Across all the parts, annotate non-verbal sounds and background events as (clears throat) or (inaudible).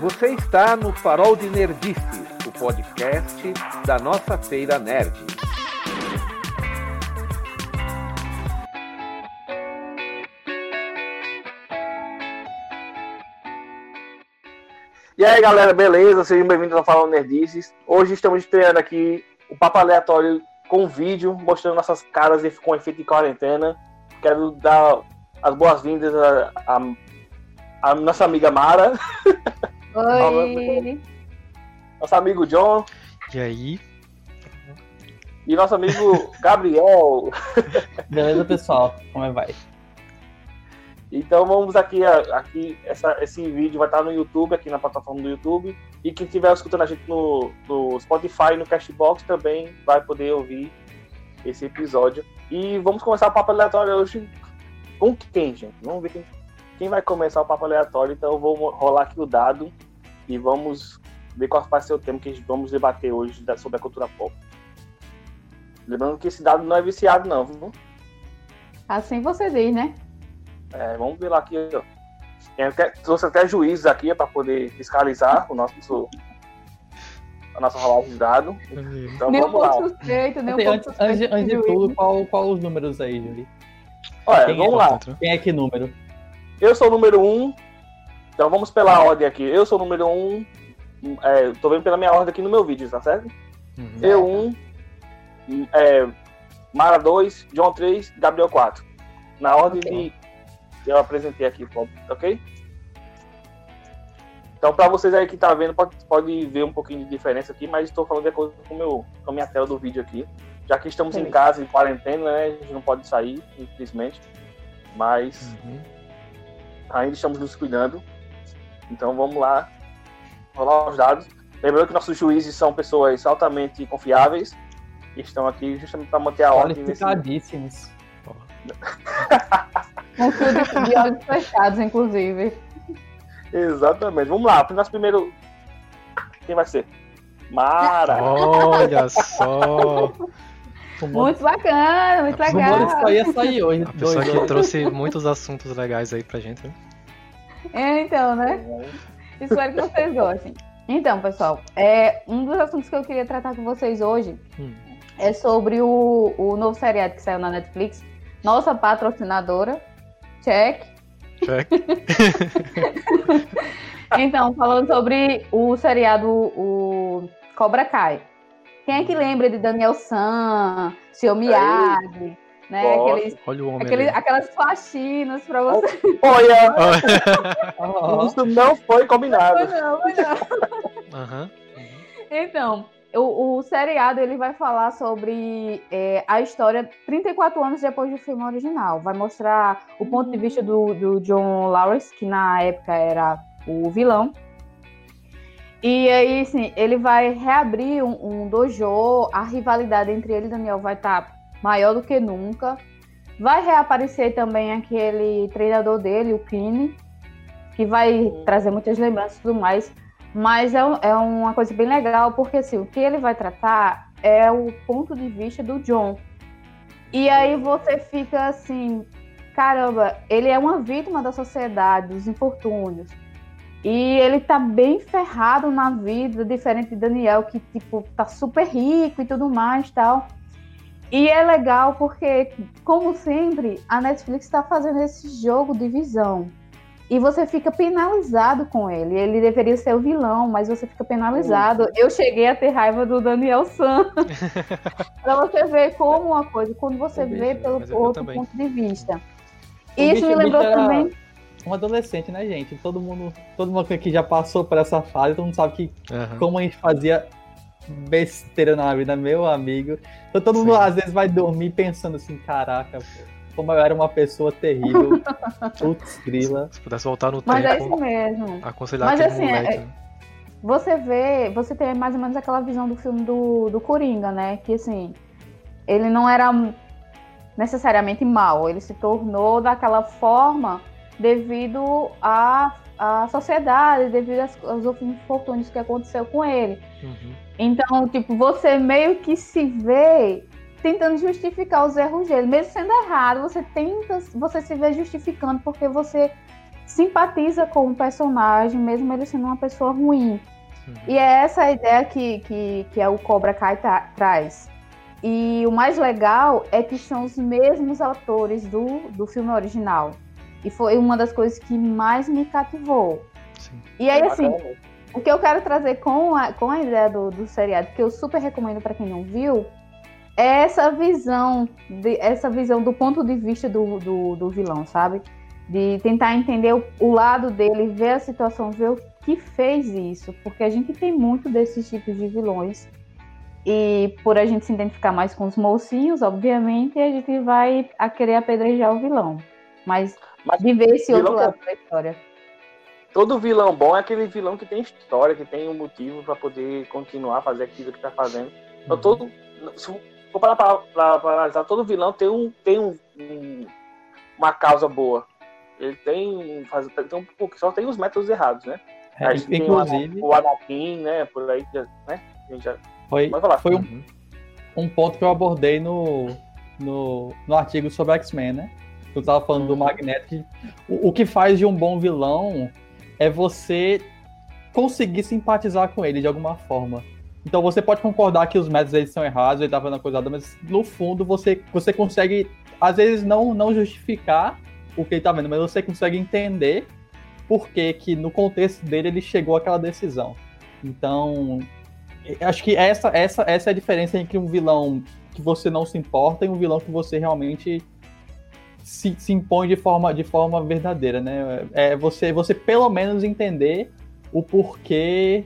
Você está no Farol de Nerdices, o podcast da nossa feira nerd. E aí galera, beleza? Sejam bem-vindos ao Farol Nerdices. Hoje estamos estreando aqui o papo aleatório com vídeo, mostrando nossas caras com efeito de quarentena. Quero dar as boas-vindas a, a, a nossa amiga Mara. (laughs) Oi. nosso amigo John. E aí? E nosso amigo (laughs) Gabriel. (laughs) Beleza, pessoal? Como é que vai? Então vamos aqui, aqui essa, esse vídeo vai estar no YouTube, aqui na plataforma do YouTube. E quem estiver escutando a gente no, no Spotify, no Cashbox, também vai poder ouvir esse episódio. E vamos começar o papo aleatório hoje com quem, gente? Vamos ver quem, quem vai começar o papo aleatório. Então eu vou rolar aqui o dado e vamos ver qual vai ser o tema que vamos debater hoje sobre a cultura pop. Lembrando que esse dado não é viciado, não, viu? Assim você diz, né? É, vamos ver lá aqui, ó. Até, trouxe até juízes aqui para poder fiscalizar o nosso, a nossa rolagem de dado. Então nem vamos um lá. Suspeito, nem um antes, antes, antes de tudo, qual, qual os números aí, Júlio? Olha, Quem vamos é, lá. Quem é que número? Eu sou o número 1. Um, então vamos pela ordem aqui. Eu sou o número 1. Um, é, tô vendo pela minha ordem aqui no meu vídeo, tá certo? Uhum. Eu 1. Um, é, Mara 2, John 3, Gabriel 4. Na ordem okay. de eu apresentei aqui, ok? Então, para vocês aí que tá vendo, pode, pode ver um pouquinho de diferença aqui, mas estou falando de acordo com, meu, com a minha tela do vídeo aqui. Já que estamos Sim. em casa, em quarentena, né? A gente não pode sair, infelizmente. Mas uhum. ainda estamos nos cuidando. Então, vamos lá rolar os dados. Lembrando que nossos juízes são pessoas altamente confiáveis e estão aqui justamente para manter a ordem. Qualificadíssimos. Nesse... (laughs) Com tudo de olhos fechados, inclusive. Exatamente. Vamos lá. Nosso primeiro. Quem vai ser? Mara! Olha (laughs) só! Muito bacana, muito legal. Só ia sair hoje. A pessoa que trouxe muitos assuntos legais aí pra gente. Né? É, então, né? Espero que vocês gostem. Então, pessoal, é, um dos assuntos que eu queria tratar com vocês hoje hum. é sobre o, o novo seriado que saiu na Netflix, nossa patrocinadora, Check. Check. (laughs) então, falando sobre o seriado o Cobra Kai. Quem é que lembra de Daniel San, Seu Miyagi, né? Aqueles, Olha o homem aqueles, aquelas faxinas pra você. Olha! (laughs) Isso não foi combinado. Não, não, não. Uhum. Então, o, o, seriado ele vai falar sobre é, a história 34 anos depois do filme original. Vai mostrar o ponto de vista do, do John Lawrence, que na época era o vilão. E aí, assim, ele vai reabrir um, um dojo, a rivalidade entre ele e Daniel vai estar tá maior do que nunca. Vai reaparecer também aquele treinador dele, o Kine, que vai trazer muitas lembranças e tudo mais. Mas é, é uma coisa bem legal, porque assim, o que ele vai tratar é o ponto de vista do John. E aí você fica assim, caramba, ele é uma vítima da sociedade, dos infortúnios. E ele tá bem ferrado na vida, diferente de Daniel, que, tipo, tá super rico e tudo mais tal. E é legal porque, como sempre, a Netflix está fazendo esse jogo de visão e você fica penalizado com ele. Ele deveria ser o vilão, mas você fica penalizado. Eu cheguei a ter raiva do Daniel San. (laughs) para você ver como uma coisa, quando você vê pelo outro ponto de vista. O Isso me lembrou também. Um adolescente, né, gente? Todo mundo, todo mundo aqui já passou por essa fase, todo mundo sabe que uhum. como a gente fazia besteira na vida, meu amigo. Então todo mundo Sim. às vezes vai dormir pensando assim, caraca, como eu era uma pessoa terrível. (laughs) Putz, grila. Se pudesse voltar no Mas tempo. Mas é isso mesmo. Aconselhar Mas assim, moleque, é, você vê, você tem mais ou menos aquela visão do filme do, do Coringa, né? Que assim, ele não era necessariamente mal, ele se tornou daquela forma devido à, à sociedade, devido aos infortúnios que aconteceu com ele. Uhum. Então, tipo, você meio que se vê tentando justificar os erros dele. Mesmo sendo errado, você tenta, você se vê justificando porque você simpatiza com o personagem, mesmo ele sendo uma pessoa ruim. Uhum. E é essa a ideia que, que, que é o Cobra Kai tra traz. E o mais legal é que são os mesmos atores do, do filme original. E foi uma das coisas que mais me cativou. Sim. E aí, assim, o que eu quero trazer com a, com a ideia do, do seriado, que eu super recomendo para quem não viu, é essa visão, de, essa visão do ponto de vista do, do, do vilão, sabe? De tentar entender o, o, lado dele, ver a situação, ver o que fez isso. Porque a gente tem muito desses tipos de vilões. E por a gente se identificar mais com os mocinhos, obviamente, a gente vai a querer apedrejar o vilão. Mas, Mas de ver esse outro lado da história todo vilão bom é aquele vilão que tem história, que tem um motivo para poder continuar a fazer aquilo que tá fazendo. Então, uhum. todo. Se for para analisar, todo vilão tem, um, tem um, um, uma causa boa. Ele tem, faz, tem um, só tem os métodos errados, né? É, inclusive. o Anakin, né? Por aí, né? A gente já, foi foi um, um ponto que eu abordei no, no, no artigo sobre X-Men, né? Eu tava falando uhum. do Magneto. o, o que faz de um bom vilão é você conseguir simpatizar com ele de alguma forma. Então você pode concordar que os métodos eles são errados, ele tá fazendo a coisa errada, mas no fundo você, você consegue, às vezes, não, não justificar o que ele tá vendo, mas você consegue entender por que, que no contexto dele ele chegou àquela decisão. Então, acho que essa, essa, essa é a diferença entre um vilão que você não se importa e um vilão que você realmente se, se impõe de forma, de forma verdadeira, né? É você, você pelo menos entender o porquê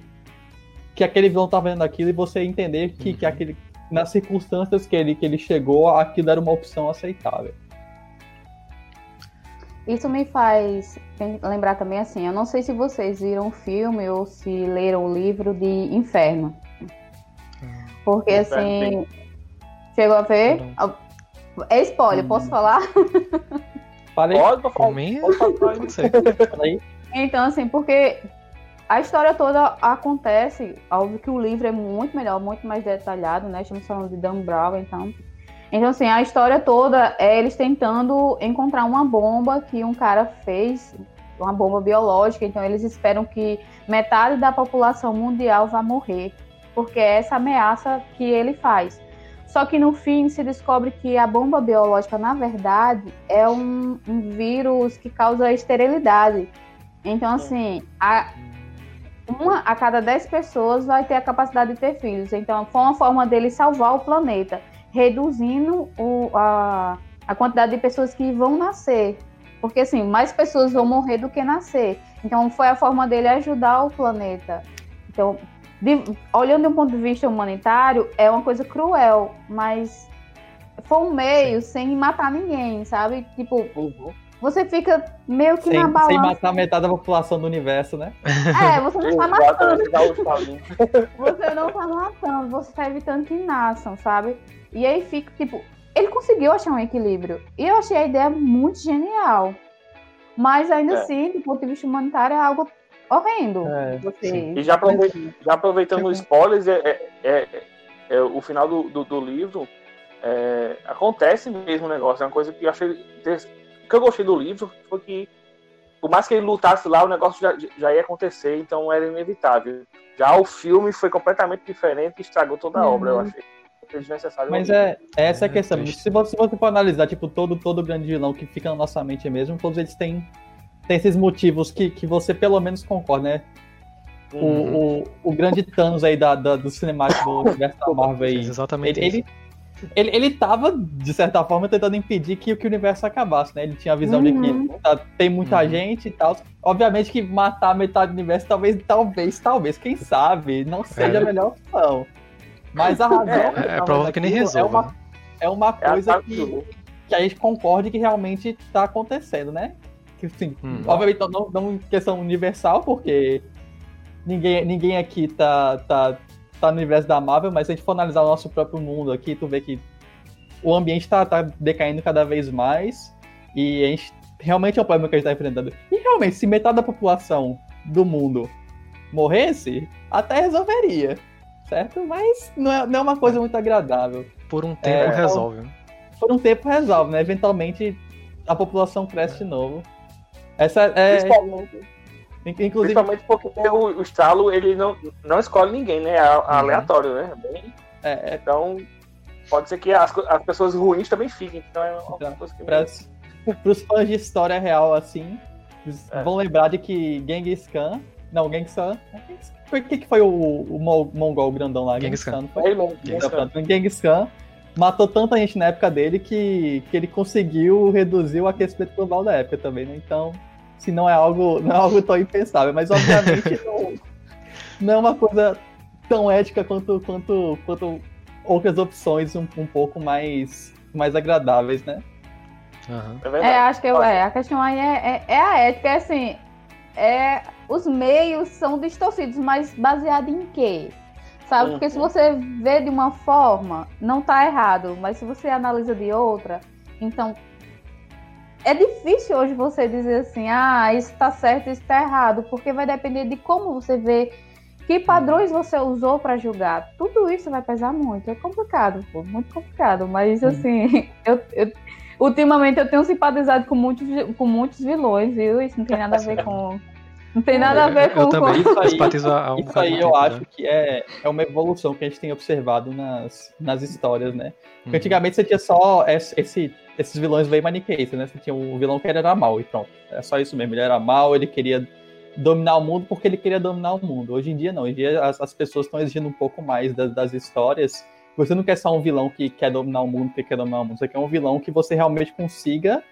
que aquele vilão tá vendo aquilo e você entender que, uhum. que aquele, nas circunstâncias que ele, que ele chegou, aquilo era uma opção aceitável. Isso me faz lembrar também assim, eu não sei se vocês viram o filme ou se leram o livro de Inferno. Ah. Porque assim, chegou a ver? É spoiler, hum. posso falar? Falei. Pode, pode falar. Pode Então, assim, porque a história toda acontece, óbvio que o livro é muito melhor, muito mais detalhado, né? Estamos falando de Dan Brown, então. Então, assim, a história toda é eles tentando encontrar uma bomba que um cara fez, uma bomba biológica, então eles esperam que metade da população mundial vá morrer, porque é essa ameaça que ele faz. Só que no fim se descobre que a bomba biológica, na verdade, é um, um vírus que causa esterilidade. Então, assim, a, uma a cada 10 pessoas vai ter a capacidade de ter filhos. Então, foi uma forma dele salvar o planeta, reduzindo o, a, a quantidade de pessoas que vão nascer. Porque, assim, mais pessoas vão morrer do que nascer. Então, foi a forma dele ajudar o planeta. Então, de, olhando de um ponto de vista humanitário, é uma coisa cruel, mas foi um meio Sim. sem matar ninguém, sabe? Tipo, uhum. você fica meio que sem, na balança. Sem matar metade da população do universo, né? É, você não (laughs) está matando. você (laughs) não está matando, você está evitando que nasçam, sabe? E aí fica, tipo, ele conseguiu achar um equilíbrio. E eu achei a ideia muito genial. Mas ainda é. assim, do ponto de vista humanitário, é algo horrendo. É, e já, aproveit já aproveitando os spoilers, é, é, é, é, o final do, do, do livro é, acontece mesmo o negócio. É uma coisa que eu achei. O que eu gostei do livro foi que, por mais que ele lutasse lá, o negócio já, já ia acontecer, então era inevitável. Já o filme foi completamente diferente e estragou toda a uhum. obra, eu achei. Mas é, é essa a questão. Se você, se você for analisar, tipo, todo, todo grande vilão que fica na nossa mente mesmo, todos eles têm tem esses motivos que, que você pelo menos concorda, né? Uhum. O, o, o, grande Thanos aí da, da do cinemático do (laughs) universo da Marvel aí. Exatamente. Ele, ele, ele, ele tava, de certa forma, tentando impedir que, que o universo acabasse, né? Ele tinha a visão uhum. de que uhum. tá, tem muita uhum. gente e tal. Obviamente que matar metade do universo, talvez, talvez, talvez, quem sabe, não seja é. a melhor opção. Mas a (laughs) razão. É, é provável que nem resolva. É uma, é uma coisa é que, que a gente concorde que realmente tá acontecendo, né? Que, sim, hum. obviamente não, não questão universal, porque ninguém, ninguém aqui tá, tá, tá no universo da Marvel, mas se a gente for analisar o nosso próprio mundo aqui, tu vê que o ambiente tá, tá decaindo cada vez mais e a gente realmente é um problema que a gente tá enfrentando. E realmente, se metade da população do mundo morresse, até resolveria, certo? Mas não é, não é uma coisa muito agradável. Por um tempo é, resolve. Por um tempo resolve, né? Eventualmente a população cresce de novo. Essa é. Principalmente, inclusive... principalmente porque o, o Estalo ele não, não escolhe ninguém, né? É uhum. aleatório, né? Bem, é, é, então, pode ser que as, as pessoas ruins também fiquem. Então, é uma então, coisa que. Para (laughs) os fãs de história real, assim, é. vão lembrar de que Genghis Khan. Não, Genghis Khan. O que, que foi o, o mongol grandão lá? Genghis Khan. Foi? Genghis Khan. Genghis Khan matou tanta gente na época dele que, que ele conseguiu reduzir o aquecimento global da época também, né? Então, se não é algo, não é algo tão impensável, mas obviamente (laughs) não, não é uma coisa tão ética quanto, quanto, quanto outras opções um, um pouco mais, mais agradáveis, né? Uhum. É, acho que eu, é, a questão aí é, é, é a ética, é assim, é, os meios são distorcidos, mas baseado em quê? Sabe? Porque se uhum. você vê de uma forma, não tá errado, mas se você analisa de outra, então é difícil hoje você dizer assim, ah, isso tá certo, isso tá errado, porque vai depender de como você vê, que padrões você usou para julgar. Tudo isso vai pesar muito. É complicado, pô, muito complicado. Mas assim, (laughs) eu, eu, ultimamente eu tenho simpatizado com muitos, com muitos vilões, viu? Isso não tem nada a ver com não tem nada a ver com... Eu também isso aí, um isso aí eu acho né? que é, é uma evolução que a gente tem observado nas, nas histórias, né? Uhum. Antigamente você tinha só esse, esses vilões bem maniqueístas, né? Você tinha um vilão que era mal e pronto. É só isso mesmo. Ele era mal, ele queria dominar o mundo porque ele queria dominar o mundo. Hoje em dia não. Hoje em dia as, as pessoas estão exigindo um pouco mais das, das histórias. Você não quer só um vilão que quer dominar o mundo porque quer dominar o mundo. Você quer um vilão que você realmente consiga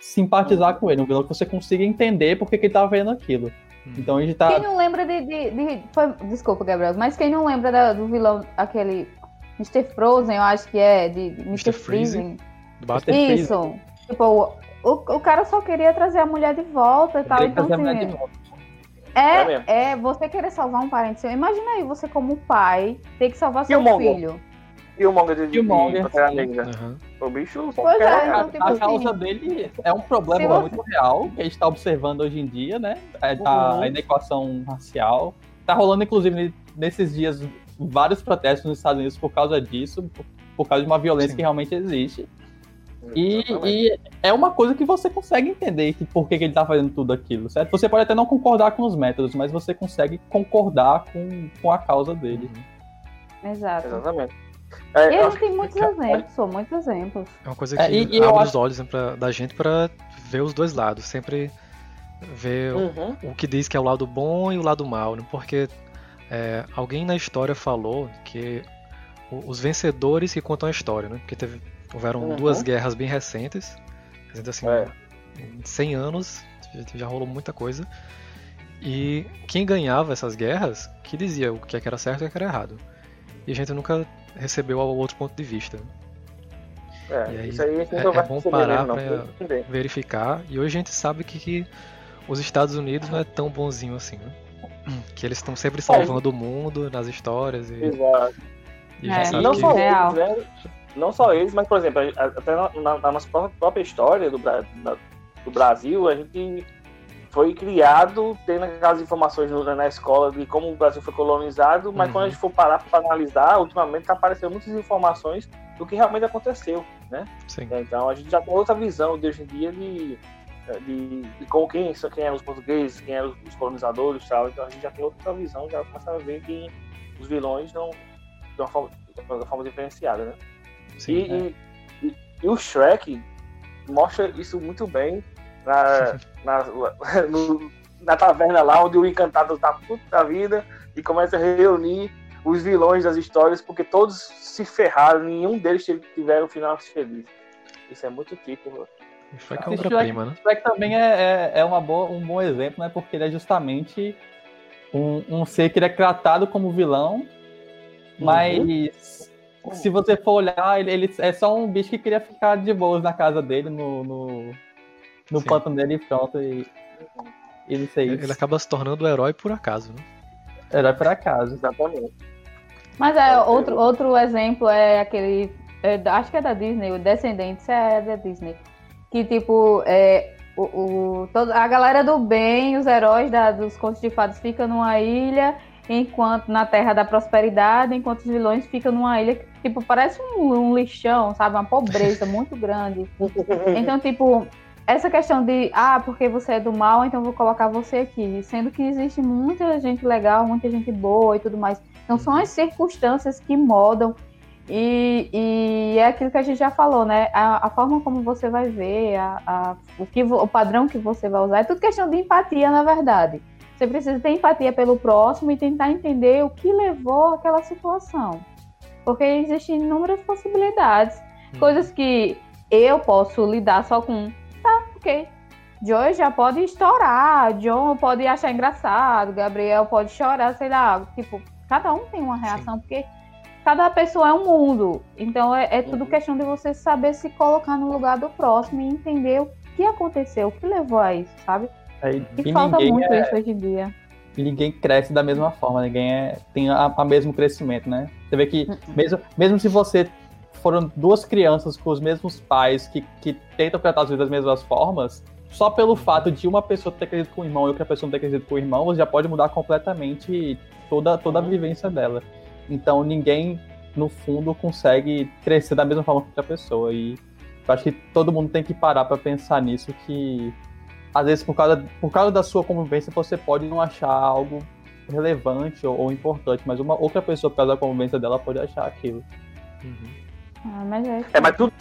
simpatizar com ele, um vilão que você consiga entender porque que ele tá vendo aquilo. Hum. Então a gente tá. Quem não lembra de. de, de foi, desculpa, Gabriel, mas quem não lembra da, do vilão, aquele. Mr. Frozen, eu acho que é, de, de Mr. Freezing. Isso. Tipo, o, o, o, cara só queria trazer a mulher de volta e tal. Então, assim, é, é, é, você querer salvar um parente seu. Imagina aí você como pai ter que salvar seu filho. E o manga de, Killmonger, de Pantera Negra. Uhum. O bicho. Pois é, então, tipo a, a assim, causa dele é um problema muito real que a gente está observando hoje em dia, né? É, a, uhum. a inequação racial. Tá rolando, inclusive, nesses dias, vários protestos nos Estados Unidos por causa disso, por, por causa de uma violência Sim. que realmente existe. E, e, é uma coisa que você consegue entender que por que, que ele tá fazendo tudo aquilo, certo? Você pode até não concordar com os métodos, mas você consegue concordar com, com a causa dele. Exato. Exatamente. É, e ele tem muitos que... exemplos, são muitos exemplos. É uma coisa que é, e, e abre os olhos pra, da gente para ver os dois lados, sempre ver uhum. o, o, que diz que é o lado bom e o lado mal, né? porque é, alguém na história falou que os vencedores que contam a história, né? Porque teve, houveram uhum. duas guerras bem recentes, assim, é. em 100 anos já rolou muita coisa. E quem ganhava essas guerras, que dizia o que era certo e o que era errado. E a gente nunca recebeu o outro ponto de vista. É, aí, isso aí é, é bom parar para verificar. E hoje a gente sabe que, que, os Estados Unidos não é tão bonzinho assim, né? (clears throat) Que eles estão sempre salvando é. o mundo nas histórias. E, Exato. E é, não que... só eles, né? Não só eles, mas, por exemplo, até na, na, na nossa própria história do, do Brasil, a gente foi criado tendo aquelas informações na escola de como o Brasil foi colonizado, mas uhum. quando a gente for parar para analisar, ultimamente está aparecendo muitas informações do que realmente aconteceu, né? Sim. Então a gente já tem outra visão de hoje em dia de, de, de com quem, quem eram os portugueses, quem eram os colonizadores, tal. Então a gente já tem outra visão, já começa a ver que os vilões não de uma forma, de uma forma diferenciada, né? Sim, e, é. e, e o Shrek mostra isso muito bem na, na, (laughs) no, na taverna lá, onde o encantado tá puto da vida e começa a reunir os vilões das histórias, porque todos se ferraram, nenhum deles tiveram um final feliz. Isso é muito típico. Shrek é obra-prima, né? Shrek também é, é, é uma boa, um bom exemplo, né? Porque ele é justamente um, um ser que ele é tratado como vilão, uhum. mas uhum. se você for olhar, ele, ele, é só um bicho que queria ficar de boas na casa dele, no, no no Sim. pântano dele e pronto. E, e não sei. Ele acaba se tornando o herói por acaso, né? Herói por acaso. Exatamente. Mas é, outro, outro exemplo é aquele. É, acho que é da Disney, o Descendentes é da Disney. Que tipo, é, o, o, todo, a galera do bem, os heróis da, dos contos de fadas ficam numa ilha, enquanto na Terra da Prosperidade, enquanto os vilões ficam numa ilha, tipo, parece um, um lixão, sabe? Uma pobreza muito grande. (laughs) Então, tipo, essa questão de, ah, porque você é do mal, então vou colocar você aqui. Sendo que existe muita gente legal, muita gente boa e tudo mais. Então são as circunstâncias que modam. E, e é aquilo que a gente já falou, né? A, a forma como você vai ver, a, a, o, que, o padrão que você vai usar, é tudo questão de empatia, na verdade. Você precisa ter empatia pelo próximo e tentar entender o que levou àquela situação. Porque existem inúmeras possibilidades. Hum. Coisas que eu posso lidar só com ok. Joy já pode estourar, John pode achar engraçado, Gabriel pode chorar, sei lá. Tipo, cada um tem uma reação, Sim. porque cada pessoa é um mundo. Então é, é tudo uhum. questão de você saber se colocar no lugar do próximo e entender o que aconteceu, o que levou a isso, sabe? É, e, falta muito é... isso hoje em dia ninguém cresce da mesma forma, ninguém é, tem a, a, mesmo crescimento, né? Você vê que uhum. mesmo, mesmo se você foram duas crianças com os mesmos pais que, que tentam tratar as vidas das mesmas formas, só pelo fato de uma pessoa ter crescido com o irmão e outra pessoa não ter crescido com o irmão, você já pode mudar completamente toda, toda a uhum. vivência dela. Então ninguém, no fundo, consegue crescer da mesma forma que outra pessoa. E eu acho que todo mundo tem que parar para pensar nisso, que às vezes por causa, por causa da sua convivência você pode não achar algo relevante ou, ou importante, mas uma outra pessoa, por causa da convivência dela, pode achar aquilo. Uhum. Ah, mas é, é mas tudo,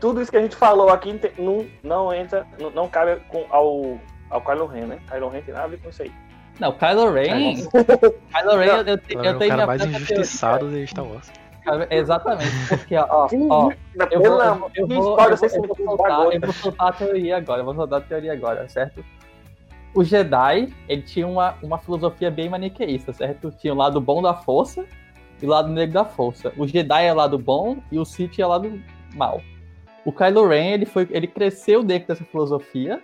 tudo isso que a gente falou aqui não, não entra, não, não cabe com, ao, ao Kylo Ren, né? Kylo Ren tem nada a ver com isso aí. Não, Kylo Ren. Kylo (laughs) Ren, eu, eu, eu, eu tenho. O cara mais injustiçado de Star Wars. Exatamente, porque, ó, ó, eu vou, eu vou, eu vou, eu vou, soltar, eu vou soltar a teoria agora, eu vou soltar a teoria agora, certo? O Jedi, ele tinha uma, uma filosofia bem maniqueísta, certo? Tinha o lado bom da força e o lado negro da força. O Jedi é o lado bom e o Sith é o lado mal. O Kylo Ren, ele, foi, ele cresceu dentro dessa filosofia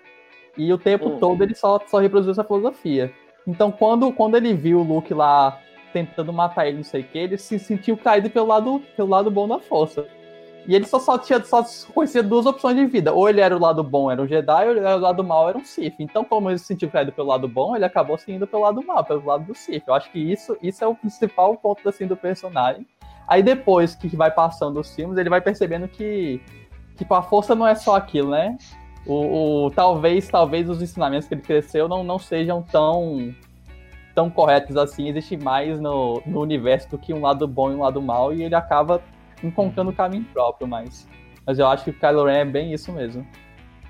e o tempo hum. todo ele só, só reproduziu essa filosofia. Então, quando, quando ele viu o Luke lá tentando matar ele, não sei o que, ele se sentiu caído pelo lado, pelo lado bom da força. E ele só, só, tinha, só conhecia duas opções de vida. Ou ele era o lado bom, era um Jedi, ou ele era o lado mal, era um Sith. Então, como ele se sentiu caído pelo lado bom, ele acabou se indo pelo lado mal, pelo lado do Sith. Eu acho que isso, isso é o principal ponto assim, do personagem. Aí depois que vai passando os filmes, ele vai percebendo que tipo, a força não é só aquilo, né? O, o, talvez, talvez os ensinamentos que ele cresceu não, não sejam tão tão corretos assim, existe mais no, no universo do que um lado bom e um lado mal, e ele acaba encontrando o caminho próprio, mas, mas eu acho que o Kylo Ren é bem isso mesmo.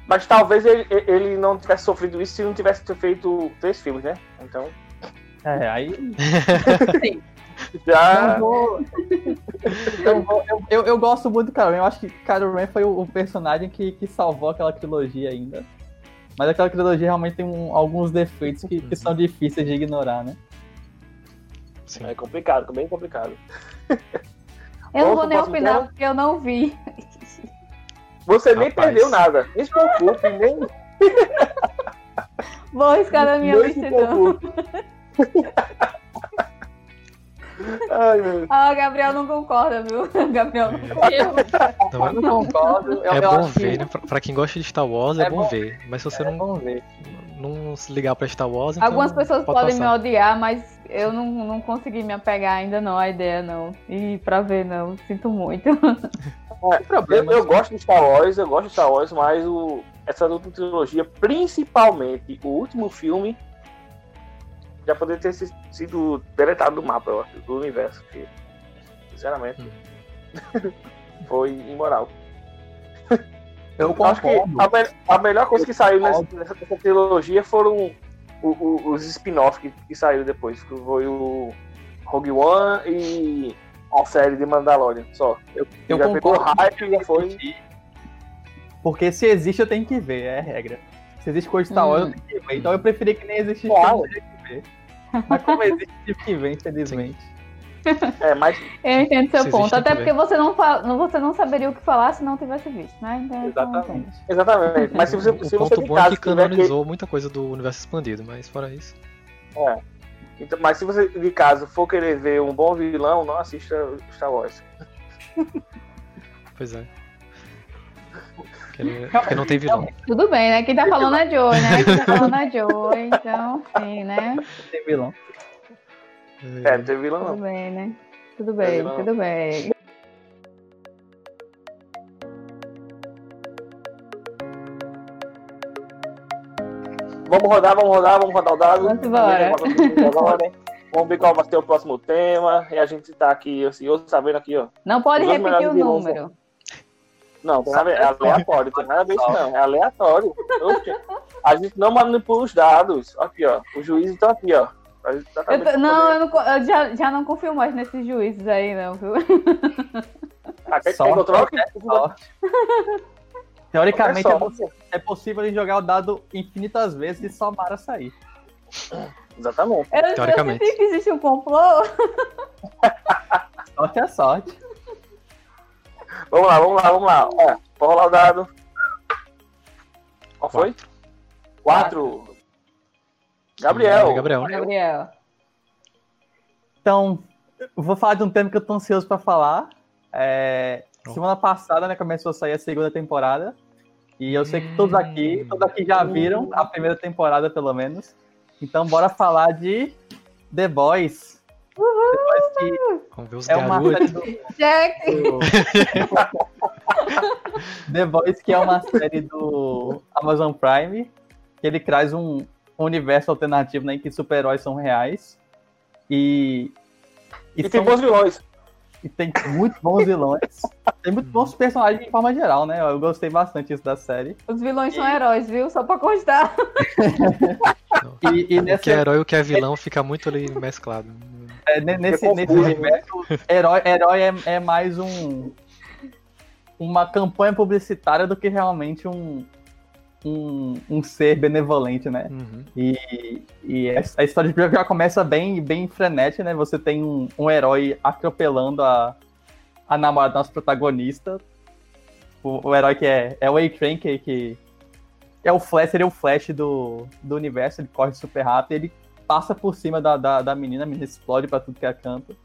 Mas talvez ele, ele não tivesse sofrido isso se não tivesse feito três filmes, né? Então. É, aí. Sim. Já. Vou... Eu, vou... eu, eu, eu, gosto muito do Kylo Ren. Eu acho que Kylo Ren foi o, o, personagem que, que salvou aquela trilogia ainda. Mas aquela trilogia realmente tem um, alguns defeitos que, que são difíceis de ignorar, né? Sim. É complicado, bem complicado. (laughs) Eu não vou nem opinar porque eu não vi. Você Rapaz. nem perdeu nada. Nem se preocupe, nem. Vou arriscar na minha lista então. (laughs) Ai, meu. Ah, Gabriel não concorda, viu? (laughs) Gabriel não concorda. Não, eu não concordo. Eu, é bom ver, que... né? Pra, pra, quem gosta de Star Wars, é, é bom, bom, ver. Mas se você é não, não se ligar pra Star Wars. Então Algumas pessoas podem passar. me odiar, mas eu não, não consegui me apegar ainda não à ideia, não. E pra ver, não. Sinto muito. É, eu, eu, gosto de Star Wars, eu gosto de Star Wars, mas o, essa última trilogia, principalmente o último filme, já poderia ter sido deletado do mapa, eu acho, do universo. Que, sinceramente, hum. (laughs) foi imoral. Eu acho que a, a, melhor coisa que saiu nessa, nessa, trilogia foram o, o, os spin-offs que, que saíram depois. Que foi o Rogue One e a série de Mandalorian. Só. Eu, eu já pegou hype e já foi. Porque se existe, eu tenho que ver, é a regra. Se existe coisa de Star Wars, hum. eu tenho que ver. Então eu preferi que nem existisse, claro. Ver. Mas como existe, tive que ver, infelizmente. É, mas... Eu entendo seu ponto. Até porque você não, você não saberia o que falar se não tivesse visto, né? Então, Exatamente. Exatamente. Mas se você, o se ponto você bom é que canonizou que... muita coisa do universo expandido, mas fora isso. É. Então, mas se você, de caso, for querer ver um bom vilão, não assista Star Wars. Pois é. Porque, não tem vilão. Tudo bem, né? Quem tá falando é Joe, né? Quem tá falando é Joe, então, sim, né? Tem vilão. É, não tem vilão não. Tudo bem, né? Tudo bem, tudo bem. vamos rodar, vamos rodar, vamos rodar o dado. Vamos embora. Vamos ver qual vai ser o próximo tema. E a gente tá aqui ansioso, sabendo aqui, ó. Não pode repetir o número. Não, tem nada, é aleatório, tem nada a ver isso não, é aleatório. A gente não manipula os dados. Aqui, ó. Os juízes estão aqui, ó. Tá eu tô, não, eu, não, eu já, já não confio mais nesses juízes aí, não, viu? Ah, sorte, que eu troque? Teoricamente é, é, possível jogar o dado infinitas vezes e só Mara sair. Exatamente. Eu, Teoricamente. Eu que existe um complô. sorte é sorte. Vamos lá, vamos lá, vamos lá. Pode rolar o dado. Qual foi? Quatro. Quatro. Gabriel. É Gabriel. Gabriel. Então, vou falar de um tema que eu tô ansioso para falar. É, semana passada, né, começou a sair a segunda temporada. E eu sei que todos aqui, hum. todos aqui já viram a primeira temporada, pelo menos. Então, bora falar de The Boys. Uhul. Vamos ver os é uma série do... Jack! (laughs) The Boys, que é uma série do Amazon Prime, que ele traz um, universo alternativo né, em que super-heróis são reais. E. E, e são... tem bons vilões. E tem muito bons vilões. tem muito bons personagens de forma geral, né? Eu gostei bastante disso da série. Os vilões e... são heróis, viu? Só pra constar. (laughs) e, e nessa... O que é herói e o que é vilão fica muito ali mesclado. É, nesse, nesse universo, herói, herói é, é mais um uma campanha publicitária do que realmente um, um, um ser benevolente, né? Uhum. E, e a história de já começa bem, bem frenética, né? Você tem um, um herói atropelando a, a namorada do nosso protagonista. O, o herói que é, é o A-Train, que, que é o Flash, seria o Flash do, do universo, ele corre super rápido, ele passa por cima da, da, da menina, a menina explode pra tudo que é canto.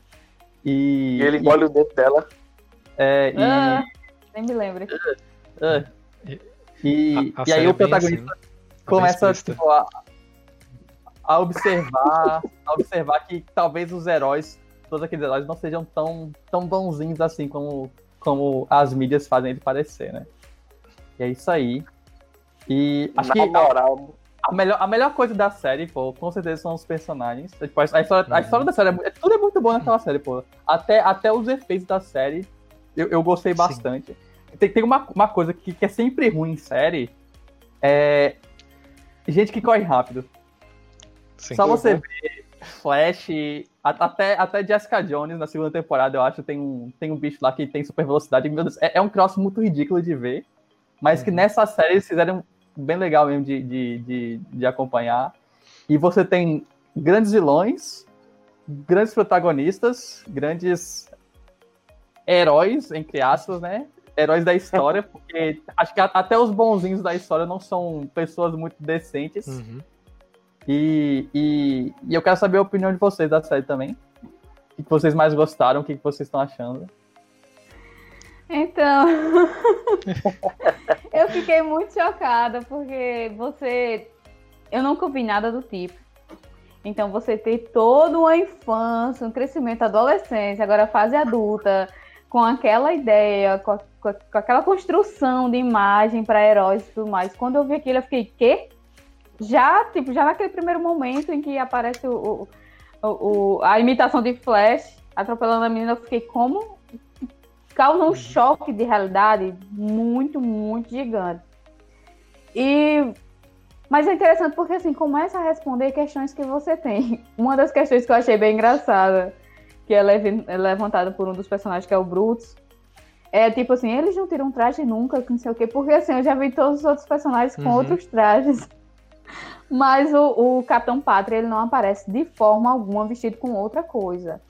E, e ele engole o dedo dela. É, e... Ah, nem me lembro. Uh, uh. E, a, a e aí o é protagonista assim, começa tipo, a, a, observar, a observar que talvez os heróis, todos aqueles heróis, não sejam tão, tão bonzinhos assim como, como as mídias fazem ele parecer, né? E é isso aí. E acho Na que moral. A, melhor, a melhor coisa da série, pô, com certeza são os personagens. Tipo, a, história, a história da série, é, tudo é muito bom naquela série, pô. Até, até os efeitos da série, eu, eu gostei bastante. Sim. Tem, tem uma, uma coisa que, que é sempre ruim em série, é gente que corre rápido. Sim. Só você ver Flash, até, até Jessica Jones na segunda temporada, eu acho, tem um, tem um bicho lá que tem super velocidade. Meu Deus, é, é um cross muito ridículo de ver, mas uhum. que nessa série eles fizeram bem legal mesmo de, de, de, de acompanhar. E você tem grandes vilões, grandes protagonistas, grandes heróis, entre aspas, né? heróis da história, (laughs) porque acho que até os bonzinhos da história não são pessoas muito decentes. Uhum. E, e, e, eu quero saber a opinião de vocês da série também. O que vocês mais gostaram, o que vocês estão achando? Então, (laughs) eu fiquei muito chocada, porque você. Eu nunca vi nada do tipo. Então, você ter toda uma infância, um crescimento, adolescência, agora fase adulta, com aquela ideia, com, a, com, a, com aquela construção de imagem para heróis e tudo mais. Quando eu vi aquilo, eu fiquei, quê? Já, tipo, já naquele primeiro momento em que aparece o, o, o a imitação de Flash atropelando a menina, eu fiquei, como? Causa um choque de realidade muito, muito gigante. E mas é interessante porque assim começa a responder questões que você tem. (laughs) Uma das questões que eu achei bem engraçada que é, é levantada por um dos personagens, que é o Brutus. É tipo assim, eles não tiram traje nunca, não sei o quê, porque assim, eu já vi todos os outros personagens com uhum. outros trajes. (laughs) Mas o, o Capitão Pátria, ele não aparece de forma alguma vestido com outra coisa.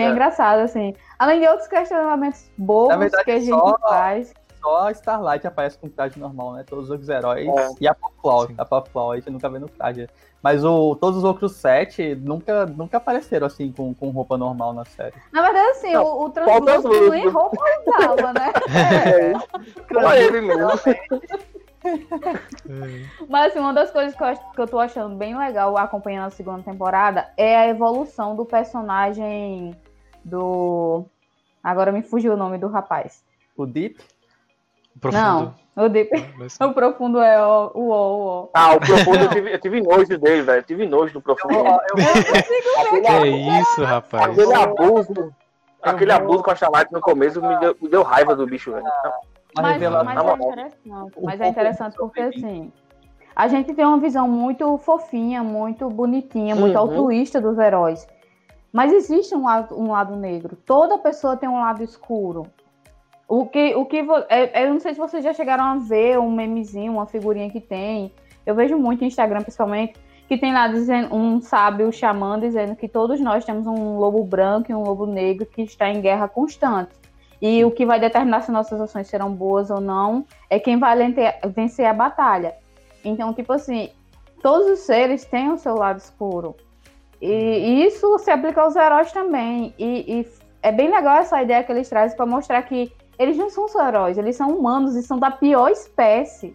E é engraçado, assim. Além de outros questionamentos bobos verdade, que a gente só, faz. Só a Starlight aparece com traje normal, né? Todos os outros heróis. É. E a Popflower. A Popflower, a gente nunca vê no traje. Mas o, todos os outros sete nunca, nunca apareceram assim com, com roupa normal na série. Na verdade, assim, não, o, o Translúcido nem roupa usava, né? (laughs) É, ele mesmo. (laughs) Mas assim, uma das coisas que eu, que eu tô achando bem legal acompanhando a segunda temporada é a evolução do personagem do. Agora me fugiu o nome do rapaz. O Deep? Profundo. Não, o, deep... Mas... (laughs) o profundo é o o, o, o. Ah, o profundo eu tive, eu tive nojo dele, velho. Eu tive nojo do profundo. Eu, eu, eu, (laughs) que isso, rapaz. Aquele abuso. Aquele abuso com a Charlotte no começo me deu, me deu raiva do bicho, velho. Mas, mas, mas é interessante. Mas é interessante porque assim. A gente tem uma visão muito fofinha, muito bonitinha, muito uhum. altruísta dos heróis. Mas existe um lado, um lado negro. Toda pessoa tem um lado escuro. O que, o que é, eu não sei se vocês já chegaram a ver um memezinho, uma figurinha que tem. Eu vejo muito no Instagram, principalmente, que tem lá dizendo um sábio xamã dizendo que todos nós temos um lobo branco e um lobo negro que está em guerra constante. E o que vai determinar se nossas ações serão boas ou não é quem vai vencer a batalha. Então, tipo assim, todos os seres têm o seu lado escuro. E, isso se aplica aos heróis também. E, e é bem legal essa ideia que eles trazem para mostrar que eles não são só heróis, eles são humanos e são da pior espécie.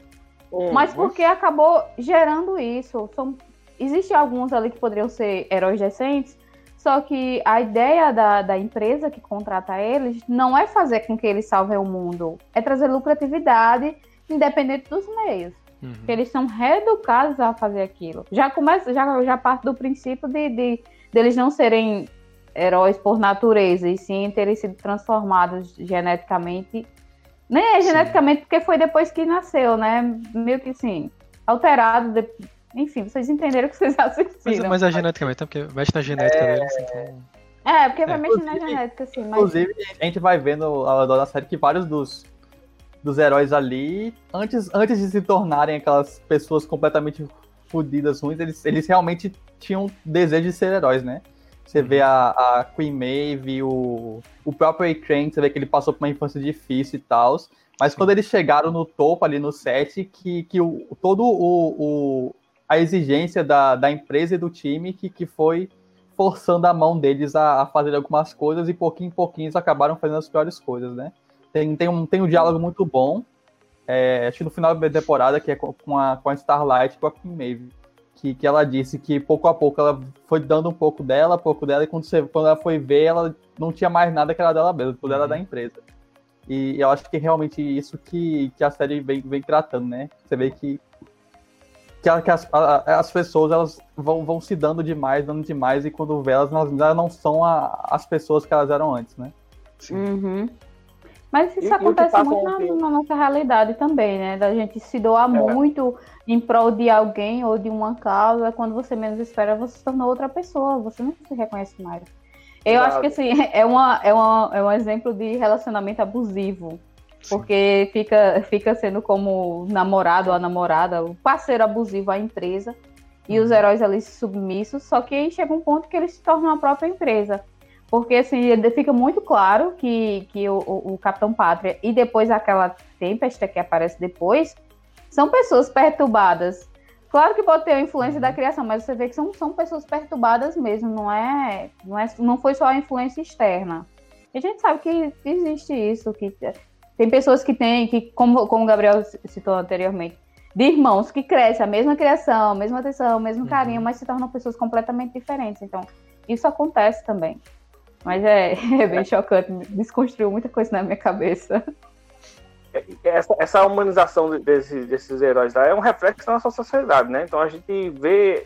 Uhum. Mas porque acabou gerando isso. São, Existem alguns ali que poderiam ser heróis decentes, só que a ideia da, da empresa que contrata eles não é fazer com que eles salvem o mundo, é trazer lucratividade independente dos meios. Uhum. Eles são reeducados a fazer aquilo. Já começa, já, já parte do princípio de, de deles não serem heróis por natureza, e sim terem sido transformados geneticamente. Nem é geneticamente, porque foi depois que nasceu, né? Meio que sim, alterado. De... Enfim, vocês entenderam o que vocês (laughs) assistiram. Mas, mas é geneticamente, porque mexe na genética é... deles, então. É, porque vai é. mexer na genética, sim. Mas... Inclusive, a gente vai vendo ao redor da série que vários dos, dos heróis ali, antes, antes de se tornarem aquelas pessoas completamente fodidas, ruins, eles, eles realmente tinham desejo de ser heróis, né? Você vê a, a Queen Maeve, o, o próprio A-Train, você vê que ele passou por uma infância difícil e tal. Mas quando eles chegaram no topo ali no set, que, que o, todo o, o, a exigência da, da empresa e do time que, que foi forçando a mão deles a, a fazer algumas coisas e pouquinho em pouquinho eles acabaram fazendo as piores coisas, né? Tem, tem, um, tem um diálogo muito bom, é, acho que no final da temporada, que é com a, com a Starlight e com a Queen Maeve que, que ela disse que pouco a pouco ela foi dando um pouco dela, pouco dela, e quando, você, quando ela foi ver, ela não tinha mais nada que era dela mesma, tudo era uhum. da empresa. E eu acho que é realmente isso que, que a série vem, vem tratando, né? Você vê que, que, que as, a, as pessoas elas vão, vão se dando demais, dando demais, e quando vê elas, elas não são a, as pessoas que elas eram antes, né? Sim. Uhum. Mas isso e, acontece muito na, na, nossa realidade também, né? Da gente se doar é. muito em prol de alguém ou de uma causa, quando você menos espera, você se torna outra pessoa, você não se reconhece mais. Eu acho que assim, (laughs) é, uma, é, uma, é um exemplo de relacionamento abusivo. Porque fica, fica sendo como namorado ou namorada, o parceiro abusivo à empresa, e os uhum. heróis ali submissos, só que chega um ponto que eles se tornam a própria empresa. Porque assim, fica muito claro que, que o, o, Capitão Pátria e depois aquela tempestade que aparece depois são pessoas perturbadas. Claro que pode ter a influência da criação, mas você vê que são, são pessoas perturbadas mesmo, não é, não é, não foi só a influência externa. a gente sabe que existe isso, que tem pessoas que têm, que como, como o Gabriel citou anteriormente, de irmãos que crescem a mesma criação, a mesma atenção, o mesmo uhum. carinho, mas se tornam pessoas completamente diferentes. Então, isso acontece também. Mas é, (laughs) é bem chocante, desconstruiu muita coisa na minha cabeça. Essa, essa humanização desse, desses heróis lá é um reflexo da nossa sociedade, né? Então a gente vê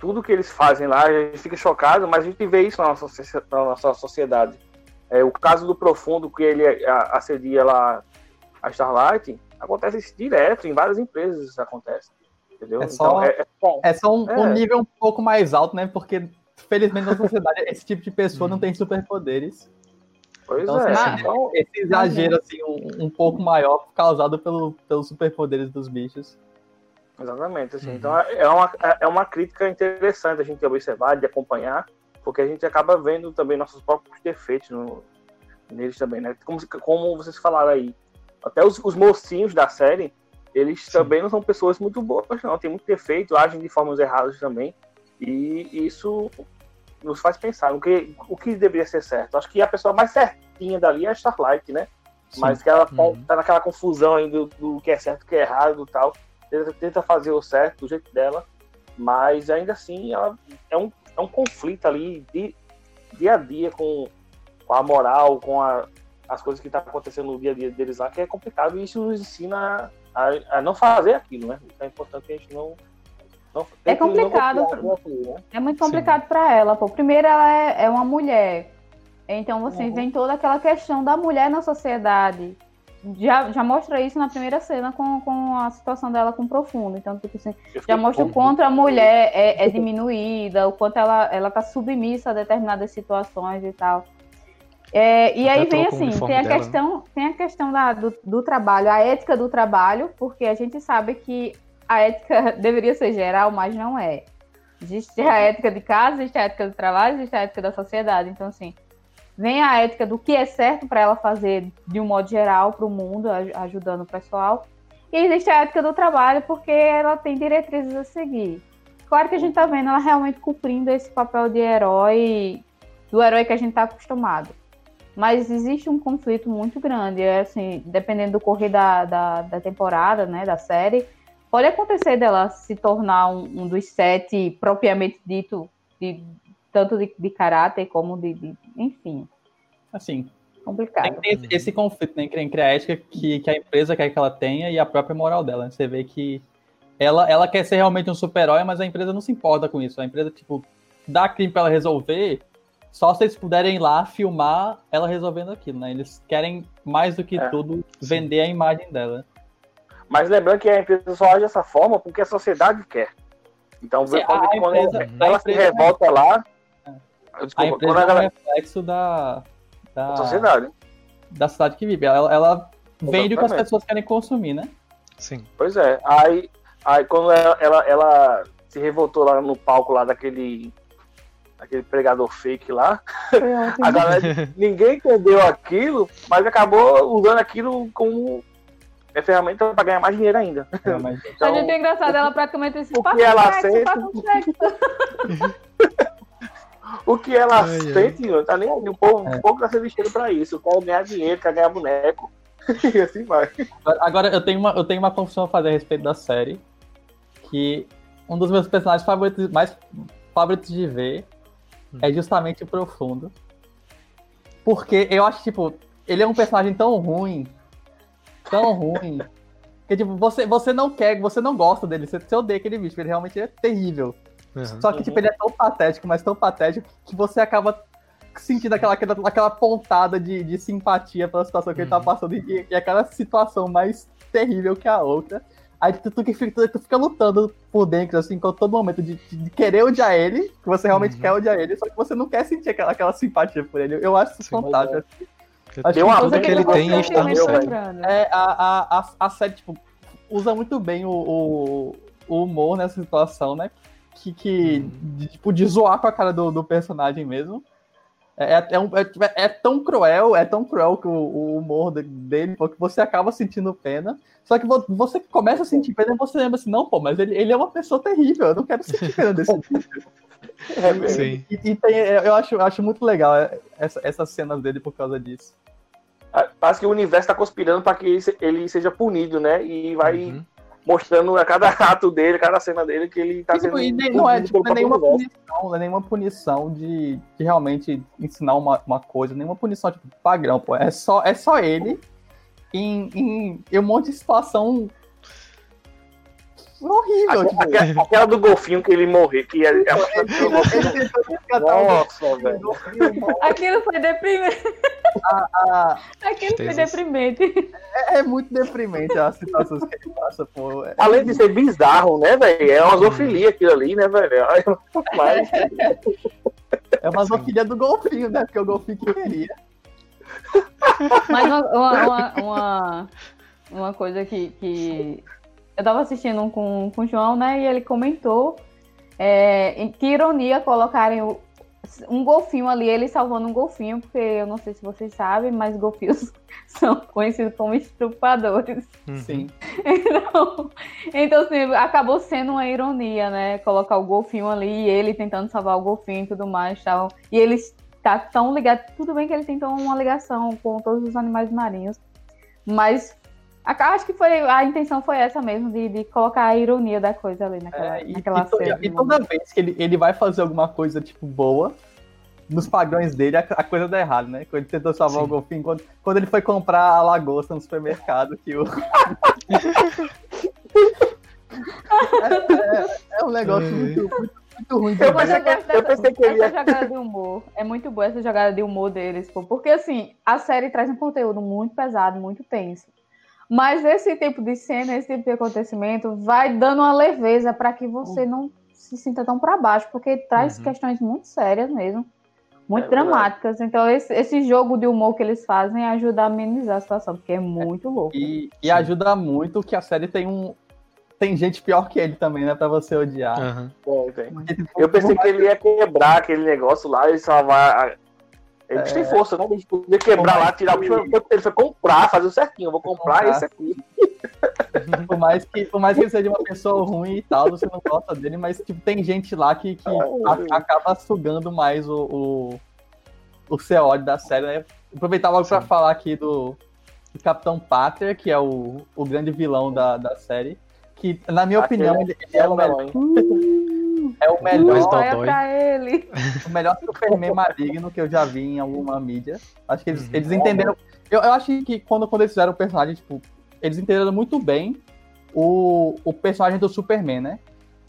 tudo que eles fazem lá, a gente fica chocado, mas a gente vê isso na nossa, na nossa sociedade. É, o caso do Profundo, que ele assedia lá a Starlight, acontece isso direto, em várias empresas isso acontece. Entendeu? É só, então, é, é, é só um, um, é. nível um pouco mais alto, né? Porque felizmente na sociedade (laughs) esse tipo de pessoa não tem superpoderes. Pois então, é. Assim, então, esse exagero assim, um, um, pouco maior causado pelo, pelos superpoderes dos bichos. Exatamente. Assim, uhum. Então é uma, é uma crítica interessante a gente observar, de acompanhar, porque a gente acaba vendo também nossos próprios defeitos no, neles também, né? Como, como vocês falaram aí, até os, os mocinhos da série, eles Sim. também não são pessoas muito boas, não. Tem muito defeito, agem de formas erradas também. E isso nos faz pensar o que, o que deveria ser certo. Acho que a pessoa mais certinha dali é a Starlight, né? Sim. Mas que ela tá, uhum. tá naquela confusão ainda do, do, que é certo, o que é errado e tal. Tenta, tenta, fazer o certo do jeito dela, mas ainda assim ela é um, é um conflito ali de, dia a dia com, com a moral, com a, as coisas que tá acontecendo no dia a dia deles lá, que é complicado e isso nos ensina a, a não fazer aquilo, né? Então é importante que a gente não. não é complicado. Não né? É muito complicado para ela. Pô. Primeiro, ela é, é uma mulher. Então, você uhum. vem toda aquela questão da mulher na sociedade. Já, já mostra isso na primeira cena com, com a situação dela com o profundo. Então, tipo assim, já mostra o quanto a mulher é, é diminuída, o quanto ela, ela tá submissa a determinadas situações e tal. É, e aí vem assim, tem a, dela, questão, né? tem a questão da, do, do, trabalho, a ética do trabalho, porque a gente sabe que a ética (laughs) deveria ser geral, mas não é. Existe a ética de casa, existe a ética do trabalho, existe a ética da sociedade. Então, assim, vem a ética do que é certo para ela fazer de um modo geral para o mundo, ajudando o pessoal. E existe a ética do trabalho, porque ela tem diretrizes a seguir. Claro que a gente está vendo ela realmente cumprindo esse papel de herói, do herói que a gente está acostumado mas existe um conflito muito grande. É, assim, dependendo do correr da, da, da, temporada, né, da série, pode acontecer dela se tornar um, um dos sete propriamente dito, de, tanto de, de caráter como de, de, enfim. Assim, complicado. Tem esse conflito né, entre a ética que, que a empresa quer que ela tenha e a própria moral dela. Você vê que ela, ela quer ser realmente um super-herói, mas a empresa não se importa com isso. A empresa, tipo, dá crime para ela resolver, só se eles puderem ir lá filmar ela resolvendo aquilo, né? Eles querem, mais do que é. tudo, vender a imagem dela. Mas lembrando que a empresa só age dessa forma porque a sociedade quer. Então, Sim, quando, a quando empresa, ela se revolta é... lá. Desculpa, a empresa é um reflexo da, da, sociedade. Da cidade que vive. Ela, ela vende o que as pessoas querem consumir, né? Sim. Pois é. Aí, aí quando ela, ela, ela se revoltou lá no palco lá daquele aquele pregador fake lá. (laughs) a galera, ninguém entendeu aquilo, mas acabou usando aquilo como é ferramenta para ganhar mais dinheiro ainda. É, mas... (laughs) então, a gente é engraçado, ela praticamente o que ela aceita. (laughs) o que ela ai, sente, ai. tá nem aí. O povo, é. o povo tá sendo vestido pra isso. Quer ganhar dinheiro, quer ganhar boneco. (laughs) e assim vai. Agora, eu tenho, uma, eu tenho uma confissão a fazer a respeito da série. Que um dos meus personagens favoritos, mais favoritos de ver é justamente o Profundo. Porque eu acho, tipo, ele é um personagem tão ruim, tão ruim, que, tipo, você, você não quer, você não gosta dele, você, você odeia aquele bicho, ele realmente é terrível. Uhum. Só que, tipo, ele é tão patético, mas tão patético, que você acaba sentindo aquela, aquela, aquela pontada de, de simpatia pela situação que uhum. ele tá uhum. passando, e, e aquela situação mais terrível que a outra. Aí tu, tu, tu, tu, fica lutando por dentro, assim, com todo momento de, de querer odiar ele, que você realmente uhum. quer odiar ele, só que você não quer sentir aquela, aquela simpatia por ele. Eu acho isso Sim, fantástico. É. Tem uma coisa que ele tem e É, a, a, a, série, tipo, usa muito bem o, o, o humor nessa situação, né? Que, que uhum. de, tipo, de zoar com a cara do, do personagem mesmo. É, é, é, um, é, é, tão cruel, é tão cruel que o, o, humor dele, porque você acaba sentindo pena. Só que você começa a sentir pena e você lembra assim, não, pô, mas ele, ele é uma pessoa terrível, eu não quero sentir pena desse tipo. (laughs) É, Sim. E, e tem, é, eu, acho, eu acho muito legal é, essa, essas cenas dele por causa disso. Parece que o universo está conspirando para que ele seja punido, né? E vai uhum mostrando a cada ato dele, cada cena dele, que ele tá tipo, sendo. não é, tipo, não é nenhuma punição, não é nenhuma punição de, de realmente ensinar uma, uma coisa, nenhuma punição tipo padrão, pô. É só, é só ele em, em, em um monte de situação horrível. Tipo... Aquela, aquela, do golfinho que ele morreu, que é. é Nossa, velho. Aquilo foi deprimente. Aquilo foi deprimente. É, é, muito deprimente as situações que ele passa, pô. É... Além de ser bizarro, né, velho? É uma zoofilia aquilo ali, né, velho? (laughs) Mas... É uma zoofilia do golfinho, né? Porque o golfinho queria. Mas uma, uma, uma, uma coisa que, que eu tava assistindo um com, com o João, né? E ele comentou é, que ironia colocarem o, um golfinho ali, ele salvando um golfinho, porque eu não sei se vocês sabem, mas golfinhos (laughs) são conhecidos como estrupadores. Uhum. Sim. Então, então assim, acabou sendo uma ironia, né? Colocar o golfinho ali e ele tentando salvar o golfinho e tudo mais tal. E ele está tão ligado. Tudo bem que ele tentou uma ligação com todos os animais marinhos, mas Acho que foi a intenção foi essa mesmo, de, de colocar a ironia da coisa ali naquela, é, e, naquela e, cena. E toda vez que ele, ele vai fazer alguma coisa, tipo, boa, nos padrões dele, a, a, coisa dá errado, né? Quando ele tentou salvar Sim. o golfinho, quando, quando ele foi comprar a lagosta no supermercado, que o. é, é, é, um negócio muito, muito, muito ruim. Eu, mas eu, dessa, eu pensei que ele ia... jogada de humor. É muito boa essa jogada de humor deles, pô, porque assim, a série traz um conteúdo muito pesado, muito tenso. Mas esse tipo de cena, esse tipo de acontecimento, vai dando uma leveza para que você não se sinta tão para baixo, porque traz uhum. questões muito sérias mesmo, muito é dramáticas. Então, esse, esse, jogo de humor que eles fazem ajuda a amenizar a situação, porque é muito louco. E, e ajuda muito que a série tem um. Tem gente pior que ele também, né? Pra você odiar. Uhum. É, Eu pensei que ele ia quebrar aquele negócio lá e salvar ele é... tem força, né? Ele podia quebrar lá, tirar o bicho. Ele foi comprar, fazer o certinho. Eu vou comprar, comprar. esse aqui. (laughs) por, mais que, por mais que ele seja uma pessoa ruim e tal, você não gosta dele, mas tipo, tem gente lá que, que a, acaba sugando mais o, o, o seu ódio da série, né? Aproveitar logo para falar aqui do, do Capitão Pater, que é o, o grande vilão da, da série. Que, na minha Aquele opinião, ele, ele é o melhor. (laughs) É o melhor. pra ele. O melhor Superman (laughs) maligno que eu já vi em alguma mídia. Acho que eles, uhum. eles entenderam. Eu, eu acho que quando, quando eles fizeram o personagem, tipo, eles entenderam muito bem o, o personagem do Superman, né?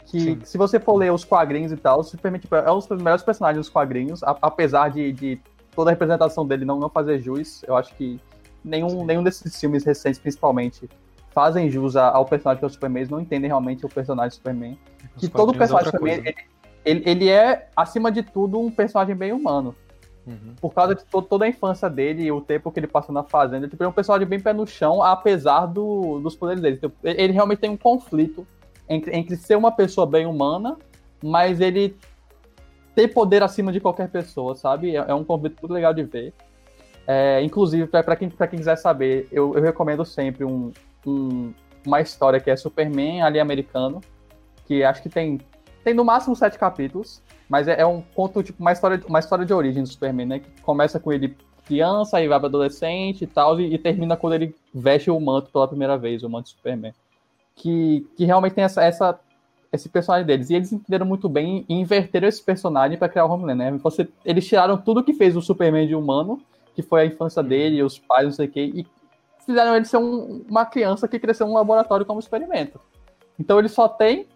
Que Sim. se você for ler os quadrinhos e tal, o Superman tipo, é um dos melhores personagens dos quadrinhos, a, apesar de, de, toda a representação dele não, não fazer jus. Eu acho que nenhum, nenhum desses filmes recentes, principalmente, fazem jus ao personagem que é o Superman, eles não entendem realmente o personagem do Superman. Os que todo personagem do Superman, ele, ele, ele, é, acima de tudo, um personagem bem humano. Uhum. Por causa de to toda a infância dele e o tempo que ele passou na fazenda, tipo, ele é um personagem bem pé no chão, apesar do, dos poderes dele. Então, ele realmente tem um conflito entre, entre ser uma pessoa bem humana, mas ele ter poder acima de qualquer pessoa, sabe? É, é um conflito muito legal de ver. É, inclusive, para quem, quem quiser saber, eu, eu recomendo sempre um, um, uma história que é Superman ali americano, que acho que tem tem no máximo sete capítulos, mas é, é um conto tipo uma história uma história de origem do Superman, né? Que começa com ele criança e vai para adolescente e tal e, e, termina quando ele veste o manto pela primeira vez, o manto Superman. Que, que realmente tem essa, essa esse personagem deles. E eles entenderam muito bem e inverteram esse personagem para criar o Homelander, né? Você, eles tiraram tudo que fez o Superman de humano, que foi a infância dele, os pais, não sei o quê, e fizeram ele ser um, uma criança que cresceu num laboratório como experimento. Então ele só tem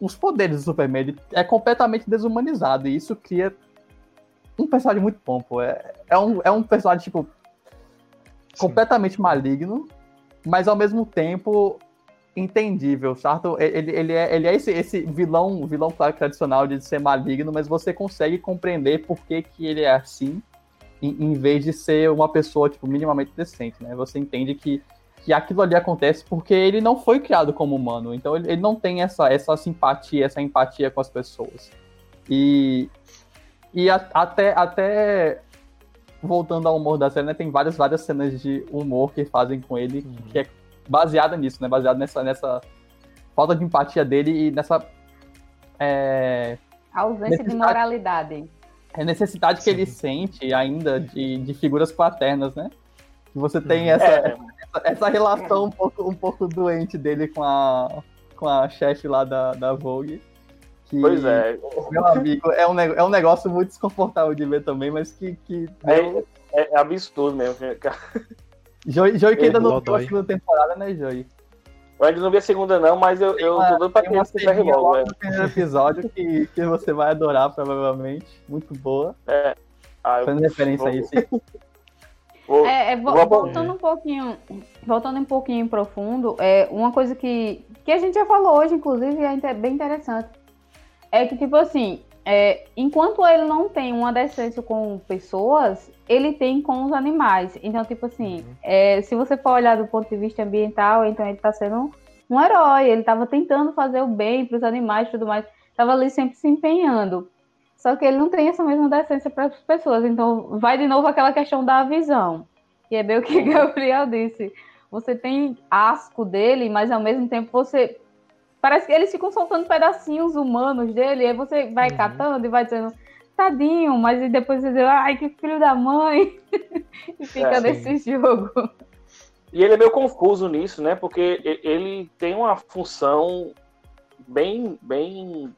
os poderes do Superman. Ele é completamente desumanizado. E isso cria um personagem muito bom, pô. É, é, um, é um personagem, tipo, Sim. completamente maligno, mas ao mesmo tempo entendível, certo? Ele, ele é, ele é esse, esse vilão, vilão claro, tradicional de ser maligno, mas você consegue compreender por que, que ele é assim em, em vez de ser uma pessoa, tipo, minimamente decente, né? Você entende que, que aquilo ali acontece porque ele não foi criado como humano, então ele, ele não tem essa, essa simpatia, essa empatia com as pessoas. E, e a, até, até voltando ao humor da série, né, tem várias, várias cenas de humor que fazem com ele, uhum. que é baseada nisso, né? Baseado nessa, nessa falta de empatia dele e nessa. É, ausência de moralidade a necessidade Sim. que ele sente ainda de, de figuras paternas, né? Que você tem uhum. essa, é. essa, essa, relação um pouco, um pouco doente dele com a, com a chefe lá da, da Vogue. Que, pois é. Meu amigo, é um, é um negócio muito desconfortável de ver também, mas que. que é, é, absurdo mesmo. Joey, Joey que ainda não viu a segunda temporada, né, Joey? Eu ainda não vi a segunda, não, mas eu, eu tô dando pra ter esse revolver. no primeiro episódio que, que você vai adorar, provavelmente. Muito boa. É. Ah, Fazendo referência a isso. (laughs) Vou, é, é, voltando um pouquinho, voltando um pouquinho profundo, é uma coisa que, que a gente já falou hoje, inclusive, é bem interessante. É que, tipo assim, é, enquanto ele não tem uma decência com pessoas, ele tem com os animais. Então, tipo assim, uhum. é, se você for olhar do ponto de vista ambiental, então ele está sendo um herói, ele estava tentando fazer o bem para os animais e tudo mais, estava ali sempre se empenhando. Só que ele não tem essa mesma decência para as pessoas. Então, vai de novo aquela questão da visão. E é bem o que o (laughs) Gabriel disse. Você tem asco dele, mas ao mesmo tempo você Parece que eles ficam soltando pedacinhos humanos dele, e aí você vai uhum. catando e vai dizendo, tadinho, mas depois você diz, ai, que filho da mãe. (laughs) e fica é, nesse jogo. E ele é meio confuso nisso, né? Porque ele tem uma função bem, bem,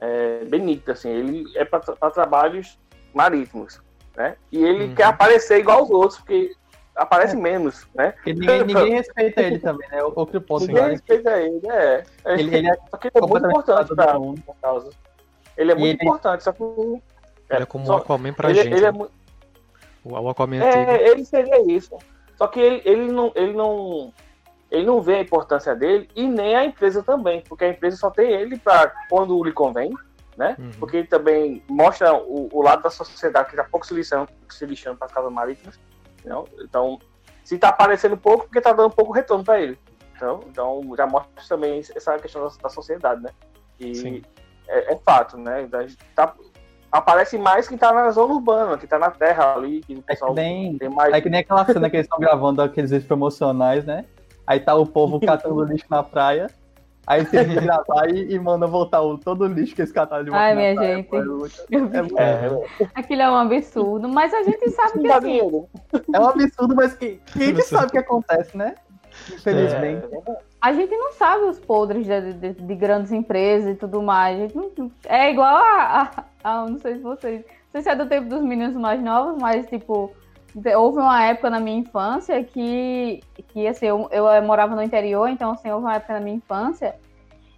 é, bem nítida, assim. Ele é para trabalhos marítimos, né? E ele uhum. quer aparecer igual os outros, porque aparece é. menos, né? ninguém, ninguém, respeita ele também, né? Outro ponto. Ninguém respeita ele, é. Ele, ele é, só que ele é muito importante pra, por causa. Ele é muito ele... importante, só que. É, ele é como o Aquaman pra ele, gente. Ele é, né? O Aquaman é, ele seria isso. Só que ele, ele, não, ele, não, ele não vê a importância dele e nem a empresa também, porque a empresa só tem ele para quando lhe convém, né? Uhum. Porque ele também mostra o, o, lado da sociedade que está pouco se lixando, se lixando para as casas marítimas. Não? Então, se está aparecendo pouco, porque está dando pouco retorno para ele. Então, então, já mostra também essa questão da, da sociedade, né? E é, é, fato, né? Tá, aparece mais quem tá na zona urbana, que tá na terra ali, que o pessoal é que nem, tem mais. É que nem aquela cena que eles estão gravando aqueles vídeos promocionais, né? Aí tá o povo (laughs) catando lixo na praia. Aí tem que gravar e, e manda voltar o, todo o lixo que eles cataram de volta. Ai, minha praia, gente. (laughs) É, é, é, Aquilo é um absurdo, mas a gente sabe que assim... É um absurdo, mas quem, quem que sabe o que acontece, né? Infelizmente. É. A gente não sabe os podres de, de, de, grandes empresas e tudo mais. Não, é igual a, a, a, Não sei se vocês. Não sei se é do tempo dos meninos mais novos, mas tipo. Houve uma época na minha infância que, que assim, eu, eu morava no interior, então assim, houve uma época na minha infância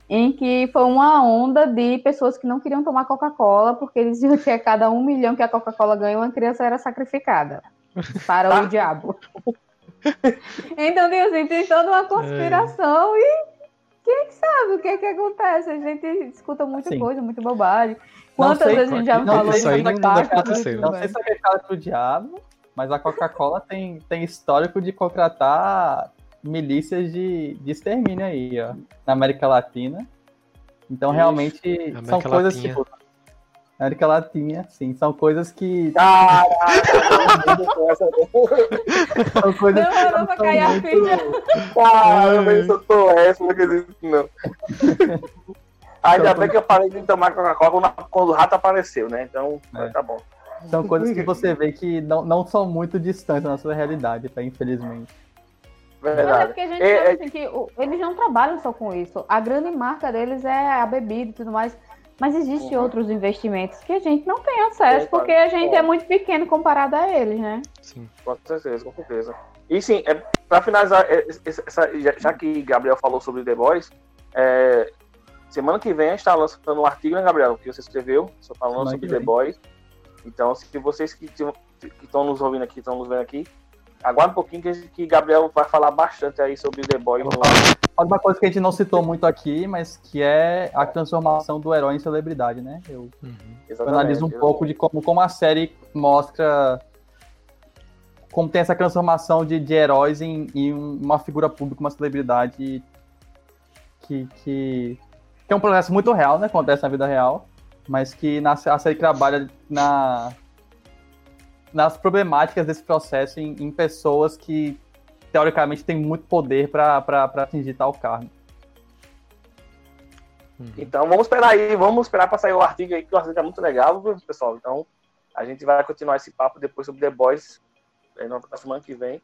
em que foi uma onda de pessoas que não queriam tomar Coca-Cola, porque eles diziam que a cada um milhão que a Coca-Cola ganhou, uma criança era sacrificada (laughs) para o diabo. (laughs) então, assim, tem toda uma conspiração é. e quem sabe o que é que acontece? A gente escuta muita Sim. coisa, muita bobagem. Quantas vezes a gente já não, falou isso aí não deve acontecer. Não sei se é cara pro diabo, mas a Coca-Cola tem, tem histórico de contratar milícias de, de extermínio aí, ó, na América Latina. Então, realmente, América são coisas Latina. tipo América Latina, sim. São coisas que. Caraca! (laughs) são coisas que. Não, não cair a filha. Caramba, eu sou tô essa, não acredito, não. (laughs) Ainda bem que eu parei de tomar Coca-Cola quando o rato apareceu, né? Então, é. tá bom. São (laughs) coisas que você vê que não, não são muito distantes da sua realidade, tá? Infelizmente. Verdade. Mas é porque a gente é, sabe assim, que eles não trabalham só com isso. A grande marca deles é a bebida e tudo mais. Mas existem uhum. outros investimentos que a gente não tem acesso, porque a gente é muito pequeno comparado a eles, né? Sim. Com certeza, com certeza. E sim, é, para finalizar, é, essa, já que Gabriel falou sobre The Boys, é, semana que vem a gente está lançando um artigo, né, Gabriel, que você escreveu, só falando sobre The Boys. Então, se vocês que estão nos ouvindo aqui, estão nos vendo aqui, aguarda um pouquinho que, que Gabriel vai falar bastante aí sobre The Boys. No... Uma coisa que a gente não citou muito aqui, mas que é a transformação do herói em celebridade, né? Eu, uhum. eu analiso um pouco de como, como a série mostra como tem essa transformação de, de heróis em, em uma figura pública, uma celebridade que, que, que, é um processo muito real, né? Acontece na vida real, mas que na, a série trabalha na, nas problemáticas desse processo em, em pessoas que teoricamente têm muito poder para atingir tal cargo. Uhum. Então vamos esperar aí, vamos esperar para sair o artigo aí, que o artigo é muito legal, pessoal. Então a gente vai continuar esse papo depois sobre The Boys na semana que vem.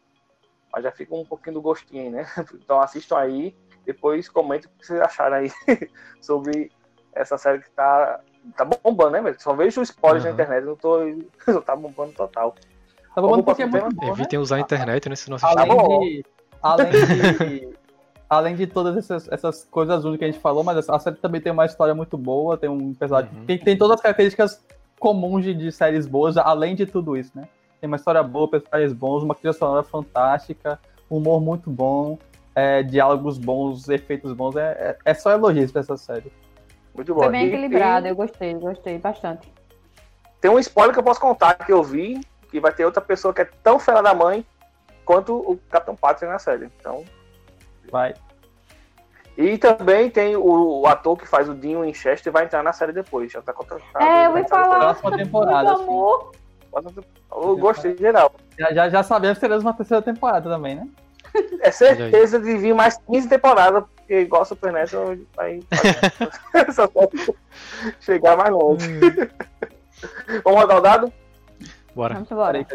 Mas já fica um pouquinho do gostinho aí, né? (laughs) Então assistam aí, depois comentem o que vocês acharam aí (laughs) sobre essa série que tá tá bombando, né, velho? Só vejo spoilers uhum. na internet, não tô. (laughs) tá bombando total. Tá bombando porque é muito bom, Evitem né? usar a internet, né? Senão além, tá de, além de. (laughs) além de todas essas, essas coisas únicas que a gente falou, mas a série também tem uma história muito boa, tem um personagem. Uhum. Tem, tem todas as características comuns de, de séries boas, além de tudo isso, né? Tem uma história boa, personagens bons, uma trilha sonora fantástica, humor muito bom, é, diálogos bons, efeitos bons. É, é, é só elogios pra essa série. Muito bom. Foi bem equilibrado, eu gostei, gostei bastante. Tem um spoiler que eu posso contar que eu vi, que vai ter outra pessoa que é tão fera da mãe quanto o Capitão Pátria na série. Então. Vai. E também tem o, o, ator que faz o Dinho em Chester vai entrar na série depois, já tá contratado. É, eu vou falar. Próxima temporada. Assim. Amor. Eu gostei geral. Já, já, já sabemos que teremos uma terceira temporada também, né? É certeza de vir mais 15 temporadas, porque igual Supernatural vai só (laughs) chegar mais longe. Hum. Vamos rodar o dado? Bora. Vamos embora.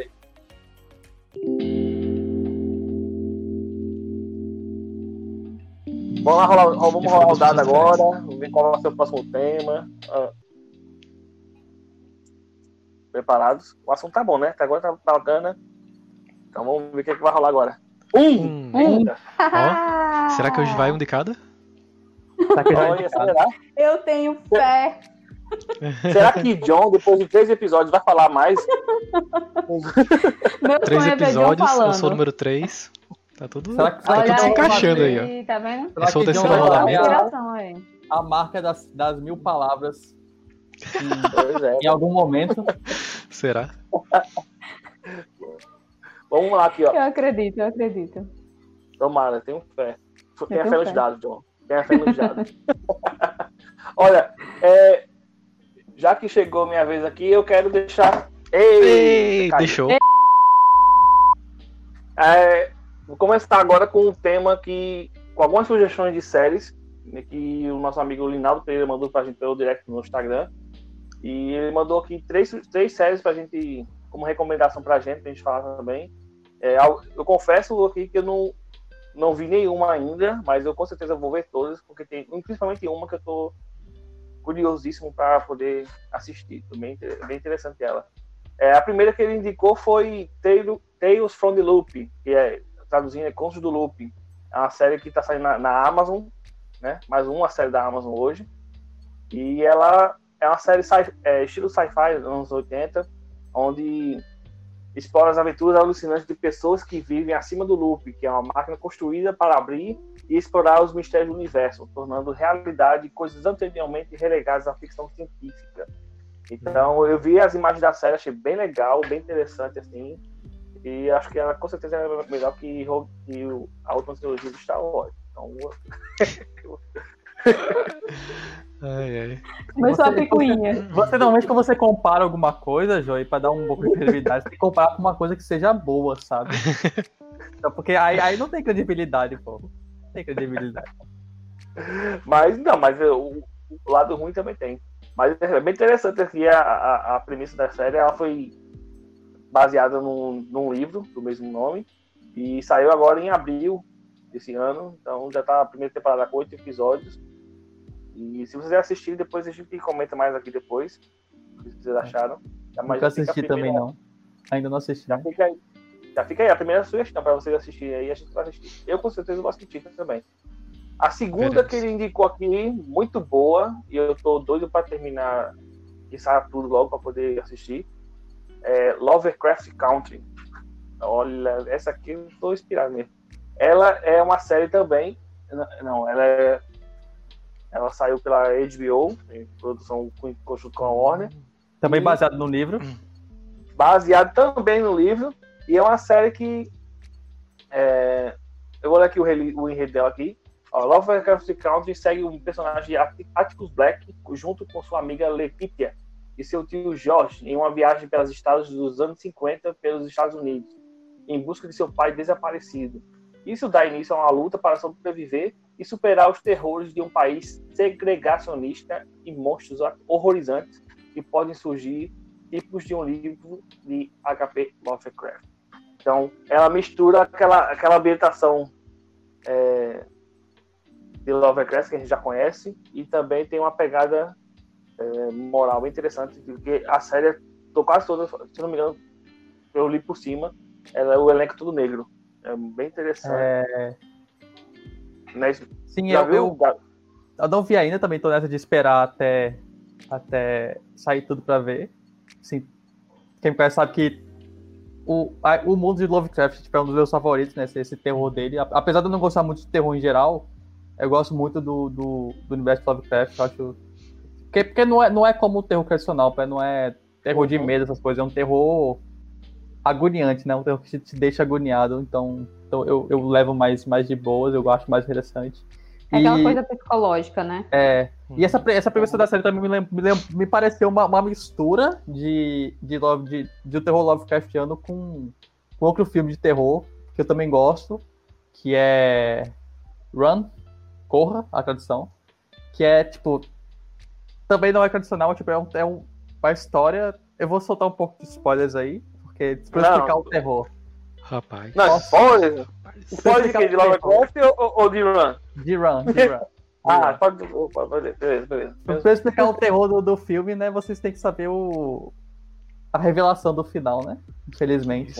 Vamos lá, rolar, vamos rolar o dado agora. Vamos ver qual vai ser o próximo tema. Ah. preparados. O assunto tá bom, né? Até agora tá bacana. Então vamos ver o que, é que vai rolar agora. Um! um. Oh, será que hoje vai um de cada? Será que Olha, será? Eu tenho fé. Será que John, depois de três episódios, vai falar mais? Meu três é episódios, eu sou o número três. Tá tudo, será que, tá tudo se encaixando aí, ó. Tá vendo? Eu sou o terceiro rodamento. A marca das, das mil palavras é. em algum momento. Será? Vamos lá aqui, ó. Eu acredito, eu acredito. Tomara, tenho fé. Tenha fé nos dados, John. Tenha fé nos (laughs) dados. Olha, é, já que chegou minha vez aqui, eu quero deixar. Ei! Ei deixou. É, vou começar agora com um tema que. com algumas sugestões de séries né, que o nosso amigo Linaldo Pereira mandou pra gente pelo direct no Instagram. E ele mandou aqui três, três séries pra gente, como recomendação pra gente, pra gente falar também. É, eu confesso aqui que eu não, não vi nenhuma ainda, mas eu com certeza vou ver todas, porque tem principalmente uma que eu tô curiosíssimo para poder assistir. Bem, bem interessante ela. É, a primeira que ele indicou foi Tales from the Loop, que é traduzindo é Contos do Loop. É uma série que está saindo na, na, Amazon, né? Mais uma série da Amazon hoje. E ela é uma série sci é, estilo sci-fi, anos 80, onde explora as aventuras alucinantes de pessoas que vivem acima do loop, que é uma máquina construída para abrir e explorar os mistérios do universo, tornando realidade coisas anteriormente relegadas à ficção científica. Então, eu vi as imagens da série, achei bem legal, bem interessante, assim, e acho que ela com certeza é melhor que, que a última trilogia de Star Wars. Então, (laughs) Ai, ai. Começou a picuinha. Você, normalmente, quando você compara alguma coisa, Joey, pra dar um pouco de credibilidade, você tem que comparar com uma coisa que seja boa, sabe? (laughs) Então, porque aí, aí não tem credibilidade, pô. Não tem credibilidade. Mas, não, mas o, o lado ruim também tem. Mas é bem interessante aqui a, a, a premissa da série, ela foi baseada num, num livro do mesmo nome e saiu agora em abril desse ano, então já tá a primeira temporada com oito episódios e se vocês assistirem, depois a gente comenta mais aqui depois. O que vocês acharam. Já Nunca assisti primeira... também, não. Ainda não assisti. Já fica aí. Já fica aí a primeira sugestão para vocês assistirem aí, a gente vai assistir. Eu com certeza vou assistir também. A segunda que ele indicou aqui, muito boa, e eu tô doido para terminar e sair tudo logo para poder assistir. É Lovecraft Country. Olha, essa aqui eu tô inspirado mesmo. Ela é uma série também. Não, ela é ela saiu pela HBO, em produção conjunto com a Warner. Também baseado no livro. Baseado também no livro. E é uma série que. É, eu vou ler aqui o, o enredo dela aqui. Ó, Lovecraft Country segue um personagem Atticus Black junto com sua amiga Letitia e seu tio George em uma viagem pelas estradas dos anos 50 pelos Estados Unidos, em busca de seu pai desaparecido. Isso dá início a uma luta para sobreviver e superar os terrores de um país segregacionista e monstros horrorizantes que podem surgir tipos de um livro de H.P. Lovecraft. Então, ela mistura aquela, aquela ambientação é, de Lovecraft que a gente já conhece e também tem uma pegada é, moral bem interessante, porque a série, tô quase toda, se não me engano, eu li por cima, ela é o elenco tudo negro. É bem interessante. É... Mas, Sim, eu, viu? eu, eu não vi ainda, também tô nessa de esperar até, até sair tudo pra ver. Assim, quem me conhece sabe que o, a, o mundo de Lovecraft tipo, é um dos meus favoritos, né? Esse, esse, terror dele. Apesar de eu não gostar muito de terror em geral, eu gosto muito do, do, do universo de Lovecraft. Eu acho. Porque, porque não, é, não é como o terror tradicional, não é terror de uhum. medo, essas coisas. É um terror agoniante, né? Um terror que te deixa agoniado. Então, então eu, eu levo mais, mais de boas, eu acho mais interessante. É aquela coisa psicológica, né? É. E essa, essa premissa da série também me, lem, me, lem, me pareceu uma, uma mistura de, de, love, de, de terror Lovecraftiano com, com outro filme de terror que eu também gosto, que é Run, Corra, a tradução. Que é, tipo, também não é tradicional, tipo, é, um, é um, uma história. Eu vou soltar um pouco de spoilers aí, porque pra explicar o terror. Rapaz. Não, spoiler. Spoiler de quê? De Lovecraft ou, ou de Run? De Run, de Run. (laughs) ah, pode. Opa, beleza, beleza. Pra explicar o terror do, do filme, né? Vocês têm que saber o. a revelação do final, né? Infelizmente.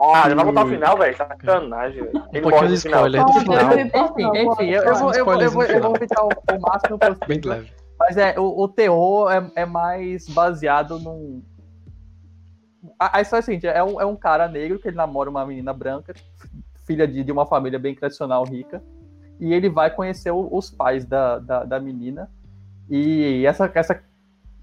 Ah, já vai botar o final, velho. Sacanagem, velho. Um pouquinho de spoiler do final. Enfim, enfim, eu, eu, vou, eu, vou, eu, vou, eu vou evitar o, o máximo possível. Bem leve. Mas é, o, o terror é, é mais baseado num. A, história é a seguinte: é um, é um cara negro que ele namora uma menina branca, filha de, de uma família bem tradicional rica, e ele vai conhecer o, os pais da, da, da menina. E essa, essa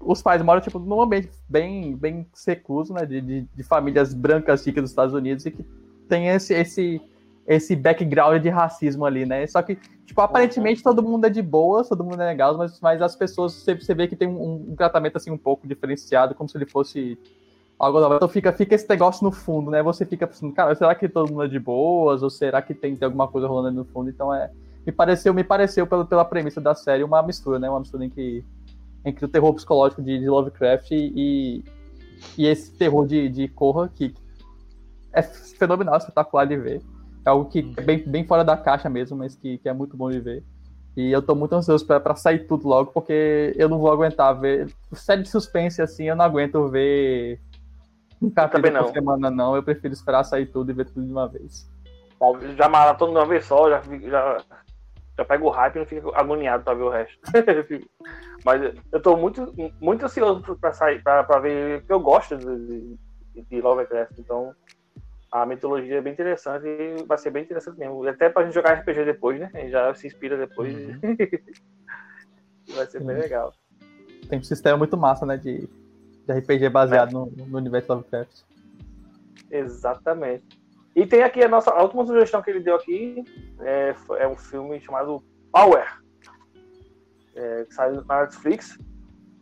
os pais moram tipo num ambiente bem bem secluso, né, de, de, de, famílias brancas ricas dos Estados Unidos e que tem esse esse esse background de racismo ali, né? Só que tipo aparentemente todo mundo é de boa, todo mundo é legal, mas, mas as pessoas você, você vê que tem um, um, tratamento assim um pouco diferenciado, como se ele fosse novo. Então fica fica esse negócio no fundo, né? Você fica pensando, cara, será que todo mundo é de boas ou será que tem, tem alguma coisa rolando ali no fundo? Então é me pareceu me pareceu pela, pela premissa da série uma mistura, né? Uma mistura em que entre o terror psicológico de, de Lovecraft e, e esse terror de, de Korra, que é fenomenal, espetacular de ver. É algo que é bem, bem fora da caixa mesmo, mas que, que é muito bom de ver. E eu tô muito ansioso para sair tudo logo, porque eu não vou aguentar ver. Série de suspense assim, eu não aguento ver um capítulo por semana, não. Eu prefiro esperar sair tudo e ver tudo de uma vez. Já maratona de uma vez só, já, já já pega o hype e não fica agoniado pra ver o resto. (laughs) Mas eu tô muito, muito ansioso pra sair, pra, pra ver, porque eu gosto de, de, de Lovecraft, então a mitologia é bem interessante e vai ser bem interessante mesmo. Até pra gente jogar RPG depois, né? A gente já se inspira depois. Uhum. (laughs) vai ser bem legal. Tem um sistema muito massa, né? De, de RPG baseado é. no, no universo Lovecraft. Exatamente. E tem aqui a nossa a última sugestão que ele deu aqui, é, é um filme chamado Power, é, que sai na Netflix.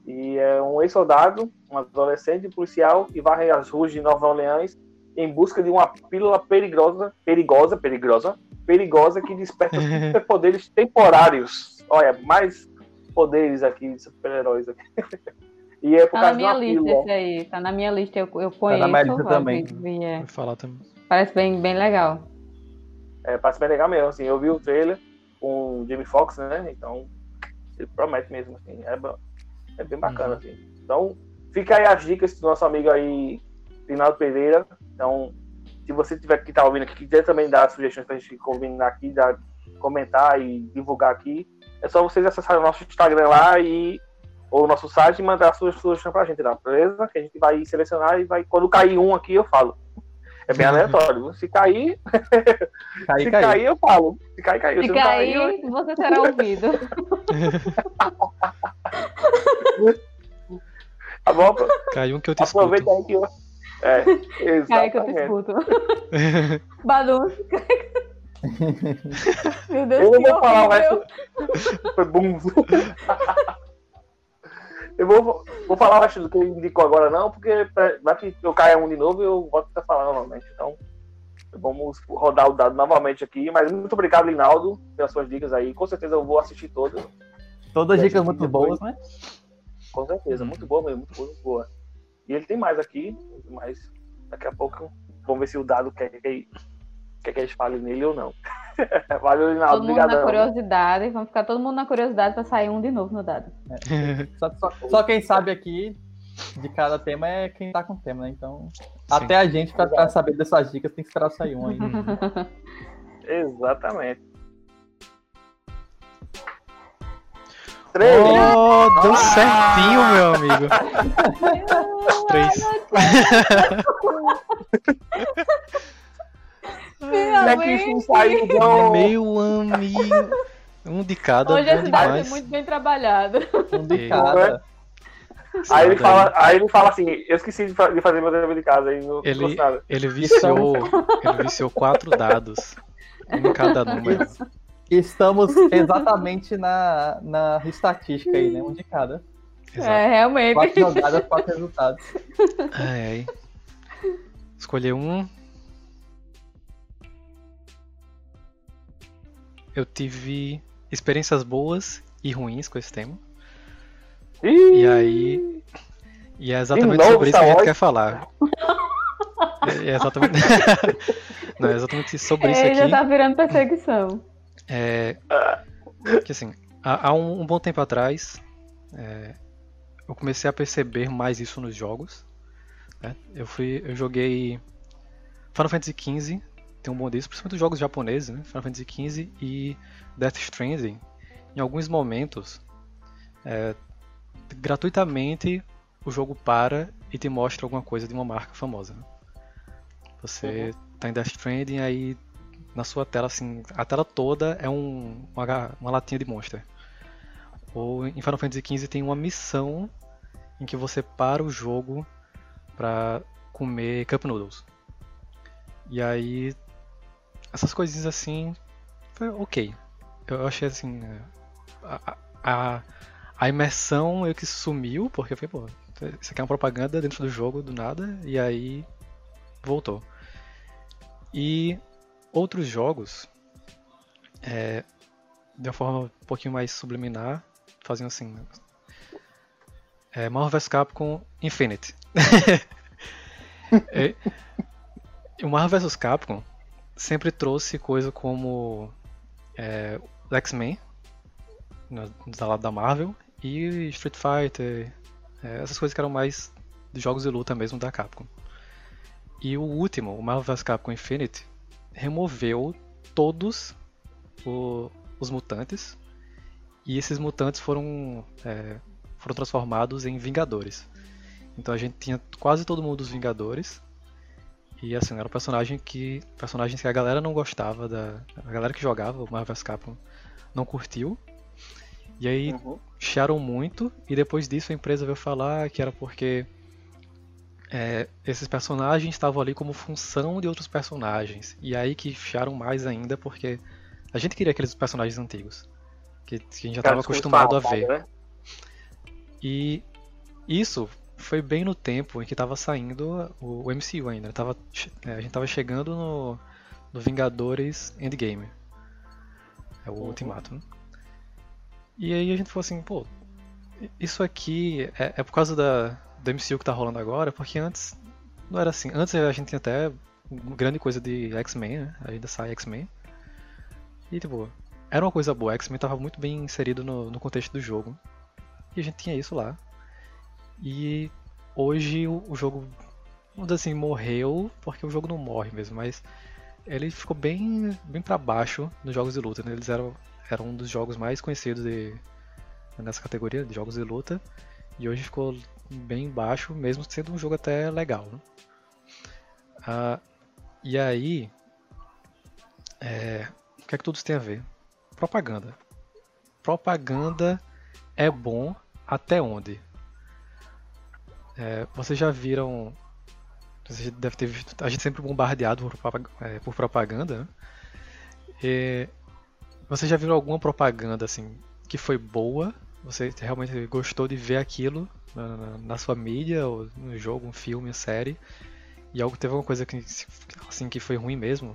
E é um ex-soldado, um adolescente policial que varre as ruas de Nova Orleans em busca de uma pílula perigosa, perigosa, perigosa, perigosa que desperta (laughs) superpoderes temporários. Olha, mais poderes aqui, super-heróis aqui. (laughs) e é por tá causa na minha lista pílula. esse aí, tá na minha lista, eu, eu conheço. Tá na minha lista também. É. Vou falar também. Parece bem, bem legal. É, parece bem legal mesmo, assim, eu vi o trailer com o Jimmy Fox, né, então ele promete mesmo, assim, é, é bem bacana, uhum. assim. Então, fica aí as dicas do nosso amigo aí, Rinaldo Pereira, então, se você tiver que estar tá ouvindo aqui, quiser também dar sugestões pra gente combinar aqui, dar, comentar e divulgar aqui, é só vocês acessarem o nosso Instagram lá e ou o nosso site e mandar a sua sugestão pra gente, tá? beleza? Que a gente vai selecionar e vai, quando cair um aqui, eu falo. É bem aleatório. Se cair. (laughs) Cair, se cair. cair, eu falo. Se cair, caiu. Se, se cair, cair eu... você será ouvido. (laughs) tá bom? Caiu um que eu te Aproveita escuto. aí que eu. É, (laughs) exatamente. Cai que eu te escuto. Badum. Meu Deus, eu não vou falar o resto. Foi bum. Eu vou, vou falar o resto do que ele indicou agora, não, porque vai que eu caia um de novo e eu volto a falar novamente. Então, vamos rodar o dado novamente aqui. Mas muito obrigado, Linaldo, pelas suas dicas aí. Com certeza eu vou assistir todas. Todas dicas muito depois. boas, né? Com certeza, muito boa mesmo, muito boa, muito boa. E ele tem mais aqui, mas daqui a pouco vamos ver se o dado quer que, quer que a gente fale nele ou não. (laughs) Valeu, Rinaldo. Todo mundo na curiosidade. Vamos ficar todo mundo na curiosidade para sair um de novo no dado. É. Só, só, só, quem sabe aqui de cada tema é quem tá com o tema, né? Então, Sim. até a gente, para saber dessas dicas, tem que esperar sair um aí. (laughs) Exatamente. Três. Oh, deu ah! certinho, meu amigo. (laughs) Três. Meu amigo. Um de cada. Hoje esse dado é muito bem trabalhado. Um de cada. Aí ele, fala, aí ele fala assim, eu esqueci de fazer meu dever de casa aí não ele, ele viciou, (laughs) ele viciou quatro dados. Um em cada número. Estamos exatamente na, na estatística aí, né? Um de cada. Exato. É, realmente. Quatro jogadas, quatro resultados. Ai, ai. Escolher um, eu tive experiências boas e ruins com esse tema. Ih! E aí. E é exatamente sobre isso que a gente quer falar. É, é exatamente. (laughs) Não, é exatamente sobre isso aqui. já tá virando perseguição. É. Que assim, há, há um, um, bom tempo atrás, é, eu comecei a perceber mais isso nos jogos. Né? Eu fui, eu joguei Final Fantasy XV, tem um bom disso, principalmente os jogos japoneses, né? Final Fantasy XV e Death Stranding. Em alguns momentos, é, gratuitamente o jogo para e te mostra alguma coisa de uma marca famosa. Né? Você uhum. tá em Death Stranding aí na sua tela assim, a tela toda é um, uma, uma latinha de Monster. Ou em Final Fantasy XV tem uma missão em que você para o jogo para comer Cup Noodles. E aí, essas coisinhas assim, foi ok. Eu achei assim, a, a, a imersão eu que sumiu, porque foi, pô, isso aqui é uma propaganda dentro do jogo do nada, e aí voltou. E outros jogos, é, de uma forma um pouquinho mais subliminar, faziam assim. É, Marvel vs Capcom Infinite. é, (laughs) o Marvel vs Capcom sempre trouxe coisa como é, X-Men, da lado da Marvel, e Street Fighter, é, essas coisas que eram mais jogos de luta mesmo da Capcom. E o último, o Marvel vs Capcom Infinite, removeu todos o, os mutantes e esses mutantes foram, é, foram transformados em Vingadores. Então a gente tinha quase todo mundo dos Vingadores. E assim, era um personagem que. Personagens que a galera não gostava, da, a galera que jogava o Marvel Capcom não curtiu. E aí uhum. chiaram muito, e depois disso a empresa veio falar que era porque é, esses personagens estavam ali como função de outros personagens. E aí que chiaram mais ainda porque a gente queria aqueles personagens antigos que, que a gente já estava acostumado a ver. Né? E isso foi bem no tempo em que estava saindo o, o, MCU ainda. Tava, é, a gente estava chegando no, no, Vingadores Endgame. É o uhum. Ultimato, né? E aí a gente falou assim, pô, isso aqui é, é por causa da, do MCU que tá rolando agora, porque antes não era assim. Antes a gente tinha até grande coisa de X-Men, né? Ainda sai X-Men. E tipo, era uma coisa boa. X-Men estava muito bem inserido no, no, contexto do jogo. E a gente tinha isso lá. E hoje o, jogo, vamos dizer assim, morreu, porque o jogo não morre mesmo, mas ele ficou bem, bem para baixo nos jogos de luta. Né? Eles eram, eram um dos jogos mais conhecidos de, nessa categoria de jogos de luta. E hoje ficou bem baixo, mesmo sendo um jogo até legal. Né? Ah, e aí, é, o que é que tudo isso tem a ver? propaganda. Propaganda é bom até onde? É, vocês já viram. Você deve ter visto. A gente sempre bombardeado por, é, por propaganda. Né? E, você já viram alguma propaganda assim que foi boa? Você realmente gostou de ver aquilo na, na, na sua mídia, ou no jogo, um filme, uma série? E algo teve alguma coisa que, assim, que foi ruim mesmo?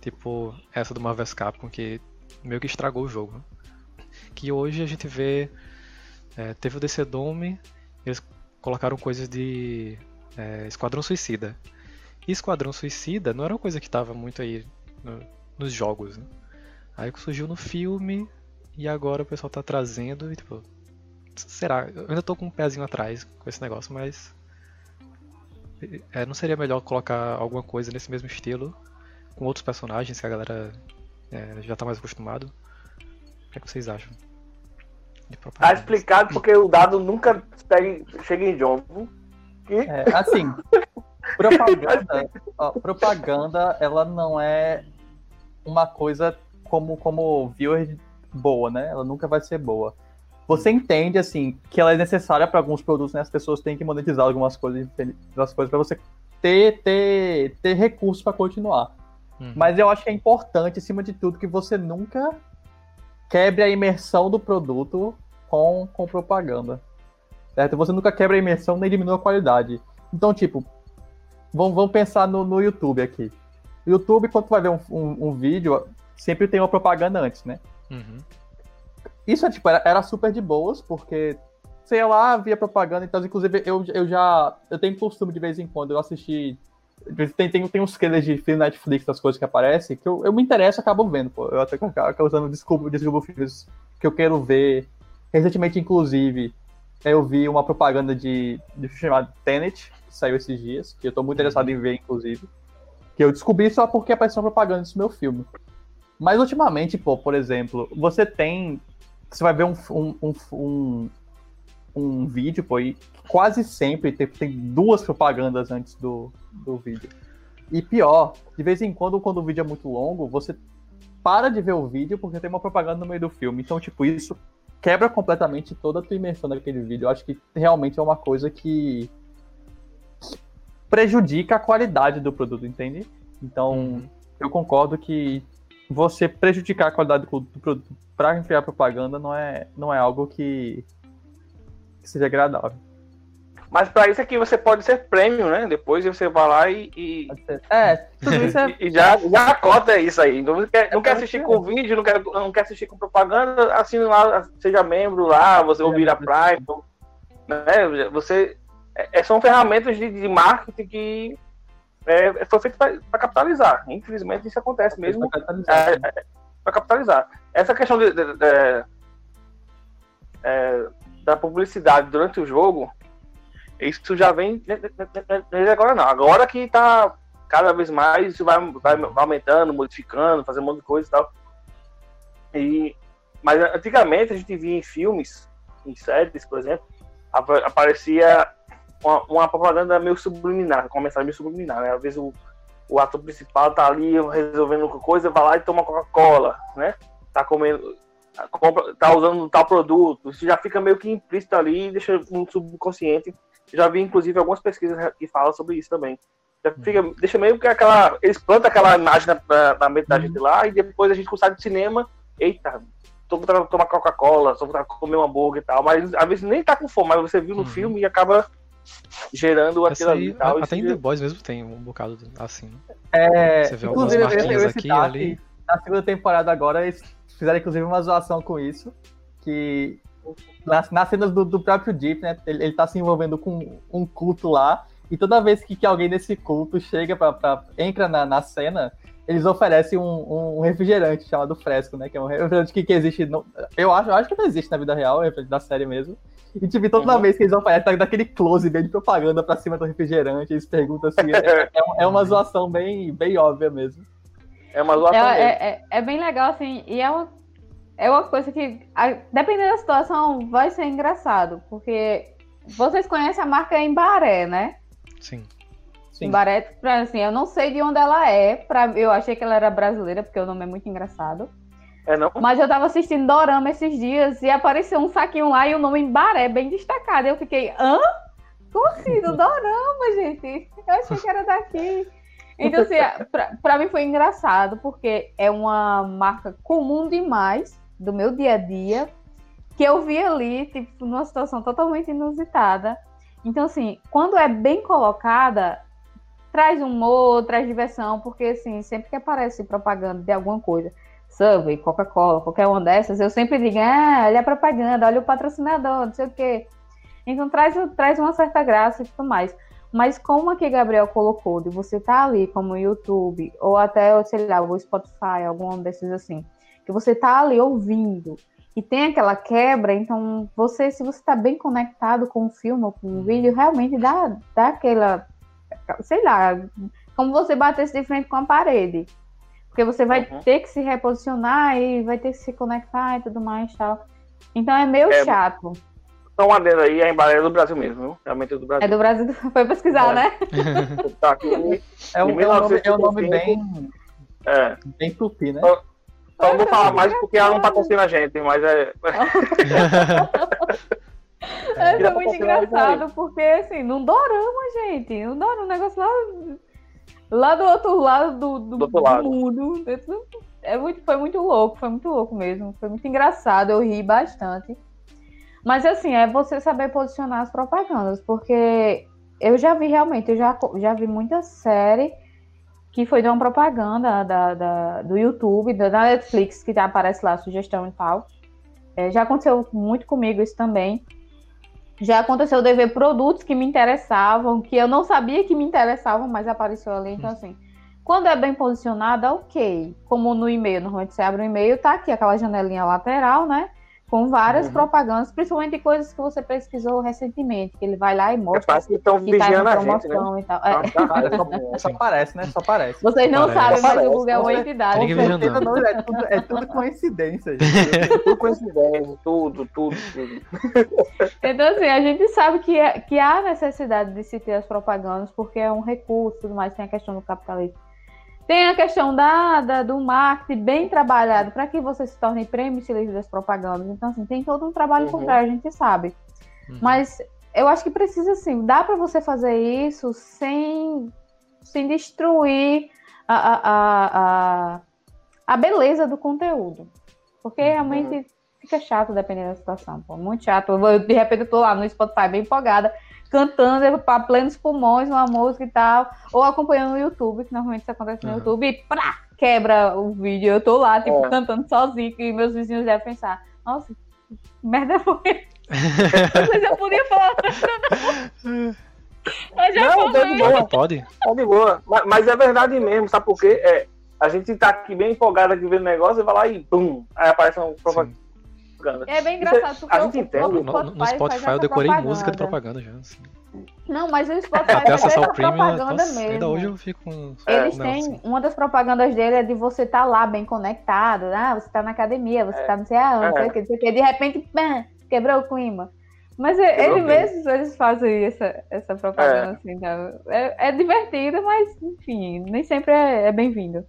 Tipo essa do Marvel Capcom, que meio que estragou o jogo. Né? Que hoje a gente vê. É, teve o DC Dome, eles colocaram coisas de é, Esquadrão Suicida. E Esquadrão Suicida não era uma coisa que estava muito aí no, nos jogos. Né? Aí surgiu no filme e agora o pessoal está trazendo e tipo. Será? Eu ainda estou com um pezinho atrás com esse negócio, mas. É, não seria melhor colocar alguma coisa nesse mesmo estilo com outros personagens que a galera é, já está mais acostumado. O que, é que vocês acham? Tá explicado porque o dado nunca chega em John. Que... É, assim, propaganda, (laughs) ó, propaganda, ela não é uma coisa como, como viewer boa, né? Ela nunca vai ser boa. Você entende, assim, que ela é necessária para alguns produtos, né? As pessoas têm que monetizar algumas coisas, algumas coisas para você ter, ter, ter recursos para continuar. Uhum. Mas eu acho que é importante, acima de tudo, que você nunca quebre a imersão do produto com, com propaganda. Certo? Você nunca quebra a imersão nem diminui a qualidade. Então, tipo, vamos, vamos pensar no, no YouTube aqui. O YouTube, quando tu vai ver um, um, um, vídeo, sempre tem uma propaganda antes, né? Uhum. Isso é, tipo, era, era, super de boas, porque, sei lá, havia propaganda, então, inclusive, eu, eu já. Eu tenho costume de vez em quando eu assistir tem, tem, tem uns trailers de filme Netflix, das coisas que aparecem, que eu, eu me interesso e acabo vendo, pô. Eu até acabo usando desculpa, desculpa filmes que eu quero ver. Recentemente, inclusive, eu vi uma propaganda de, de um chamado Tenet, que saiu esses dias, que eu tô muito interessado em ver, inclusive. Que eu descobri só porque apareceu uma propaganda desse meu filme. Mas ultimamente, pô, por exemplo, você tem. Você vai ver um, um, um, um, vídeo, pô, e quase sempre tem, tem duas propagandas antes do, do vídeo. E pior, de vez em quando, quando o vídeo é muito longo, você para de ver o vídeo porque tem uma propaganda no meio do filme. Então, tipo, isso quebra completamente toda a tua imersão naquele vídeo. Eu acho que realmente é uma coisa que prejudica a qualidade do produto, entende? Então, uhum. eu concordo que você prejudicar a qualidade do, do produto para enfiar propaganda não é, não é algo que, que seja agradável. Mas para isso aqui você pode ser prêmio, né? Depois você vai lá e. e... É, tudo (laughs) isso é. e já, já cota isso aí. Não quer, não quer assistir com vídeo, não quer, não quer assistir com propaganda, assine lá, seja membro lá, você ouvir a Prime. Então, né? Você. É, são ferramentas de, de marketing que é, foi feito para capitalizar. Infelizmente isso acontece mesmo. Para capitalizar. É, é, capitalizar. Essa questão de, de, de, é, da publicidade durante o jogo isso já vem desde agora não. Agora que tá cada vez mais isso vai, vai aumentando, modificando, fazendo um monte de coisa e tal. E, mas antigamente a gente via em filmes, em séries, por exemplo, aparecia uma, uma propaganda meio subliminar, com uma mensagem meio subliminar, né? Às vezes o, o ator principal tá ali resolvendo coisa, vai lá e toma Coca-Cola, né? Tá comendo, compra, tá usando tal produto, isso já fica meio que implícito ali, deixa no subconsciente já vi, inclusive, algumas pesquisas que falam sobre isso também. Já fica, uhum. deixa meio que aquela. Eles plantam aquela imagem na, na mente da uhum. gente lá e depois a gente consegue de cinema. Eita, tô voltando tomar Coca-Cola, tô voltando comer um hambúrguer e tal. Mas às vezes nem tá com fome, mas você viu no uhum. filme e acaba gerando aquilo aí, ali. Tal, até em The Boys mesmo tem um bocado assim. É, você vê algumas marquinhas aqui ali. Na segunda temporada agora eles fizeram inclusive uma zoação com isso. Que nas, nas cenas do, do, próprio Deep, né? Ele, ele tá se envolvendo com um culto lá. E toda vez que, que alguém desse culto chega pra, pra entra na, na cena, eles oferecem um, um, refrigerante chamado Fresco, né? Que é um refrigerante que, que existe. No, eu, acho, eu acho que não existe na vida real, é da série mesmo. E, tipo, toda uhum. vez que eles oferecem, tá daquele close bem de propaganda pra cima do refrigerante, eles perguntam assim. é, é, é, uma (laughs) zoação bem, bem óbvia mesmo. É uma zoação. É, é, é, é, bem legal, assim, e é uma é uma coisa que, dependendo da situação, vai ser engraçado, porque vocês conhecem a marca Embaré, né? Sim. Sim. Embaré, assim, eu não sei de onde ela é, pra, eu achei que ela era brasileira, porque o nome é muito engraçado. É, não? Mas eu tava assistindo Dorama esses dias e apareceu um saquinho lá e o nome Embaré bem destacado. Eu fiquei, hã? Como assim? Do (laughs) Dorama, gente? Eu achei que era daqui. Então, assim, pra, pra mim foi engraçado, porque é uma marca comum demais do meu dia a dia, que eu vi ali, tipo, numa situação totalmente inusitada. Então, assim, quando é bem colocada, traz humor, traz diversão, porque, assim, sempre que aparece propaganda de alguma coisa, Subway, Coca-Cola, qualquer uma dessas, eu sempre digo, ah, olha a propaganda, olha o patrocinador, não sei o quê. Então, traz, traz uma certa graça e tudo mais. Mas como aqui Gabriel colocou, de você estar tá ali como o YouTube, ou até, sei lá, o Spotify, algum desses assim, que você está ali ouvindo e tem aquela quebra, então você, se você está bem conectado com o filme ou com o vídeo, realmente dá, dá aquela, sei lá, como você batesse de frente com a parede. Porque você vai uhum. ter que se reposicionar e vai ter que se conectar e tudo mais tal. Então é meio é, chato. Então, uma delas aí, a embalagem é do Brasil mesmo, viu? Realmente é do Brasil. É do Brasil, (laughs) foi pesquisar, é. né? tá aqui, (laughs) é, um, é, nome, é um nome bem. É. Bem tupi, né? Só não vou falar mais porque ela não patrocina a gente, mas é. (laughs) é, é muito engraçado, porque assim, não dorama, gente. Não dorama, um negócio lá, lá do outro lado do, do, do, outro lado. mundo. É muito, foi muito louco, foi muito louco mesmo. Foi muito engraçado, eu ri bastante. Mas assim, é você saber posicionar as propagandas, porque eu já vi realmente, eu já, já vi muita série que foi de uma propaganda da, da, do YouTube, da Netflix, que aparece lá, sugestão e tal. É, já aconteceu muito comigo isso também. Já aconteceu de ver produtos que me interessavam, que eu não sabia que me interessavam, mas apareceu ali. Então, assim, quando é bem posicionada, ok. Como no e-mail, normalmente você abre o um e-mail, tá aqui aquela janelinha lateral, né? Com várias uhum. propagandas, principalmente coisas que você pesquisou recentemente, que ele vai lá e mostra é que estão tá vigiando a gente, né? e tal. É. Ah, só, aparece, (laughs) né? Só aparece. Vocês não parece. sabem, mas o Google é uma entidade. Com não, é, tudo, é tudo coincidência, gente. (laughs) É tudo coincidência, tudo, tudo, tudo. Então, assim, a gente sabe que, é, que há necessidade de se ter as propagandas, porque é um recurso, tudo mais, tem a questão do capitalismo. Tem a questão da, da do marketing bem trabalhado para que você se torne prêmio livre das propagandas. Então, assim, tem todo um trabalho uhum. por trás, a gente sabe. Uhum. Mas eu acho que precisa, assim, dá para você fazer isso sem, sem destruir a, a, a, a, beleza do conteúdo. Porque uhum. realmente fica chato dependendo da situação, pô. Muito chato. Eu, de repente eu tô lá no Spotify bem empolgada cantando para plenos pulmões uma música e tal, ou acompanhando no YouTube, que normalmente isso acontece no uhum. YouTube, e pá, quebra o vídeo. Eu tô lá, tipo, é. cantando sozinho, e meus vizinhos devem pensar, nossa, que merda foi. (laughs) Mas eu podia falar. (laughs) Mas já não, tá de boa. Pode? Tá de boa. Mas, mas, é verdade mesmo, sabe por quê? É, a gente tá aqui bem empolgado aqui vendo o negócio e vai lá e bum, aí aparece um propaganda. É bem engraçado, (laughs) porque a gente entende. No, no Spotify eu decorei propaganda. música de propaganda já. Assim. Não, mas o Spotify Até acessar o premium, propaganda nossa, mesmo. Ainda hoje eu fico com... Eles têm, assim. uma das propagandas dele é de você estar tá lá bem conectado, né? Você tá na academia, você é. tá não sei aonde, é. não sei o que, não sei o que, de repente, pã, quebrou o clima. Mas eles mesmos eles fazem essa, essa propaganda é. assim, então, é, é divertido, mas enfim, nem sempre é, é bem-vindo.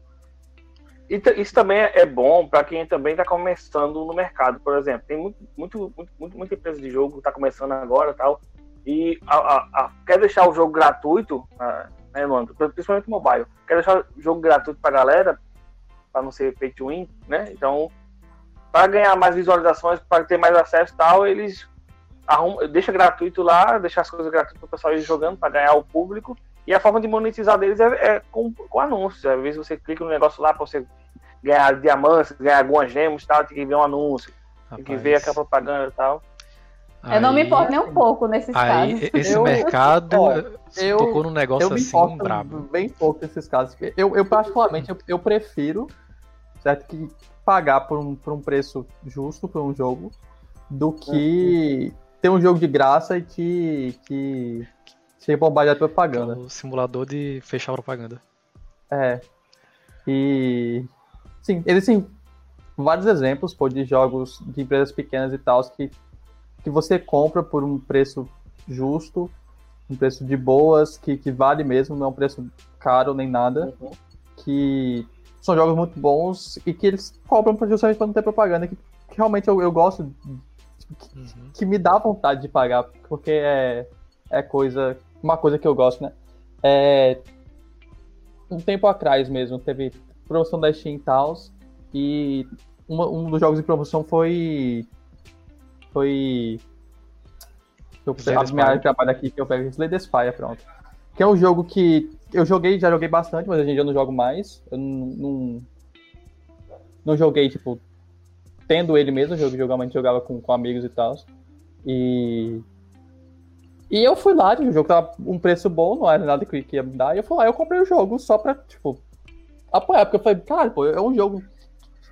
Isso também é bom para quem também está começando no mercado, por exemplo. Tem muito, muito, muito, muita empresa de jogo que está começando agora tal, e a, a, a, quer deixar o jogo gratuito, né, mano? Principalmente mobile. Quer deixar o jogo gratuito para galera, para não ser pay to win, né? Então, para ganhar mais visualizações, para ter mais acesso e tal, eles arrumam, deixa gratuito lá, deixa as coisas gratuitas para o pessoal ir jogando, para ganhar o público. E a forma de monetizar deles é, é com, com, anúncios. Às vezes você clica no negócio lá para você ganhar diamantes, ganhar algumas gemas e tal, tem que ver um anúncio, Rapaz. tem que ver aquela propaganda e tal. Aí, eu não me importo nem um pouco nesses aí, casos. Esse eu, mercado eu, tocou num negócio eu me assim brabo. Bem pouco nesses casos. Eu, eu particularmente, eu, eu prefiro certo, que pagar por um, por um preço justo por um jogo do que ter um jogo de graça e que, que ser bombardeado de propaganda. O simulador de fechar a propaganda. É. E. Sim, existem vários exemplos pô, de jogos de empresas pequenas e tal que, que você compra por um preço justo, um preço de boas, que, que vale mesmo, não é um preço caro nem nada. Uhum. Que são jogos muito bons e que eles cobram justamente para não ter propaganda, que, que realmente eu, eu gosto, que, uhum. que me dá vontade de pagar, porque é, é coisa uma coisa que eu gosto, né? É, um tempo atrás mesmo, teve promoção da Steam e tal, e uma, um dos jogos de promoção foi. Foi. Eu de trabalho aqui que eu pego Slay Spire, pronto. Que é um jogo que eu joguei, já joguei bastante, mas hoje em dia eu não jogo mais. Eu não. Não, não joguei, tipo, tendo ele mesmo, eu geralmente jogava com, com amigos e tal. E e eu fui lá, o jogo tava um preço bom, não era nada que, ia me dar, e eu fui lá, eu comprei o jogo só pra, tipo, apoiar, porque eu falei, cara, pô, é um jogo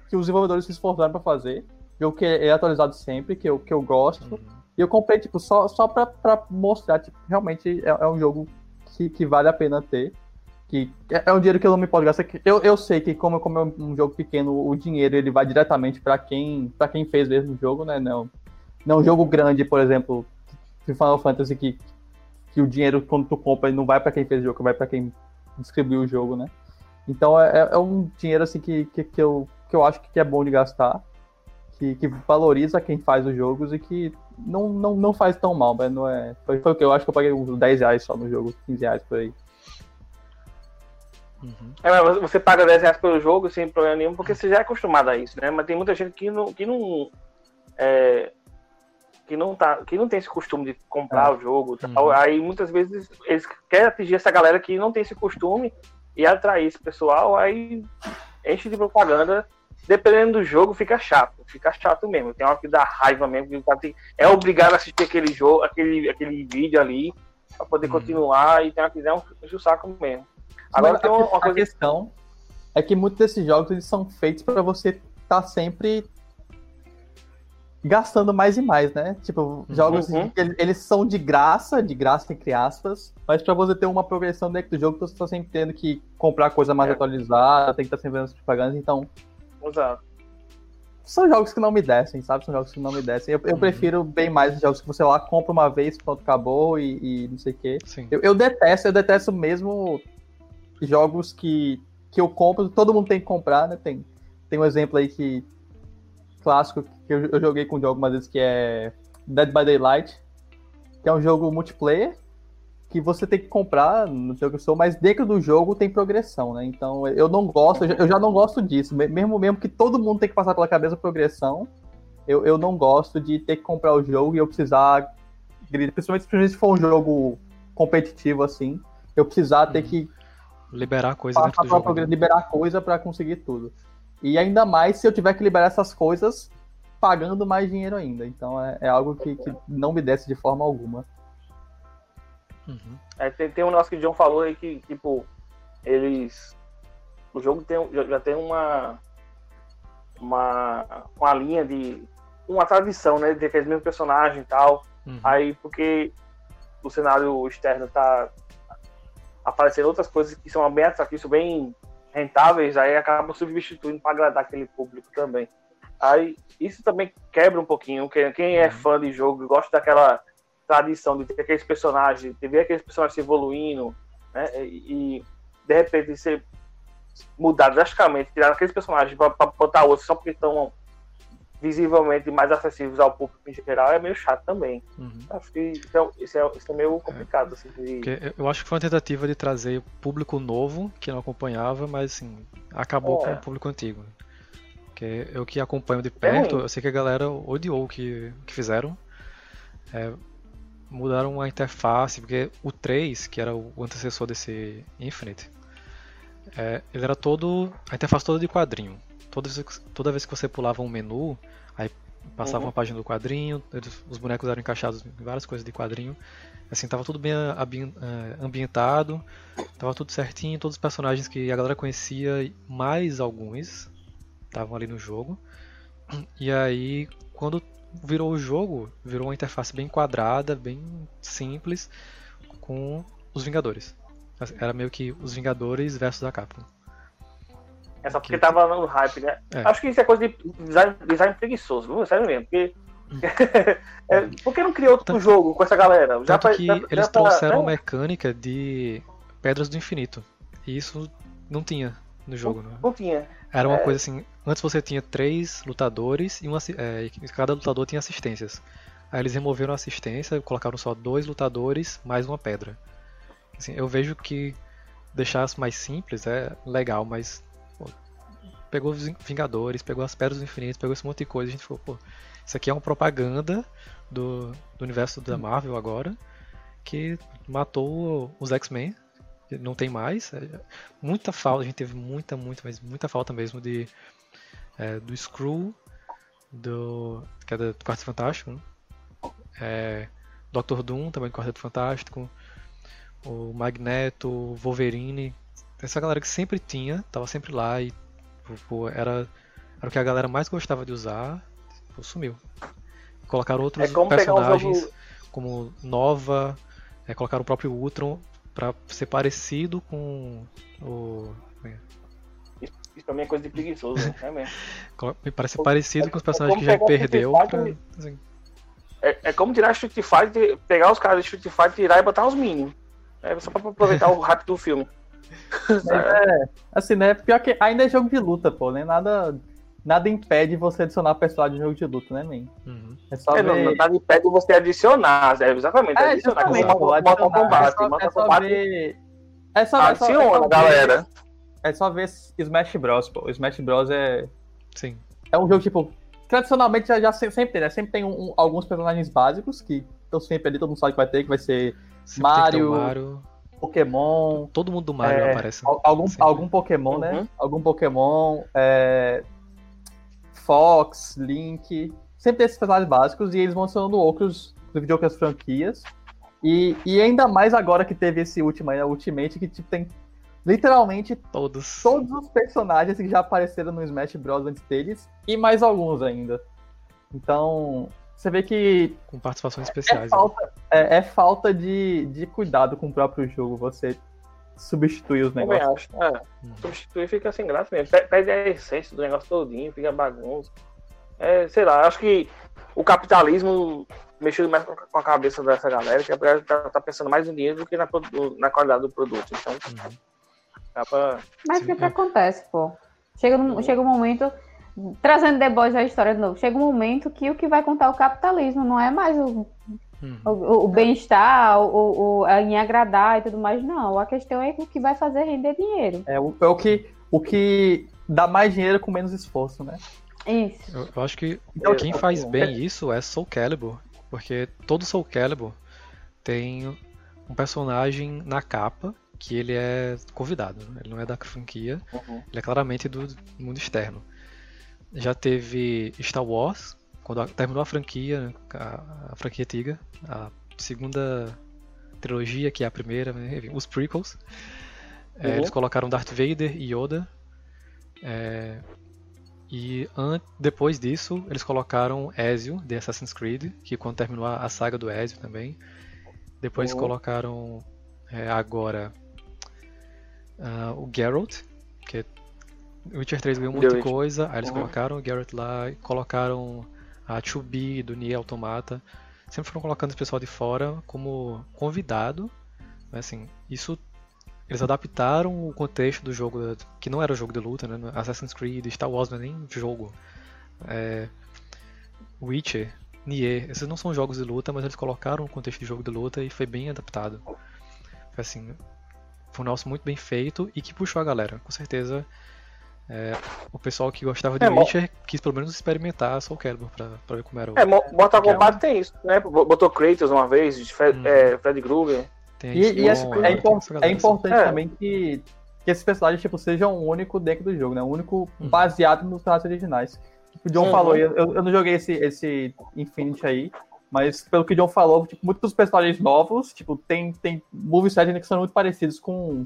que os desenvolvedores se esforçaram pra fazer, jogo que é atualizado sempre, que eu, que eu gosto, uhum. e eu comprei, tipo, só, só pra, pra mostrar, tipo, realmente é, é um jogo que, que vale a pena ter, que é, é um dinheiro que eu não me posso gastar, eu, eu sei que como, como é um jogo pequeno, o dinheiro ele vai diretamente para quem, pra quem fez mesmo o jogo, né, não, não um jogo grande, por exemplo, de Final Fantasy que, que o dinheiro, quando tu compra, não vai para quem fez o jogo, vai para quem distribuiu o jogo, né? Então é, é, é um dinheiro assim que, que, que, eu, que eu acho que é bom de gastar, que, que valoriza quem faz os jogos e que não, não, não faz tão mal, mas não é. Foi, foi o que eu acho que eu paguei uns 10 reais só no jogo, 15 reais por aí. Uhum. É, mas você paga 10 reais pelo jogo sem problema nenhum, porque você já é acostumado a isso, né? Mas tem muita gente que não, que não é, que não tá, que não tem esse costume de comprar é. o jogo, tal, uhum. aí muitas vezes eles querem atingir essa galera que não tem esse costume e atrair esse pessoal, aí enche de propaganda. Dependendo do jogo, fica chato, fica chato mesmo. Tem uma que dá raiva mesmo, que é obrigado a assistir aquele jogo, aquele, aquele vídeo ali para poder uhum. continuar e tem uma que é um, um saco mesmo. Agora tem uma, uma coisa... a questão é que muitos desses jogos eles são feitos para você estar tá sempre gastando mais e mais, né? Tipo, uhum. jogos uhum. eles são de graça, de graça entre aspas, mas para você ter uma progressão dentro do jogo, você tá sempre tendo que comprar coisa mais é. atualizada, tem que estar tá sempre vendo as propagandas, então. Exato. São jogos que não me descem, sabe? São jogos que não me descem. Eu, eu uhum. prefiro bem mais os jogos que você lá compra uma vez, pronto, acabou e, e não sei o quê. Eu, eu detesto, eu detesto mesmo jogos que, que eu compro, todo mundo tem que comprar, né? Tem, tem um exemplo aí que clássico que eu, eu joguei com o jogo algumas vezes, que é Dead by Daylight, que é um jogo multiplayer que você tem que comprar no jogo que sou, mas dentro do jogo tem progressão, né? Então eu não gosto, eu já não gosto disso. Mesmo mesmo que todo mundo tem que passar pela cabeça progressão, eu, eu não gosto de ter que comprar o jogo e eu precisar, principalmente se for um jogo competitivo assim, eu precisar ter uhum. que liberar coisa dentro do jogo. Né? Liberar coisa para conseguir tudo. E ainda mais se eu tiver que liberar essas coisas pagando mais dinheiro ainda. Então é, é algo que, que, não me desce de forma alguma. Uhum. É, tem, tem um negócio que o John falou aí que, tipo, eles. O jogo tem, já tem uma. Uma, uma linha de. Uma tradição, né? De aqueles mesmos personagens e tal. Uhum. Aí, porque o cenário externo tá aparecendo outras coisas que são bem atrativas, bem rentáveis, aí acabam substituindo para agradar aquele público também. Aí isso também quebra um pouquinho. Quem é uhum. fã de jogo gosta daquela tradição de ter aqueles personagens, de ver aqueles personagens se evoluindo, né? E, de repente ser mudar drasticamente, tirar aqueles personagens para botar outros só porque estão visivelmente mais acessíveis ao público em geral é meio chato também. Uhum. Acho que então, isso, é, isso é meio complicado. É. Assim, de... Eu acho que foi uma tentativa de trazer público novo que não acompanhava, mas assim, acabou é. com o público antigo. Que eu que acompanho de perto, é eu sei que a galera odiou o que, que fizeram. É, mudaram a interface, porque o 3, que era o antecessor desse Infinite, é, ele era todo. a interface toda de quadrinho toda vez, toda vez que você pulava um menu, aí passava uhum. uma página do quadrinho, eles, os bonecos eram encaixados em várias coisas de quadrinho. Assim, tava tudo bem eh, ambientado, tava tudo certinho, todos os personagens que a galera conhecia, mais alguns, estavam ali no jogo. E aí, quando virou o jogo, virou uma interface bem quadrada, bem simples, com os Vingadores. Era meio que os Vingadores versus a Capcom. É só porque que... tava no hype, né? É. Acho que isso é coisa de design, design preguiçoso, viu? Sério mesmo. Porque. (laughs) é, por que não criou outro tanto, jogo com essa galera? Já tanto que já, eles já trouxeram tá, mecânica de Pedras do Infinito. E isso não tinha no jogo, não, né? não tinha. Era uma é... coisa assim. Antes você tinha três lutadores e, uma, é, cada lutador tinha assistências. Aí eles removeram a assistência, colocaram só dois lutadores mais uma pedra. Assim, eu vejo que deixar mais simples é legal, mas pegou os Vingadores, pegou as Pedras do Infinito, pegou esse monte de coisa. A gente falou, pô, isso aqui é uma propaganda do, do universo da Marvel agora, que matou os X-Men, não tem mais. É, muita falta, a gente teve muita, muita, mas muita falta mesmo de é, do Screw, do, que é do Quarteto Fantástico, né? é, Doctor Doom, também do Quarteto Fantástico, o Magneto, Wolverine, essa galera que sempre tinha, tava sempre lá e Tipo, era, era o que a galera mais gostava de usar, tipo, sumiu. Colocaram outros é como personagens jogo... como Nova, é, colocaram o próprio Ultron pra ser parecido com o. É. Isso, isso pra mim é coisa de preguiçoso, (laughs) né? É mesmo. Me parece parecido é, com os personagens que já perdeu. Pra, assim. é, é como tirar Street Fighter, pegar os caras de Street Fighter, tirar e botar os mínimos. É só pra aproveitar o hype do filme. É, assim, né? Pior que ainda é jogo de luta, pô, né? Nada, nada impede você adicionar personagem de jogo de luta, né, man? Uhum. É só é, ver... não, nada impede você adicionar, é, exatamente. É, adicionar, exatamente, pô, Mortal Kombat. É só, é só ver... É só, Adiciona, é só, galera. É só ver Smash Bros, pô. Smash Bros é... Sim. É um jogo, tipo... Tradicionalmente já, já sempre tem, né? Sempre tem um, um, alguns personagens básicos que estão sempre ali, todo mundo sabe que vai ter, que vai ser sempre Mario... Mario Pokémon. Todo mundo do Mario é, aparece. Algum, algum Pokémon, né? uhum. né? Algum Pokémon. É, Fox, Link. Sempre tem esses personagens básicos e eles vão sendo outros de outras franquias. E, e ainda mais agora que teve esse último aí, Ultimate, que tipo, tem literalmente todos. todos os personagens que já apareceram no Smash Bros. antes deles, e mais alguns ainda. Então, você vê que. Com participações especiais. É falta, né? é, é falta de, de cuidado com o próprio jogo, você substituir os negócios. Eu acho. É, hum. Substituir fica sem graça mesmo. Perde a essência do negócio todinho, fica bagunça. É, sei lá, acho que o capitalismo mexeu mais com a cabeça dessa galera, que a galera tá, tá pensando mais no dinheiro do que na, na qualidade do produto. Então, uhum. Pra... Mas o que, que acontece, pô? Chega, um, chega um momento, trazendo deboche da história de novo, chega um momento que o que vai contar é o capitalismo, não é mais o, uhum. o, o bem-estar, o, o, em agradar e tudo mais, não. A questão é o que vai fazer render dinheiro. É o, é o, que, o que dá mais dinheiro com menos esforço, né? Isso. Eu, eu acho que então, quem faz bem isso é Soul Calibur, porque todo Soul Calibur tem um personagem na capa que ele é convidado, né? ele não é da franquia, uhum. ele é claramente do mundo externo. Já teve Star Wars, quando terminou a franquia, a, a franquia antiga, a segunda trilogia, que é a primeira, né? os prequels. É, uhum. É, eles colocaram Darth Vader e Yoda. É, e depois disso, eles colocaram Ezio, de Assassin's Creed, que quando terminou a, saga do Ezio também. Depois uhum. colocaram é, agora uh, o Geralt, que o Witcher 3 ganhou muita coisa, aí eles uhum. colocaram o Geralt lá, colocaram a 2B do Nier Automata. Sempre foram colocando esse pessoal de fora como convidado. Mas assim, isso eles adaptaram o contexto do jogo, que não era jogo de luta, né? Assassin's Creed, Star Wars não é nem jogo. É... Witcher, Nier, esses não são jogos de luta, mas eles colocaram o contexto de jogo de luta e foi bem adaptado. Foi assim, foi um negócio muito bem feito e que puxou a galera. Com certeza, é, o pessoal que gostava de é, Witcher quis pelo menos experimentar Soul Calibur pra, pra ver como era o. É, Mortal Kombat tem isso, né? Botou Kratos uma vez, Fred, hum. é, Fred Krueger. E, e assim, é, impor é, importante é. também que, que esses personagens tipo, sejam o único dentro do jogo, né? O único uhum. baseado nos personagens originais. O John uhum. falou, eu, eu não joguei esse, esse Infinity aí, mas pelo que o John falou, tipo, muitos dos personagens novos, tipo, tem, tem moveset que são muito parecidos com,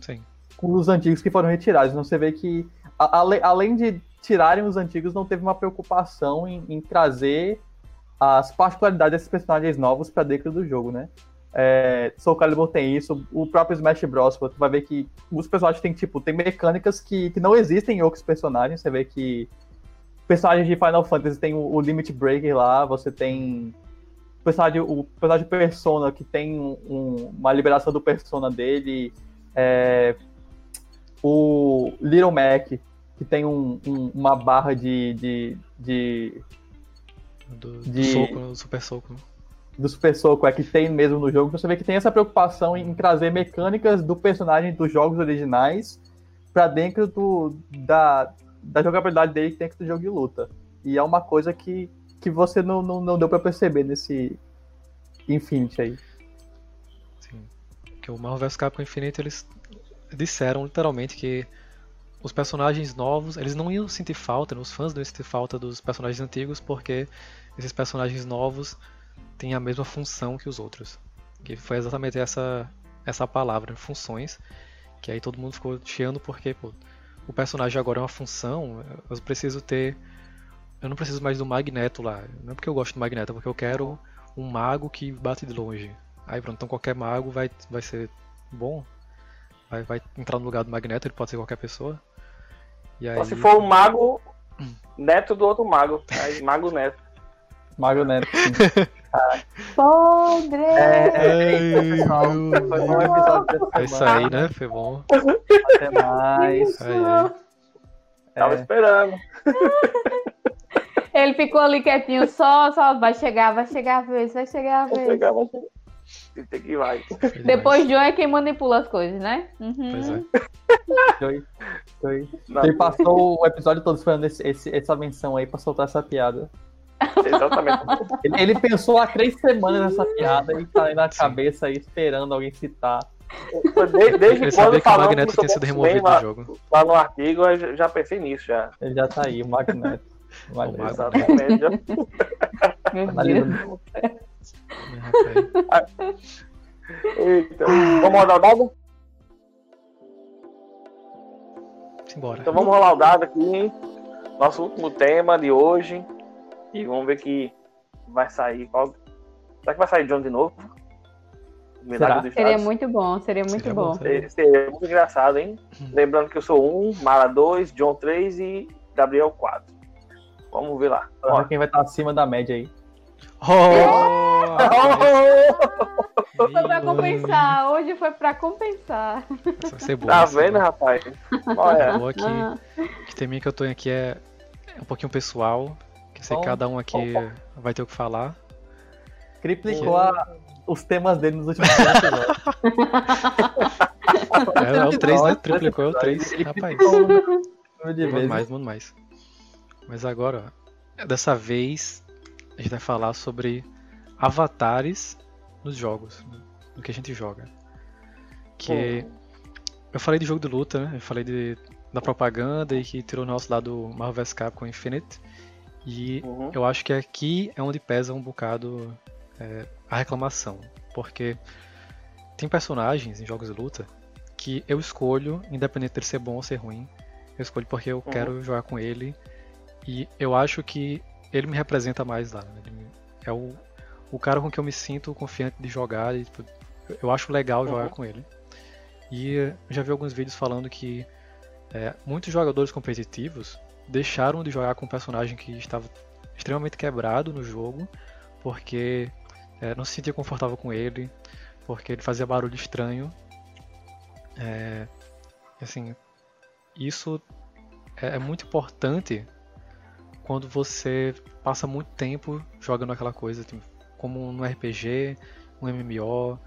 com os antigos que foram retirados. Então você vê que, a, além de tirarem os antigos, não teve uma preocupação em, em trazer as particularidades desses personagens novos para dentro do jogo, né? É, Soul Calibur tem isso, o próprio Smash Bros. Tu vai ver que os personagens têm, tipo, tem mecânicas que, que não existem em outros personagens. Você vê que personagens de Final Fantasy tem o, o Limit Breaker lá, você tem o personagem, o personagem Persona que tem um, uma liberação do Persona dele, é, o Little Mac que tem um, um, uma barra de. de, de, do, de, do soco, do super soco. Né? do Super Soco é que tem mesmo no jogo, você vê que tem essa preocupação em trazer mecânicas do personagem dos jogos originais para dentro do, da, da jogabilidade dele dentro do jogo de luta. E é uma coisa que, que você não, não, não deu para perceber nesse Infinity aí. Sim. Que o Marvel vs Capcom Infinite eles disseram literalmente que os personagens novos, eles não iam sentir falta, né? os fãs não iam sentir falta dos personagens antigos porque esses personagens novos tem a mesma função que os outros. Que foi exatamente essa essa palavra, funções, que aí todo mundo ficou chiando porque pô, o personagem agora é uma função, eu preciso ter eu não preciso mais do Magneto lá. Não é porque eu gosto do Magneto, é porque eu quero um mago que bate de longe. Aí pronto, então qualquer mago vai, vai ser bom. Vai, vai entrar no lugar do Magneto, ele pode ser qualquer pessoa. E aí... Só se for um mago neto do outro mago. Aí, (laughs) mago neto. Mago Neto. (laughs) Podre! É, é, é, pessoal. Foi um episódio. É isso aí, né? Foi bom. Até mais. Aí. Tava é. esperando. (laughs) Ele ficou ali quietinho, só, só vai chegar, vai chegar a vez, vai chegar a vez. Vai chegar, vai chegar. Tem que vai. Depois John é quem manipula as coisas, né? Uhum. Pois é. Joey, Joey. Ele passou o episódio todo esperando esse, esse, essa menção aí pra soltar essa piada. Exatamente. Ele, ele, pensou há três semanas nessa piada e tá aí na cabeça aí esperando alguém citar. Desde, desde ele quando que o Magneto tinha sido removido do jogo. Lá no artigo eu já pensei nisso já. Ele já tá aí, o Magneto. O Magneto. Exatamente. Já... Eita. Vamos rodar o dado? Simbora. Então vamos rolar o dado aqui. Nosso último tema de hoje E vamos ver que vai sair. Qual... Será que vai sair John de novo? Seria muito bom, seria muito seria bom. Seria, seria, muito engraçado, hein? Hum. Lembrando que eu sou um, Mara 2, John 3 e Gabriel 4. Vamos ver lá. Vamos ver quem vai estar acima da média aí. Oh! (laughs) oh! Foi pra compensar, hoje foi pra compensar. Vai ser bom, tá vendo, rapaz? Olha. Boa que, ah. que tem que eu tô aqui é, é um pouquinho pessoal, que sei que cada um aqui vai ter o que falar. Triplicou a, os temas dele nos últimos episódios. (laughs) é, é o 3, né? Triplicou, é o 3, rapaz. Muito mais, muito mais. Mas agora, dessa vez, a gente vai falar sobre avatares nos jogos, no que a gente joga. Que eu falei de jogo de luta, né? Eu falei de, da propaganda e que tirou o nosso lado Marvel vs Capcom Infinite. E uhum. eu acho que aqui é onde pesa um bocado é, a reclamação. Porque tem personagens em jogos de luta que eu escolho, independente de ser bom ou ser ruim, eu escolho porque eu uhum. quero jogar com ele. E eu acho que ele me representa mais lá. Né? é o, o cara com que eu me sinto confiante de jogar. E, tipo, eu acho legal jogar uhum. com ele. E eu já vi alguns vídeos falando que é, muitos jogadores competitivos deixaram de jogar com um personagem que estava extremamente quebrado no jogo, porque é, não se sentia confortável com ele, porque ele fazia barulho estranho. É, assim, isso é, é muito importante quando você passa muito tempo jogando aquela coisa, tipo, como no RPG, um MMO,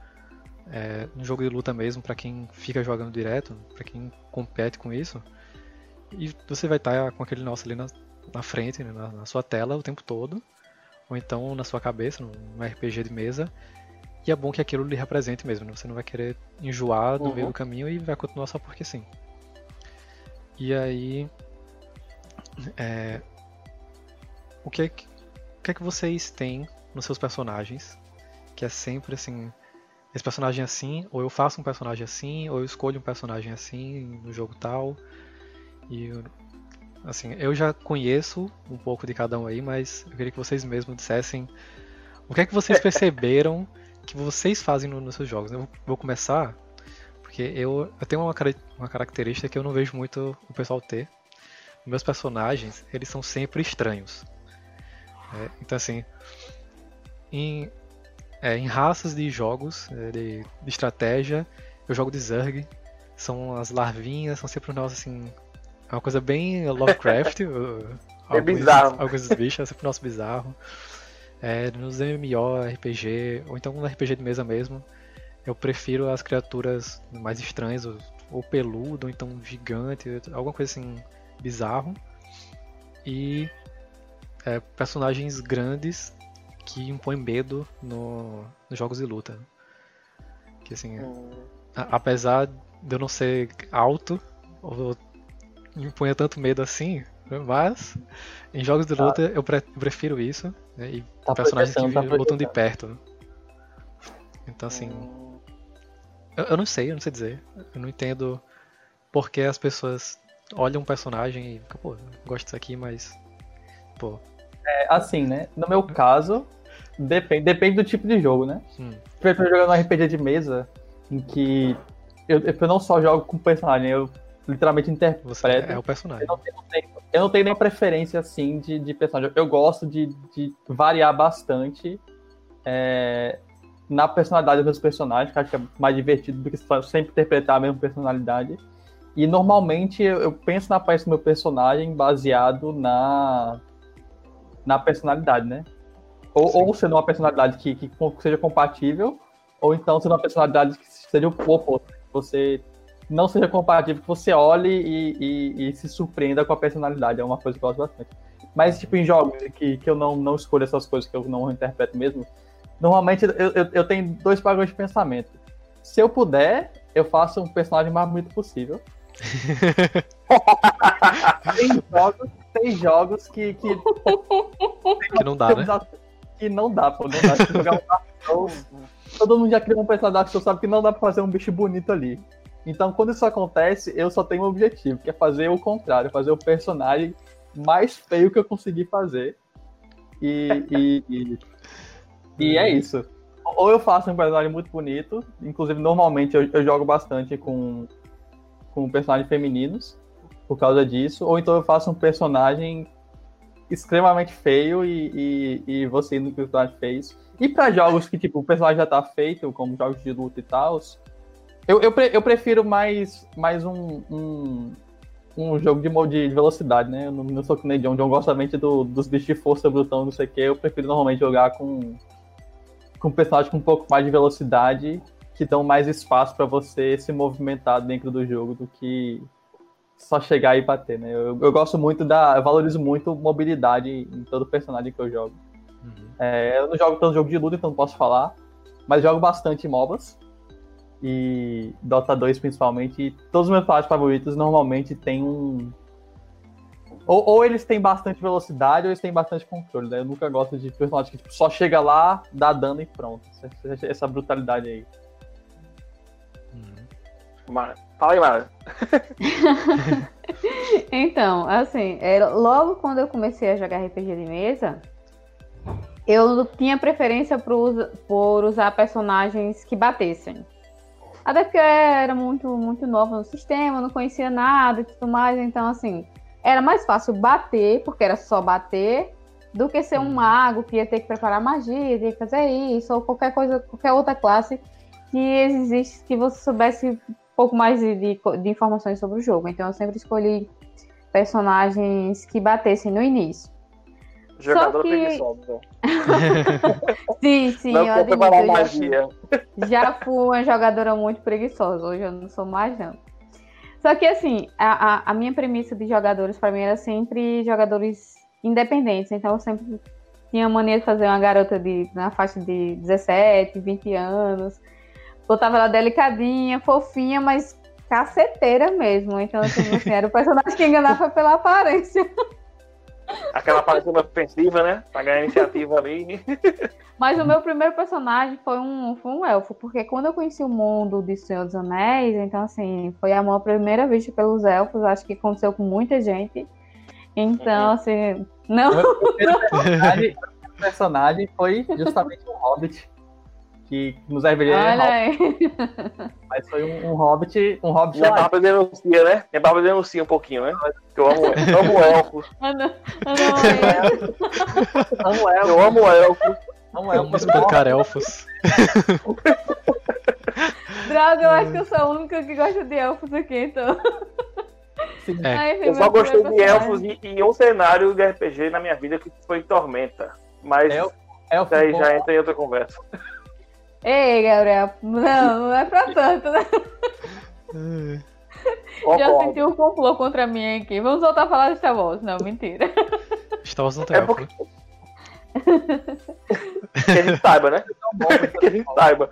é, um jogo de luta mesmo, para quem fica jogando direto, para quem compete com isso. E você vai estar com aquele nosso ali na, na frente, né, na, na, sua tela o tempo todo, ou então na sua cabeça, num RPG de mesa. E é bom que aquilo lhe represente mesmo, né? você não vai querer enjoar no uhum. meio do caminho e vai continuar só porque sim. E aí, é, o que, o que é que vocês têm nos seus personagens que é sempre assim, esse personagem é assim, ou eu faço um personagem assim, ou eu escolho um personagem assim no jogo tal. E assim, eu já conheço um pouco de cada um aí, mas eu queria que vocês mesmos dissessem o que é que vocês perceberam que vocês fazem no, nos seus jogos. Eu vou começar porque eu, eu tenho uma, uma característica que eu não vejo muito o pessoal ter. Meus personagens, eles são sempre estranhos. É, então, assim, em, é, em raças de jogos é, de, de, estratégia, eu jogo de Zerg. São as larvinhas, são sempre nós, assim. É uma coisa bem Lovecraft. (laughs) é bizarro. Alguns bichos, é sempre nosso bizarro. É, nos MMO, RPG, ou então no RPG de mesa mesmo, eu prefiro as criaturas mais estranhas, ou peludo, ou então gigante, alguma coisa assim bizarro. E é, personagens grandes que impõem medo no, nos jogos de luta. Que assim, hum. a, apesar de eu não ser alto, ou impunha tanto medo assim, mas em jogos de luta tá. eu, pre prefiro isso. Né, e tá personagens que tá lutam de perto. Então assim. Hum. Eu, eu, não sei, eu não sei dizer. Eu não entendo por que as pessoas olham um personagem e pô, gosto disso aqui, mas. Pô, é, assim, né? No meu caso, depende, depende do tipo de jogo, né? Hum. Eu estou jogando um RPG de mesa em que eu, eu não só jogo com personagem, eu literalmente interpreto. Você é o personagem. Eu não tenho, não tenho, eu não tenho nem preferência assim de, de personagem. Eu gosto de, de variar bastante é, na personalidade dos meus personagens, que acho que é mais divertido do que sempre interpretar a mesma personalidade. E normalmente eu, eu penso na aparência do meu personagem baseado na na personalidade, né? Ou, ou sendo uma personalidade que, que seja compatível, ou então sendo uma personalidade que seja o oposto. Você não seja compatível, que você olhe e, e, e, se surpreenda com a personalidade. É uma coisa que eu gosto bastante. Mas, tipo, em jogos que, que eu não, não escolho essas coisas, que eu não interpreto mesmo, normalmente eu, eu, eu tenho dois padrões de pensamento. Se eu puder, eu faço um personagem mais bonito possível. (laughs) tem jogos tem jogos que. Que, (laughs) que não dá, né? Que não dá, pô. Não dá. jogar um todo mundo já criou um personagem Dark Souls, sabe que não dá pra fazer um bicho bonito ali. Então, quando isso acontece, eu só tenho um objetivo, que é fazer o contrário, fazer o personagem mais feio que eu conseguir fazer. e, e, e, e, é isso. Ou eu faço um personagem muito bonito, inclusive normalmente eu, eu jogo bastante com, com personagens femininos por causa disso, ou então eu faço um personagem extremamente feio e, e, e você no que o personagem fez. E para jogos que tipo, o personagem já tá feito, como jogos de luta e tal, eu, eu, pre, eu prefiro mais, mais um, um, um jogo de, de velocidade, né? Eu não, não sou que nem John. John gosta somente do, dos bichos de força brutão, não sei o que. Eu prefiro normalmente jogar com, com personagens com um pouco mais de velocidade, que dão mais espaço para você se movimentar dentro do jogo do que só chegar e bater, né? Eu, eu gosto muito da. Eu valorizo muito mobilidade em todo personagem que eu jogo. Uhum. É, eu não jogo tanto jogo de luta, então não posso falar. Mas jogo bastante MOBAs e Dota 2 principalmente, e todos os meus personagens favoritos normalmente têm um. Ou, ou, eles têm bastante velocidade ou eles têm bastante controle, né? Eu nunca gosto de personagem que tipo, só chega lá, dá dano e pronto. Essa, essa brutalidade aí. Mara. Fala aí, Mara. (laughs) então, assim, é, logo quando eu comecei a jogar RPG de mesa, eu tinha preferência por, por usar personagens que batessem. Até porque eu era muito, muito nova no sistema, não conhecia nada e tudo mais. Então, assim, era mais fácil bater, porque era só bater, do que ser um uhum. mago que ia ter que preparar magia, ter que fazer isso, ou qualquer coisa, qualquer outra classe que existe que você soubesse pouco mais de, de, de informações sobre o jogo. Então, eu sempre escolhi personagens que batessem no início. Jogador que... preguiçosa. (laughs) sim, sim, não eu admito. Eu magia. Já, fui uma jogadora muito preguiçosa. Hoje eu não sou mais, não. Só que, assim, a, a, a minha premissa de jogadores, para mim, era sempre jogadores independentes. Então, eu sempre tinha mania de fazer uma garota de, na faixa de 17, 20 anos. Botava ela delicadinha, fofinha, mas caceteira mesmo. Então, assim, assim era o personagem que enganava pela aparência. Aquela parecida ofensiva, né? Pra ganhar iniciativa ali. Mas o meu primeiro personagem foi um, foi um elfo, porque quando eu conheci o mundo de Senhor dos Anéis, então assim, foi a minha primeira vista pelos elfos, acho que aconteceu com muita gente. Então, uhum. assim, não. O personagem, personagem foi justamente um hobbit que nos Olha aí. Mas foi um, um hobbit, um hobbit. Minha barba denuncia, né? Minha barba denuncia um pouquinho, né? Que eu amo, (laughs) eu amo elfos. Ah, não. Ah, amo elfos. Eu amo elfos. Amo elfos. Vamos explicar elfos. Droga, eu acho que eu sou a única que gosta de elfos aqui, então. É. Ai, eu só gostei de elfos e, e, um cenário de RPG na minha vida que foi Tormenta. Mas elfo, elfo aí já entra em outra conversa. Ei, Gabriel, não, não é pra tanto, né? Já senti um complô contra mim aqui. Vamos voltar a falar de Star Wars. Não, mentira. Star Wars não tem é porque... (laughs) que a gente saiba, né? que a gente saiba.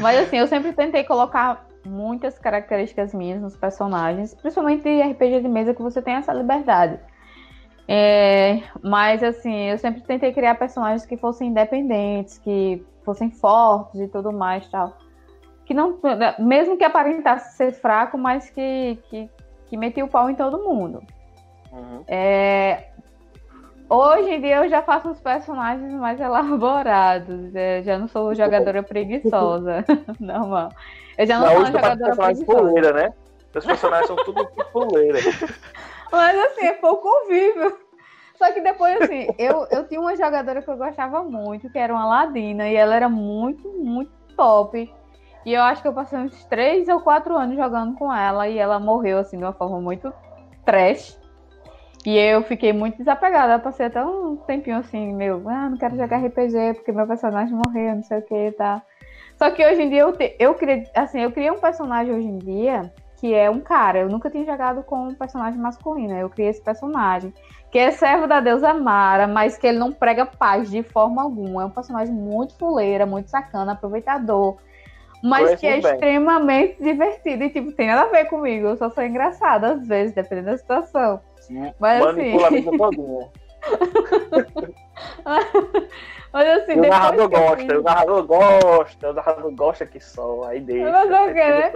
Mas assim, eu sempre tentei colocar muitas características minhas nos personagens, principalmente de RPG de mesa que você tem essa liberdade. É, mas assim, eu sempre tentei criar personagens que fossem independentes, que fossem fortes e tudo mais tal. Que não, mesmo que aparentasse ser fraco, mas que, que, que metia o pau em todo mundo. Uhum. É, hoje em dia eu já faço os personagens mais (laughs) elaborados. É, já não sou jogadora preguiçosa. (laughs) Normal. Eu já não, não sou uma jogadora preguiçosa. Fuleira, né? Os personagens são tudo fuleira. (laughs) Mas assim, é pouco convívio. Só que depois, assim, eu, eu tinha uma jogadora que eu gostava muito, que era uma Ladina, e ela era muito, muito top. E eu acho que eu passei uns três ou quatro anos jogando com ela, e ela morreu, assim, de uma forma muito trash. E eu fiquei muito desapegada. Eu passei até um tempinho assim, meu, ah, não quero jogar RPG porque meu personagem morreu, não sei o que tá. Só que hoje em dia eu, te, eu criei, assim, eu criei um personagem hoje em dia que é um cara. Eu nunca tinha jogado com um personagem masculino. Eu criei esse personagem que é servo da deusa Mara, mas que ele não prega paz de forma alguma. É um personagem muito fuleira, muito sacana, aproveitador. Mas que é bem. extremamente divertido e, tipo, tem nada a ver comigo. Eu só sou engraçada às vezes, dependendo da situação. Mas assim. (laughs) (laughs) Mas assim, o narrador gosta, eu... o narrador gosta, o narrador gosta que só, aí deixa. Mas o quê, né?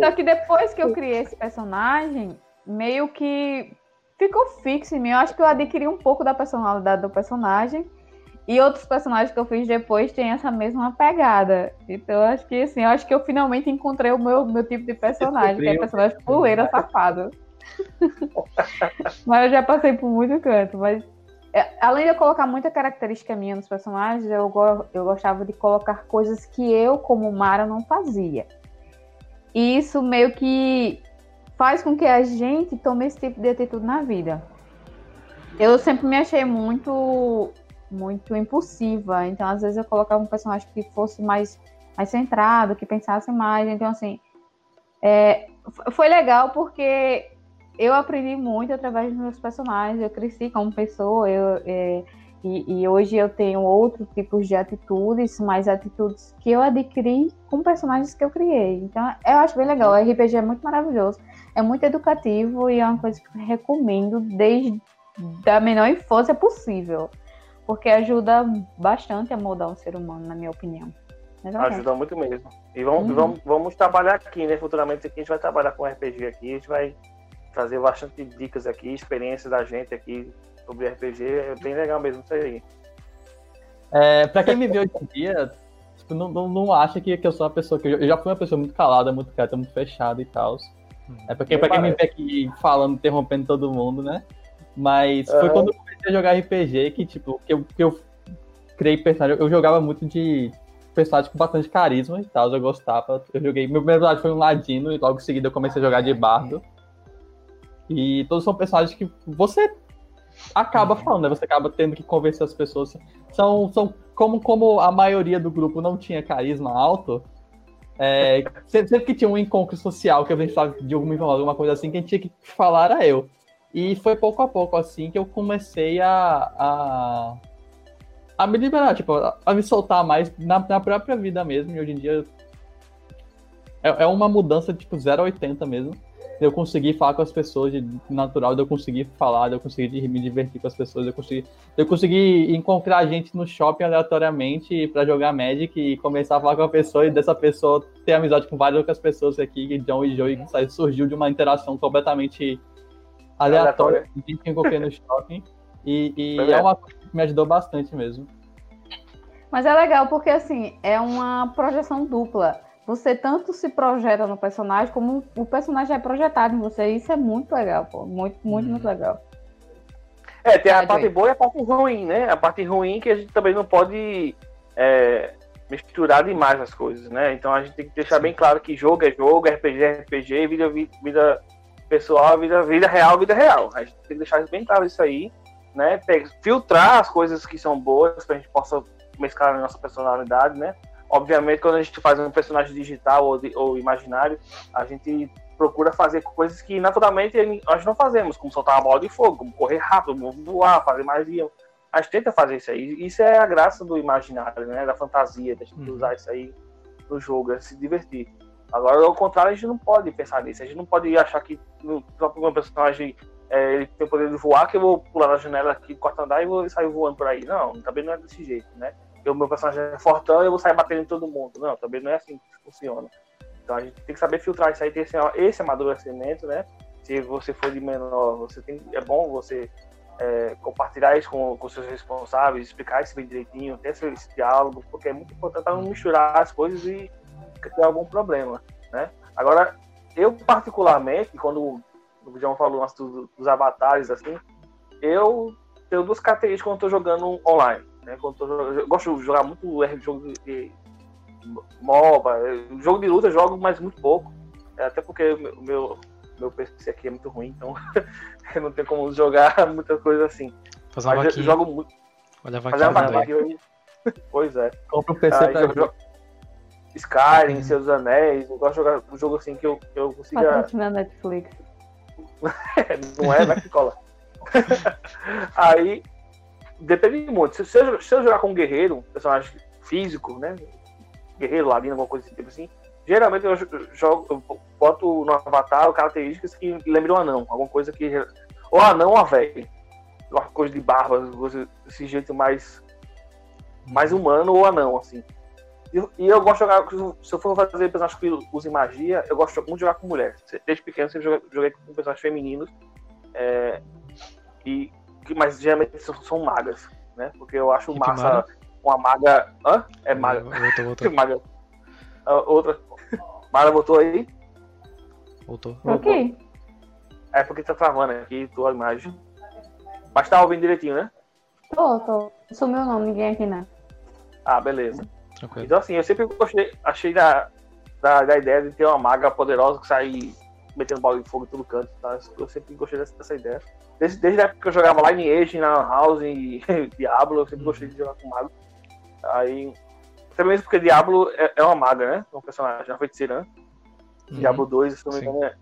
Só que depois que eu criei esse personagem, meio que ficou fixo em mim. Eu acho que eu adquiri um pouco da personalidade do personagem. E outros personagens que eu fiz depois têm essa mesma pegada. Então, eu acho que assim, eu acho que eu finalmente encontrei o meu, meu tipo de personagem, que é personagem puleira safado. mas eu já passei por muito canto. Mas é, além de eu colocar muita característica minha nos personagens, eu, eu gostava de colocar coisas que eu, como Mara, não fazia. E isso meio que faz com que a gente tome esse tipo de atitude na vida. Eu sempre me achei muito muito impulsiva, então às vezes eu colocava um personagem que fosse mais mais centrado, que pensasse mais, então assim, é, foi legal porque eu aprendi muito através dos meus personagens, eu cresci como pessoa, eu, é, e, e, hoje eu tenho outros tipos de atitudes, mais atitudes que eu adquiri com personagens que eu criei. Então, eu acho bem legal. O RPG é muito maravilhoso, é muito educativo e é uma coisa que eu recomendo desde a menor infância possível. Porque ajuda bastante a moldar um ser humano, na minha opinião. Ajuda muito mesmo. E vamos, uhum. vamos, vamos trabalhar aqui, né? Futuramente aqui a gente vai trabalhar com RPG aqui, a gente vai trazer bastante dicas aqui, experiências da gente aqui sobre RPG. É bem legal mesmo isso aí. É, pra quem me vê hoje em dia, tipo, não, não, não acha que, que eu sou uma pessoa que. Eu, já fui uma pessoa muito calada, muito quieta, muito fechada e tal. É porque pra quem me vê aqui falando, interrompendo todo mundo, né? Mas foi quando eu comecei a jogar RPG que, tipo, que eu, que eu criei personagem. Eu jogava muito de personagem com bastante carisma e tal, eu gostava. Eu joguei. Meu primeiro personagem foi um ladino, e logo em seguida eu comecei a jogar de bardo. E todos são personagens que você acaba uhum. falando, né? Você acaba tendo que convencer as pessoas. São, são como, como a maioria do grupo não tinha carisma alto, é, sempre, que tinha um encontro social que gente precisava de alguma informação, alguma coisa assim, quem tinha que falar era eu. E foi pouco a pouco assim que eu comecei a, a, a me liberar, tipo, a, a me soltar mais na, na, própria vida mesmo. E hoje em dia é, é uma mudança tipo 0 a 80 mesmo de eu conseguir falar com as pessoas de natural, de eu conseguir falar, de eu conseguir me divertir com as pessoas, de eu conseguir, de eu conseguir encontrar gente no shopping aleatoriamente para jogar Magic e começar a falar com a pessoa e dessa pessoa ter amizade com várias outras pessoas aqui, que John e Joey surgiu de uma interação completamente aleatória que encontrei no shopping. E, e é uma coisa que me ajudou bastante mesmo. Mas é legal porque assim, é uma projeção dupla você tanto se projeta no personagem, como o personagem é projetado em você. Isso é muito legal, pô. Muito, muito, hum. muito legal. É, tem a parte boa e a parte ruim, né? A parte ruim que a gente também não pode é, misturar demais as coisas, né? Então a gente tem que deixar bem claro que jogo é jogo, RPG é RPG, vida, vida pessoal, vida, vida real, vida real. A gente tem que deixar bem claro isso aí, né? Filtrar as coisas que são boas para a gente possa mesclar na nossa personalidade, né? Obviamente, quando a gente faz um personagem digital ou, de, ou imaginário, a gente procura fazer coisas que naturalmente nós não fazemos, como soltar uma bola de fogo, como correr rápido, voar, fazer magia. A gente tenta fazer isso aí. Isso é a graça do imaginário, né? Da fantasia, da gente uhum. usar isso aí no jogo, é se divertir. Agora, ao contrário, a gente não pode pensar nisso. A gente não pode achar que só porque um personagem é, ele tem o poder de voar, que eu vou pular na janela aqui quarto andar e vou sair voando por aí. Não, também não é desse jeito, né? O meu personagem é fortão eu vou sair batendo em todo mundo. Não, também não é assim que funciona. Então a gente tem que saber filtrar isso aí, ter esse, esse amadurecimento, né? Se você for de menor, você tem, é bom você é, compartilhar isso com, com seus responsáveis, explicar isso bem direitinho, ter esse, esse diálogo, porque é muito importante não misturar as coisas e ter algum problema, né? Agora, eu particularmente, quando o João falou dos, dos avatares, assim, eu tenho duas características quando estou jogando online. Né? Quando eu, eu gosto de jogar muito jogo de, MOBA, jogo de luta eu jogo, mas muito pouco. É, até porque o meu, meu PC aqui é muito ruim, então (laughs) eu não tenho como jogar (laughs) muita coisa assim. Fazer mas eu jogo muito. Olha Fazer uma vaquinha. Pois é. Compra o PC Aí, pra jogo, Skyrim, hum. Seus Anéis, eu gosto de jogar um jogo assim que eu, que eu consiga. Patrocinar Netflix. (laughs) não é, vai que cola. Aí depende muito. Se eu, se eu jogar com um guerreiro, personagem físico, né? Guerreiro, ladino, alguma coisa tipo assim, geralmente eu jogo, eu boto no avatar características que lembram um anão, alguma coisa que. Ou anão ou velho. Uma coisa de barba, desse jeito mais. mais humano ou anão, assim. E, e eu gosto de jogar. Se eu for fazer personagens que usem magia, eu gosto muito de jogar com mulher. Desde pequeno sempre joguei, joguei com personagens femininos. É, E, mas geralmente são, são magas, né? Porque eu acho Hip massa Mara? uma maga. Hã? É maga. Outra, outra. (laughs) maga. Uh, outra. Mara botou aí? Voltou. Ok. É porque tá travando aqui tua imagem. Mas tá ouvindo direitinho, né? Tô, tô. Sumiu o nome, ninguém aqui não. Ah, beleza. Tranquilo. Então assim, eu sempre gostei, achei da, da, da ideia de ter uma maga poderosa que sai metendo bola de fogo em todo canto. Tá? Eu sempre gostei dessa, dessa ideia. Desde, desde a época que eu jogava Lineage, na House e (laughs) Diablo, eu sempre gostei de jogar com mago. Aí. Até mesmo porque Diablo é, é uma maga, né? É um personagem, uma feiticeira, né? Uhum. Diablo 2, se não me engano, é.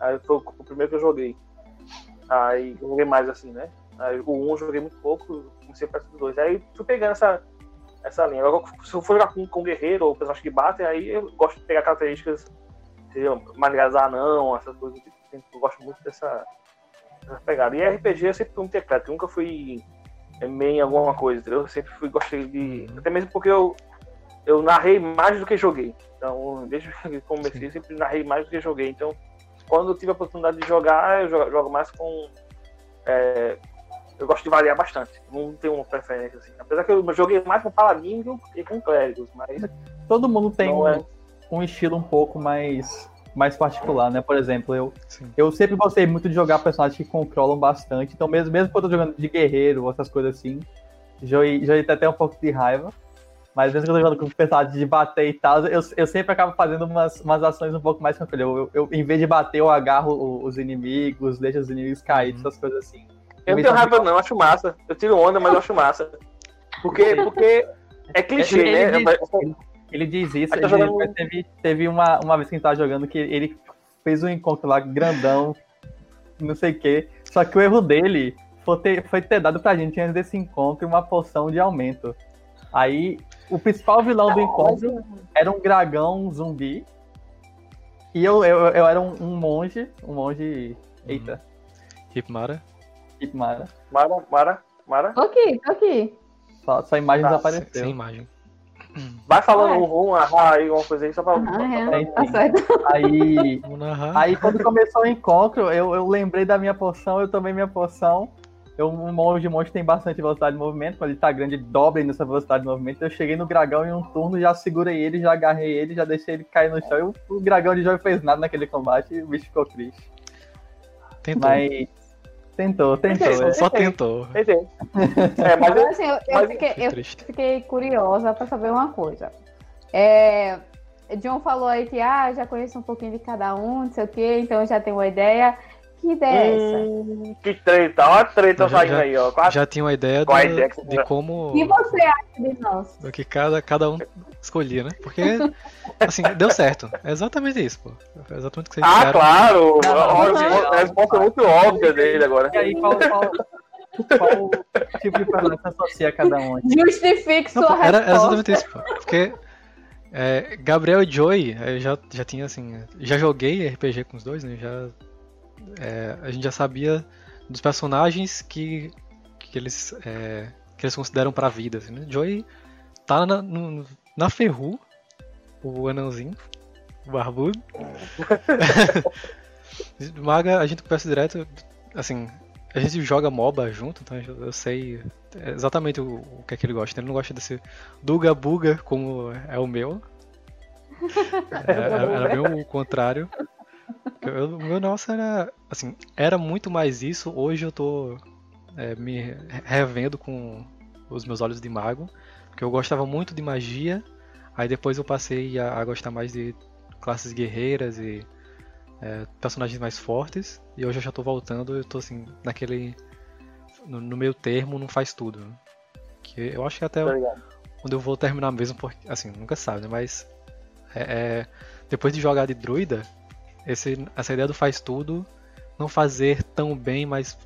Aí foi o primeiro que eu joguei. Aí eu joguei mais assim, né? Aí, o 1 eu joguei muito pouco, comecei a partir do 2. Aí fui pegando essa, essa linha. Agora, se eu for jogar com, com guerreiro ou pessoas que batem, aí eu gosto de pegar características mais anão, essas coisas. Eu gosto muito dessa, dessa pegada. E RPG eu sempre fui um teclado, nunca fui main alguma coisa, entendeu? Eu sempre fui, gostei de. Uhum. Até mesmo porque eu, eu narrei mais do que joguei. Então, desde que comecei, eu sempre narrei mais do que joguei. Então, quando eu tive a oportunidade de jogar, eu jogo, jogo mais com. É, eu gosto de variar bastante. Não tenho uma preferência assim. Apesar que eu joguei mais com paladino e com clérigos, mas. Todo mundo tem um, é... um estilo um pouco mais mais particular, né? Por exemplo, eu, eu sempre gostei muito de jogar personagens que controlam bastante. Então, mesmo, mesmo quando eu tô jogando de guerreiro ou essas coisas assim, ia ter até um pouco de raiva. Mas mesmo que eu tô jogando com personagem de bater e tal, eu, eu sempre acabo fazendo umas, umas ações um pouco mais tranquilas. Eu, eu, eu, em vez de bater, eu agarro os inimigos, deixo os inimigos cair, uhum. essas coisas assim. Eu não tenho raiva, não, acho massa. Eu tiro onda, mas eu acho massa. Porque, porque é clichê, ele, né? Ele, ele diz isso. Ele jogando... teve, teve uma, uma vez que a gente tava jogando que ele fez um encontro lá grandão, não sei o quê. Só que o erro dele foi ter, foi ter dado pra gente antes desse encontro uma poção de aumento. Aí o principal vilão do encontro era um dragão zumbi. E eu, eu, eu era um, um monge. Um monge. Eita. Uhum. Hipmara. Hipmara. Mara, Mara, Mara. Tô aqui, tô aqui. Só, só a imagem tá, desapareceu. Sem, sem imagem. Vai falando um, um ahá aí, uma coisa aí, só pra. Ah, é. Tá certo. Aí, aí quando começou o encontro, eu, eu lembrei da minha poção, eu tomei minha poção. Eu, um monge monge tem bastante velocidade de movimento, quando ele tá grande, ele dobra nessa velocidade de movimento. Eu cheguei no dragão em um turno, já segurei ele, já agarrei ele, já deixei ele cair no chão. E o, o dragão de Joy fez nada naquele combate e o bicho ficou triste. Tentou. Mas Tentou, tentou. Só tentou. É, mas eu, assim, eu, eu, fiquei, eu fiquei, curiosa para saber uma coisa. É, John falou aí que ah, já conheço um pouquinho de cada um, não sei o quê, então já tenho uma ideia. Que ideia hum, é essa? Que treta, olha a treta saindo aí, ó. Quase... Já tinha uma ideia, do, ideia de como. O que você acha de nós? Do que cada, cada um escolhia, né? Porque, assim, deu certo. É exatamente isso, pô. É exatamente o que vocês Ah, claro! a resposta é muito óbvia dele agora. E aí, qual, qual, qual tipo de personagem se associa a cada um? Justifique sua Não, era, era exatamente isso, pô. Porque. É, Gabriel e Joey, eu já, já tinha assim. Já joguei RPG com os dois, né? Já é, a gente já sabia dos personagens que, que, eles, é, que eles consideram pra vida. Assim, né? Joey tá na, no, na Ferru, o anãozinho, o barbudo. (laughs) Maga, a gente conversa direto, assim, a gente joga MOBA junto, então eu sei exatamente o, o que é que ele gosta. Ele não gosta desse Duga Buga como é o meu. É, era bem o contrário. O meu nossa era. Assim, era muito mais isso. Hoje eu tô é, me revendo com os meus olhos de mago. Porque eu gostava muito de magia. Aí depois eu passei a, a gostar mais de classes guerreiras e é, personagens mais fortes. E hoje eu já tô voltando, eu tô assim, naquele. No, no meio termo, não faz tudo. Que eu acho que até quando eu vou terminar mesmo, porque. Assim, nunca sabe, né? Mas. É, é, depois de jogar de druida, esse, essa ideia do faz tudo, não fazer tão bem, mas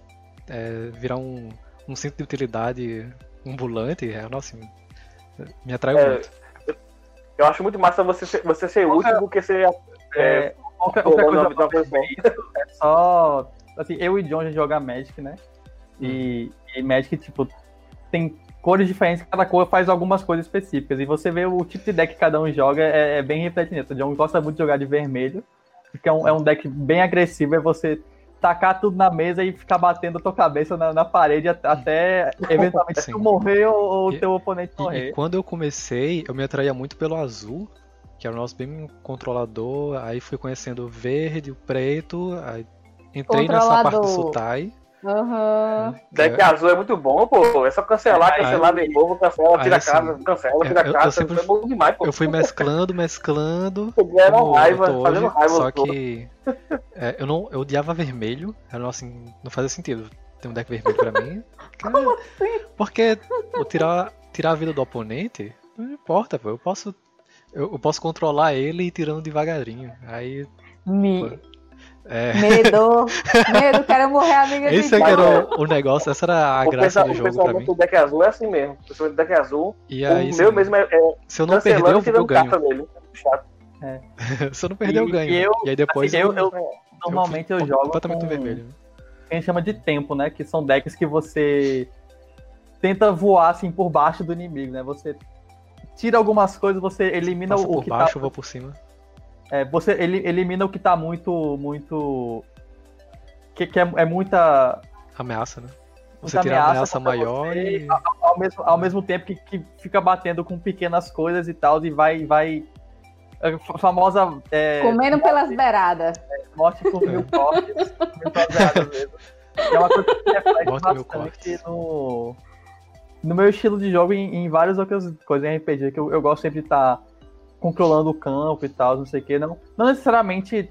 é, virar um, um centro de utilidade ambulante, é, nossa, me atraiu é, muito. Eu acho muito massa você ser, você ser útil do que ser. É, outra, outra coisa é só. Assim, eu e John a gente joga Magic, né? E, hum. e Magic, tipo, tem cores diferentes, cada cor faz algumas coisas específicas. E você vê o tipo de deck que cada um joga, é, é bem refletido. O John gosta muito de jogar de vermelho porque é um, é um deck bem agressivo, é você tacar tudo na mesa e ficar batendo a tua cabeça na, na parede até eventualmente tu morrer ou o teu oponente morrer. E, e, quando eu comecei, eu me atraía muito pelo azul, que era o nosso bem controlador, aí fui conhecendo o verde, o preto, aí entrei nessa parte do Sutai. Uhum. Deck é. azul é muito bom, pô. É só cancelar, cancelar de novo, cancela, tira assim, casa, cancela, tira casa. Eu, sempre, é bom demais, pô. Eu fui mesclando, mesclando. (laughs) Como raiva, fazendo raiva. Só que é, eu não eu odiava vermelho. Era assim, não fazia sentido ter um deck vermelho pra mim. Como assim? Porque o tirar, tirar a vida do oponente, não importa, pô. Eu posso. Eu, eu posso controlar ele e tirando devagarinho. Aí. Me. Pô, é. Medo, (laughs) medo, quero morrer amiga Esse de Esse era o, o, negócio, essa era a o graça do jogo pra mim. O deck azul é assim mesmo, o deck azul, e aí, o meu mesmo é, é Se eu não perder, eu, eu ganho. É. (laughs) se eu não perder, eu ganho. E, eu, e aí depois assim, eu, eu, Normalmente eu, jogo completamente com... vermelho. A gente chama de tempo, né? Que são decks que você tenta voar assim por baixo do inimigo, né? Você tira algumas coisas, você elimina Passa o que baixo, tá... eu vou por cima. É, você ele, elimina o que tá muito. muito. que, que é, é muita. Ameaça, né? Você tira a ameaça maior você, e. Ao, ao, mesmo, ao mesmo tempo que, que fica batendo com pequenas coisas e tal, e vai. vai a famosa. É, Comendo pelas beiradas. É, morte por mil (laughs) cortes. mil beiradas mesmo. É uma coisa que reflete morte bastante no, no meu estilo de jogo em, em várias outras coisas em RPG, que eu, eu gosto sempre de estar. Tá controlando o campo e tal, não sei o que, não, não necessariamente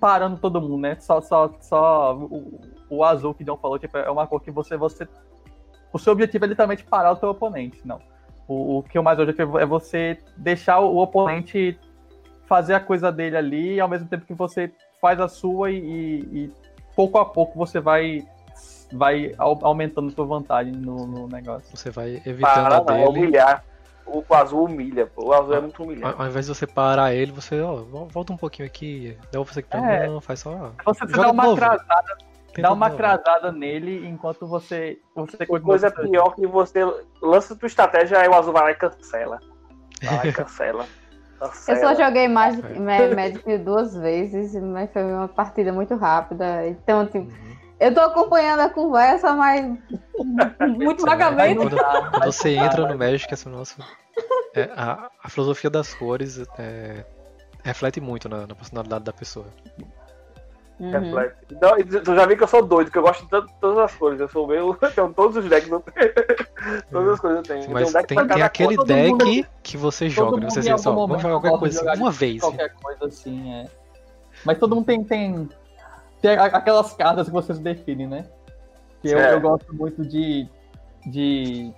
parando todo mundo, né? Só, só, só o, o azul que John falou, tipo, é uma cor que você, você. O seu objetivo é literalmente parar o seu oponente, não. O, o que eu mais hoje é você deixar o, o oponente fazer a coisa dele ali, ao mesmo tempo que você faz a sua e, e, e pouco a pouco você vai vai aumentando sua vantagem no, no negócio. Você vai evitando Para, a dele. Humilhar o azul humilha, pô. O azul é muito humilhante. Ao, ao invés de você parar ele, você, ó, volta um pouquinho aqui, devolve você aqui pra é, não, faz só. Você dá uma crasada, dá uma crasada nele enquanto você. você coisa pior que você lança tua estratégia, aí o azul vai lá e cancela. Vai lá e (laughs) cancela. Eu só joguei Magic, é. Magic duas vezes, mas foi uma partida muito rápida. Então, tipo, uhum. Eu tô acompanhando a conversa, mas (laughs) muito vagamente. Quando, quando, você entra no Magic, assim, nossa, é, a, a, filosofia das cores é, reflete muito na, na, personalidade da pessoa. Uhum. Reflete. Então, tu já vi que eu sou doido, que eu gosto de todas as cores. Eu sou meio. (laughs) Eu tenho todos os decks. (laughs) todas as coisas eu tenho. Mas eu tenho tem, tem aquele deck mundo, que você joga, né? Você diz, só, vamos jogar qualquer coisa assim, uma vez. Qualquer coisa assim, é. Mas todo mundo tem, tem tem aquelas cartas que vocês definem, né? Que eu, eu, gosto muito de, de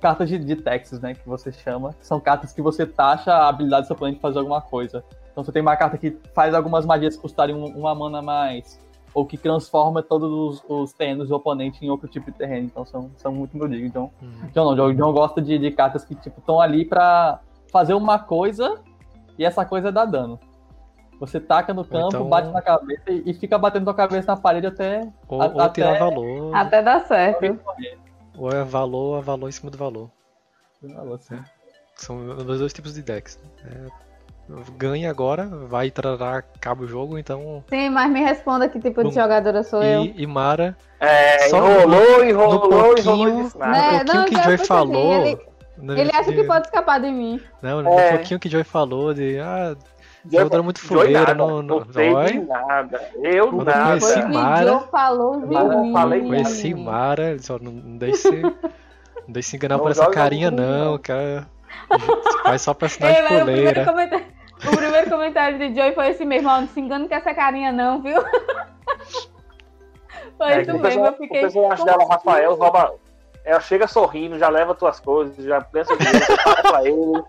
cartas de, de Texas, né? Que você chama. São cartas que você taxa a habilidade do seu oponente de fazer alguma coisa. Então você tem uma carta que faz algumas magias custarem uma mana a mais. Ou que transforma todos os, os terrenos do oponente em outro tipo de terreno. Então são, são muito meu digo. Então, hum. John, não, John gosta de, de cartas que tipo estão ali pra fazer uma coisa e essa coisa dá dano. Você taca no campo, então... bate na cabeça e fica batendo a cabeça na parede até. Ou, a, ou até... tirar valor. Até dar certo. Ou é valor, é valor em cima do valor. valor sim. São os dois tipos de decks. É, ganha agora, vai trará cabo o jogo, então. Sim, mas me responda que tipo de jogadora sou e, eu. E Mara. É, só enrolou, enrolou, no enrolou. No pouquinho né, não, que Joy falou. Ele, ele acha que pode escapar de mim. Não, no é. pouquinho que Joy falou de. Ah, Jogador muito fuleiro, não, não, não sei de nada. Eu Quando nada. Conheci Mara, falou de mim. Falei conheci Mara, só não, não deixe se, não deixe se enganar por essa carinha não, cara. Faz só personagem Ei, fuleira. O primeiro, o primeiro comentário de Joey foi esse mesmo, não se engane com essa carinha não, viu? (laughs) Foi é, isso mesmo, eu fiquei... O personagem dela, Rafael, rouba... Ela chega sorrindo, já leva tuas coisas, já pensa o dinheiro, pra ele.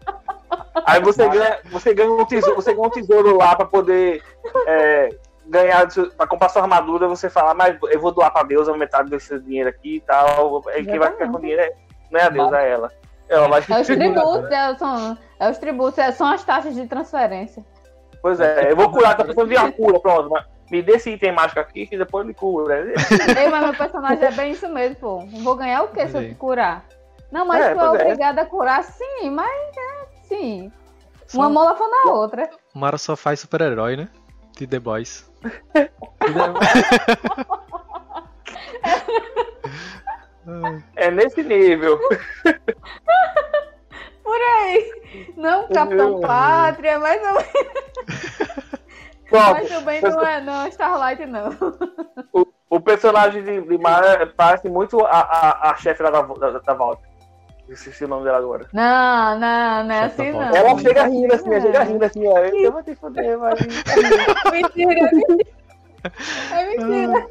Aí você ganha, você ganha um tesouro, você ganha um tesouro lá para poder é, ganhar, para comprar sua armadura, você fala, mas eu vou doar para Deus a metade desse dinheiro aqui e tal. E quem vai ficar com dinheiro é, não é a Deus, é ela. Ela vai é os tributos, é, são, é os tributos, é, são as taxas de transferência. Pois é, eu vou curar, tá precisando de uma cura, pronto. Mas me dê esse item mágico aqui que depois me cura. Ei, mas meu personagem é bem isso mesmo, pô. Vou ganhar o que se eu te curar? Não, mas é, tu é, é. obrigada é. a curar sim, mas é, sim. Só... Uma mola foi na outra. Mara só faz super-herói, né? de The Boys. (laughs) é nesse nível. Por aí. Não Capitão Pátria, mas não. (laughs) mas também não é não, Starlight não. O, o personagem de, de Mara parece muito a, a, a chefe da, da, da Volta. Esqueci o nome dela agora. Não, não, não é assim não. Ela chega rindo assim, ela chega rindo assim, ó. Eu vou te fuder, mas. (laughs) mentira, mentira. É mentira.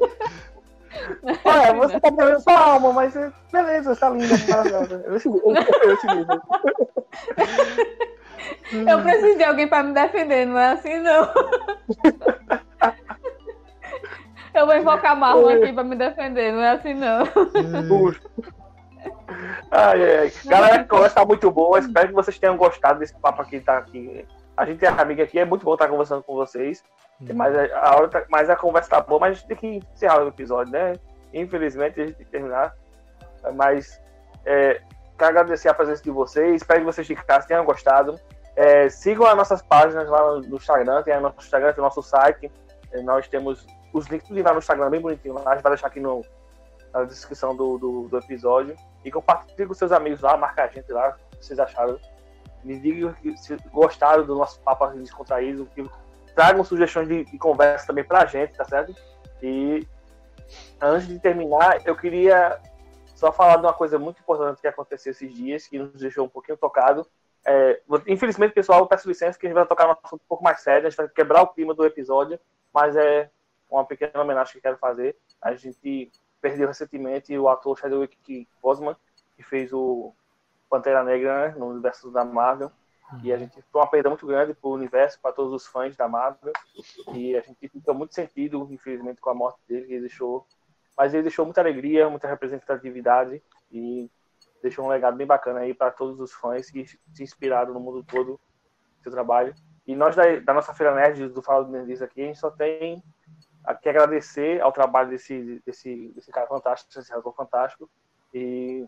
(laughs) Olha, você tá perdendo sua alma, mas beleza, você tá linda, maravilhosa. Eu (laughs) Eu preciso de alguém pra me defender, não é assim não. Eu vou invocar Marlon aqui pra me defender, não é assim não. Ai, ai. Galera, a conversa tá muito boa. Espero que vocês tenham gostado desse papo aqui. Tá aqui. A gente é amiga aqui, é muito bom estar conversando com vocês. Hum. Mas, a hora tá, mas a conversa tá boa, mas a gente tem que encerrar o episódio, né? Infelizmente, a gente tem que terminar. Mas é, quero agradecer a presença de vocês. Espero que vocês de casa tenham gostado. É, sigam as nossas páginas lá no Instagram, tem o nosso Instagram, tem o nosso site. Nós temos os links lá no Instagram bem bonitinho. Lá. A gente vai deixar aqui no, na descrição do, do, do episódio. E compartilhe com seus amigos lá, marca a gente lá, o que vocês acharam. Me digam se gostaram do nosso papo descontraído, que tragam sugestões de, de conversa também pra gente, tá certo? E antes de terminar, eu queria só falar de uma coisa muito importante que aconteceu esses dias, que nos deixou um pouquinho tocado. É, infelizmente, pessoal, eu peço licença que a gente vai tocar um assunto um pouco mais sério, a gente vai quebrar o clima do episódio, mas é uma pequena homenagem que eu quero fazer. A gente perdeu recentemente o ator Chadwick Boseman, que fez o Pantera Negra né, no universo da Marvel. Uhum. E a gente foi uma perda muito grande para o universo, para todos os fãs da Marvel. E a gente fica muito sentido, infelizmente, com a morte dele, que ele deixou. Mas ele deixou muita alegria, muita representatividade e deixou um legado bem bacana aí para todos os fãs que se inspiraram no mundo todo do seu trabalho. E nós da, da nossa Feira Nerd, do Fala do Nerdiz aqui, a gente só tem que agradecer ao trabalho desse, desse, desse cara fantástico, desse ator fantástico. E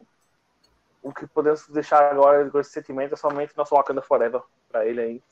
o que podemos deixar agora com esse sentimento é somente nosso Wakanda Forever para ele aí.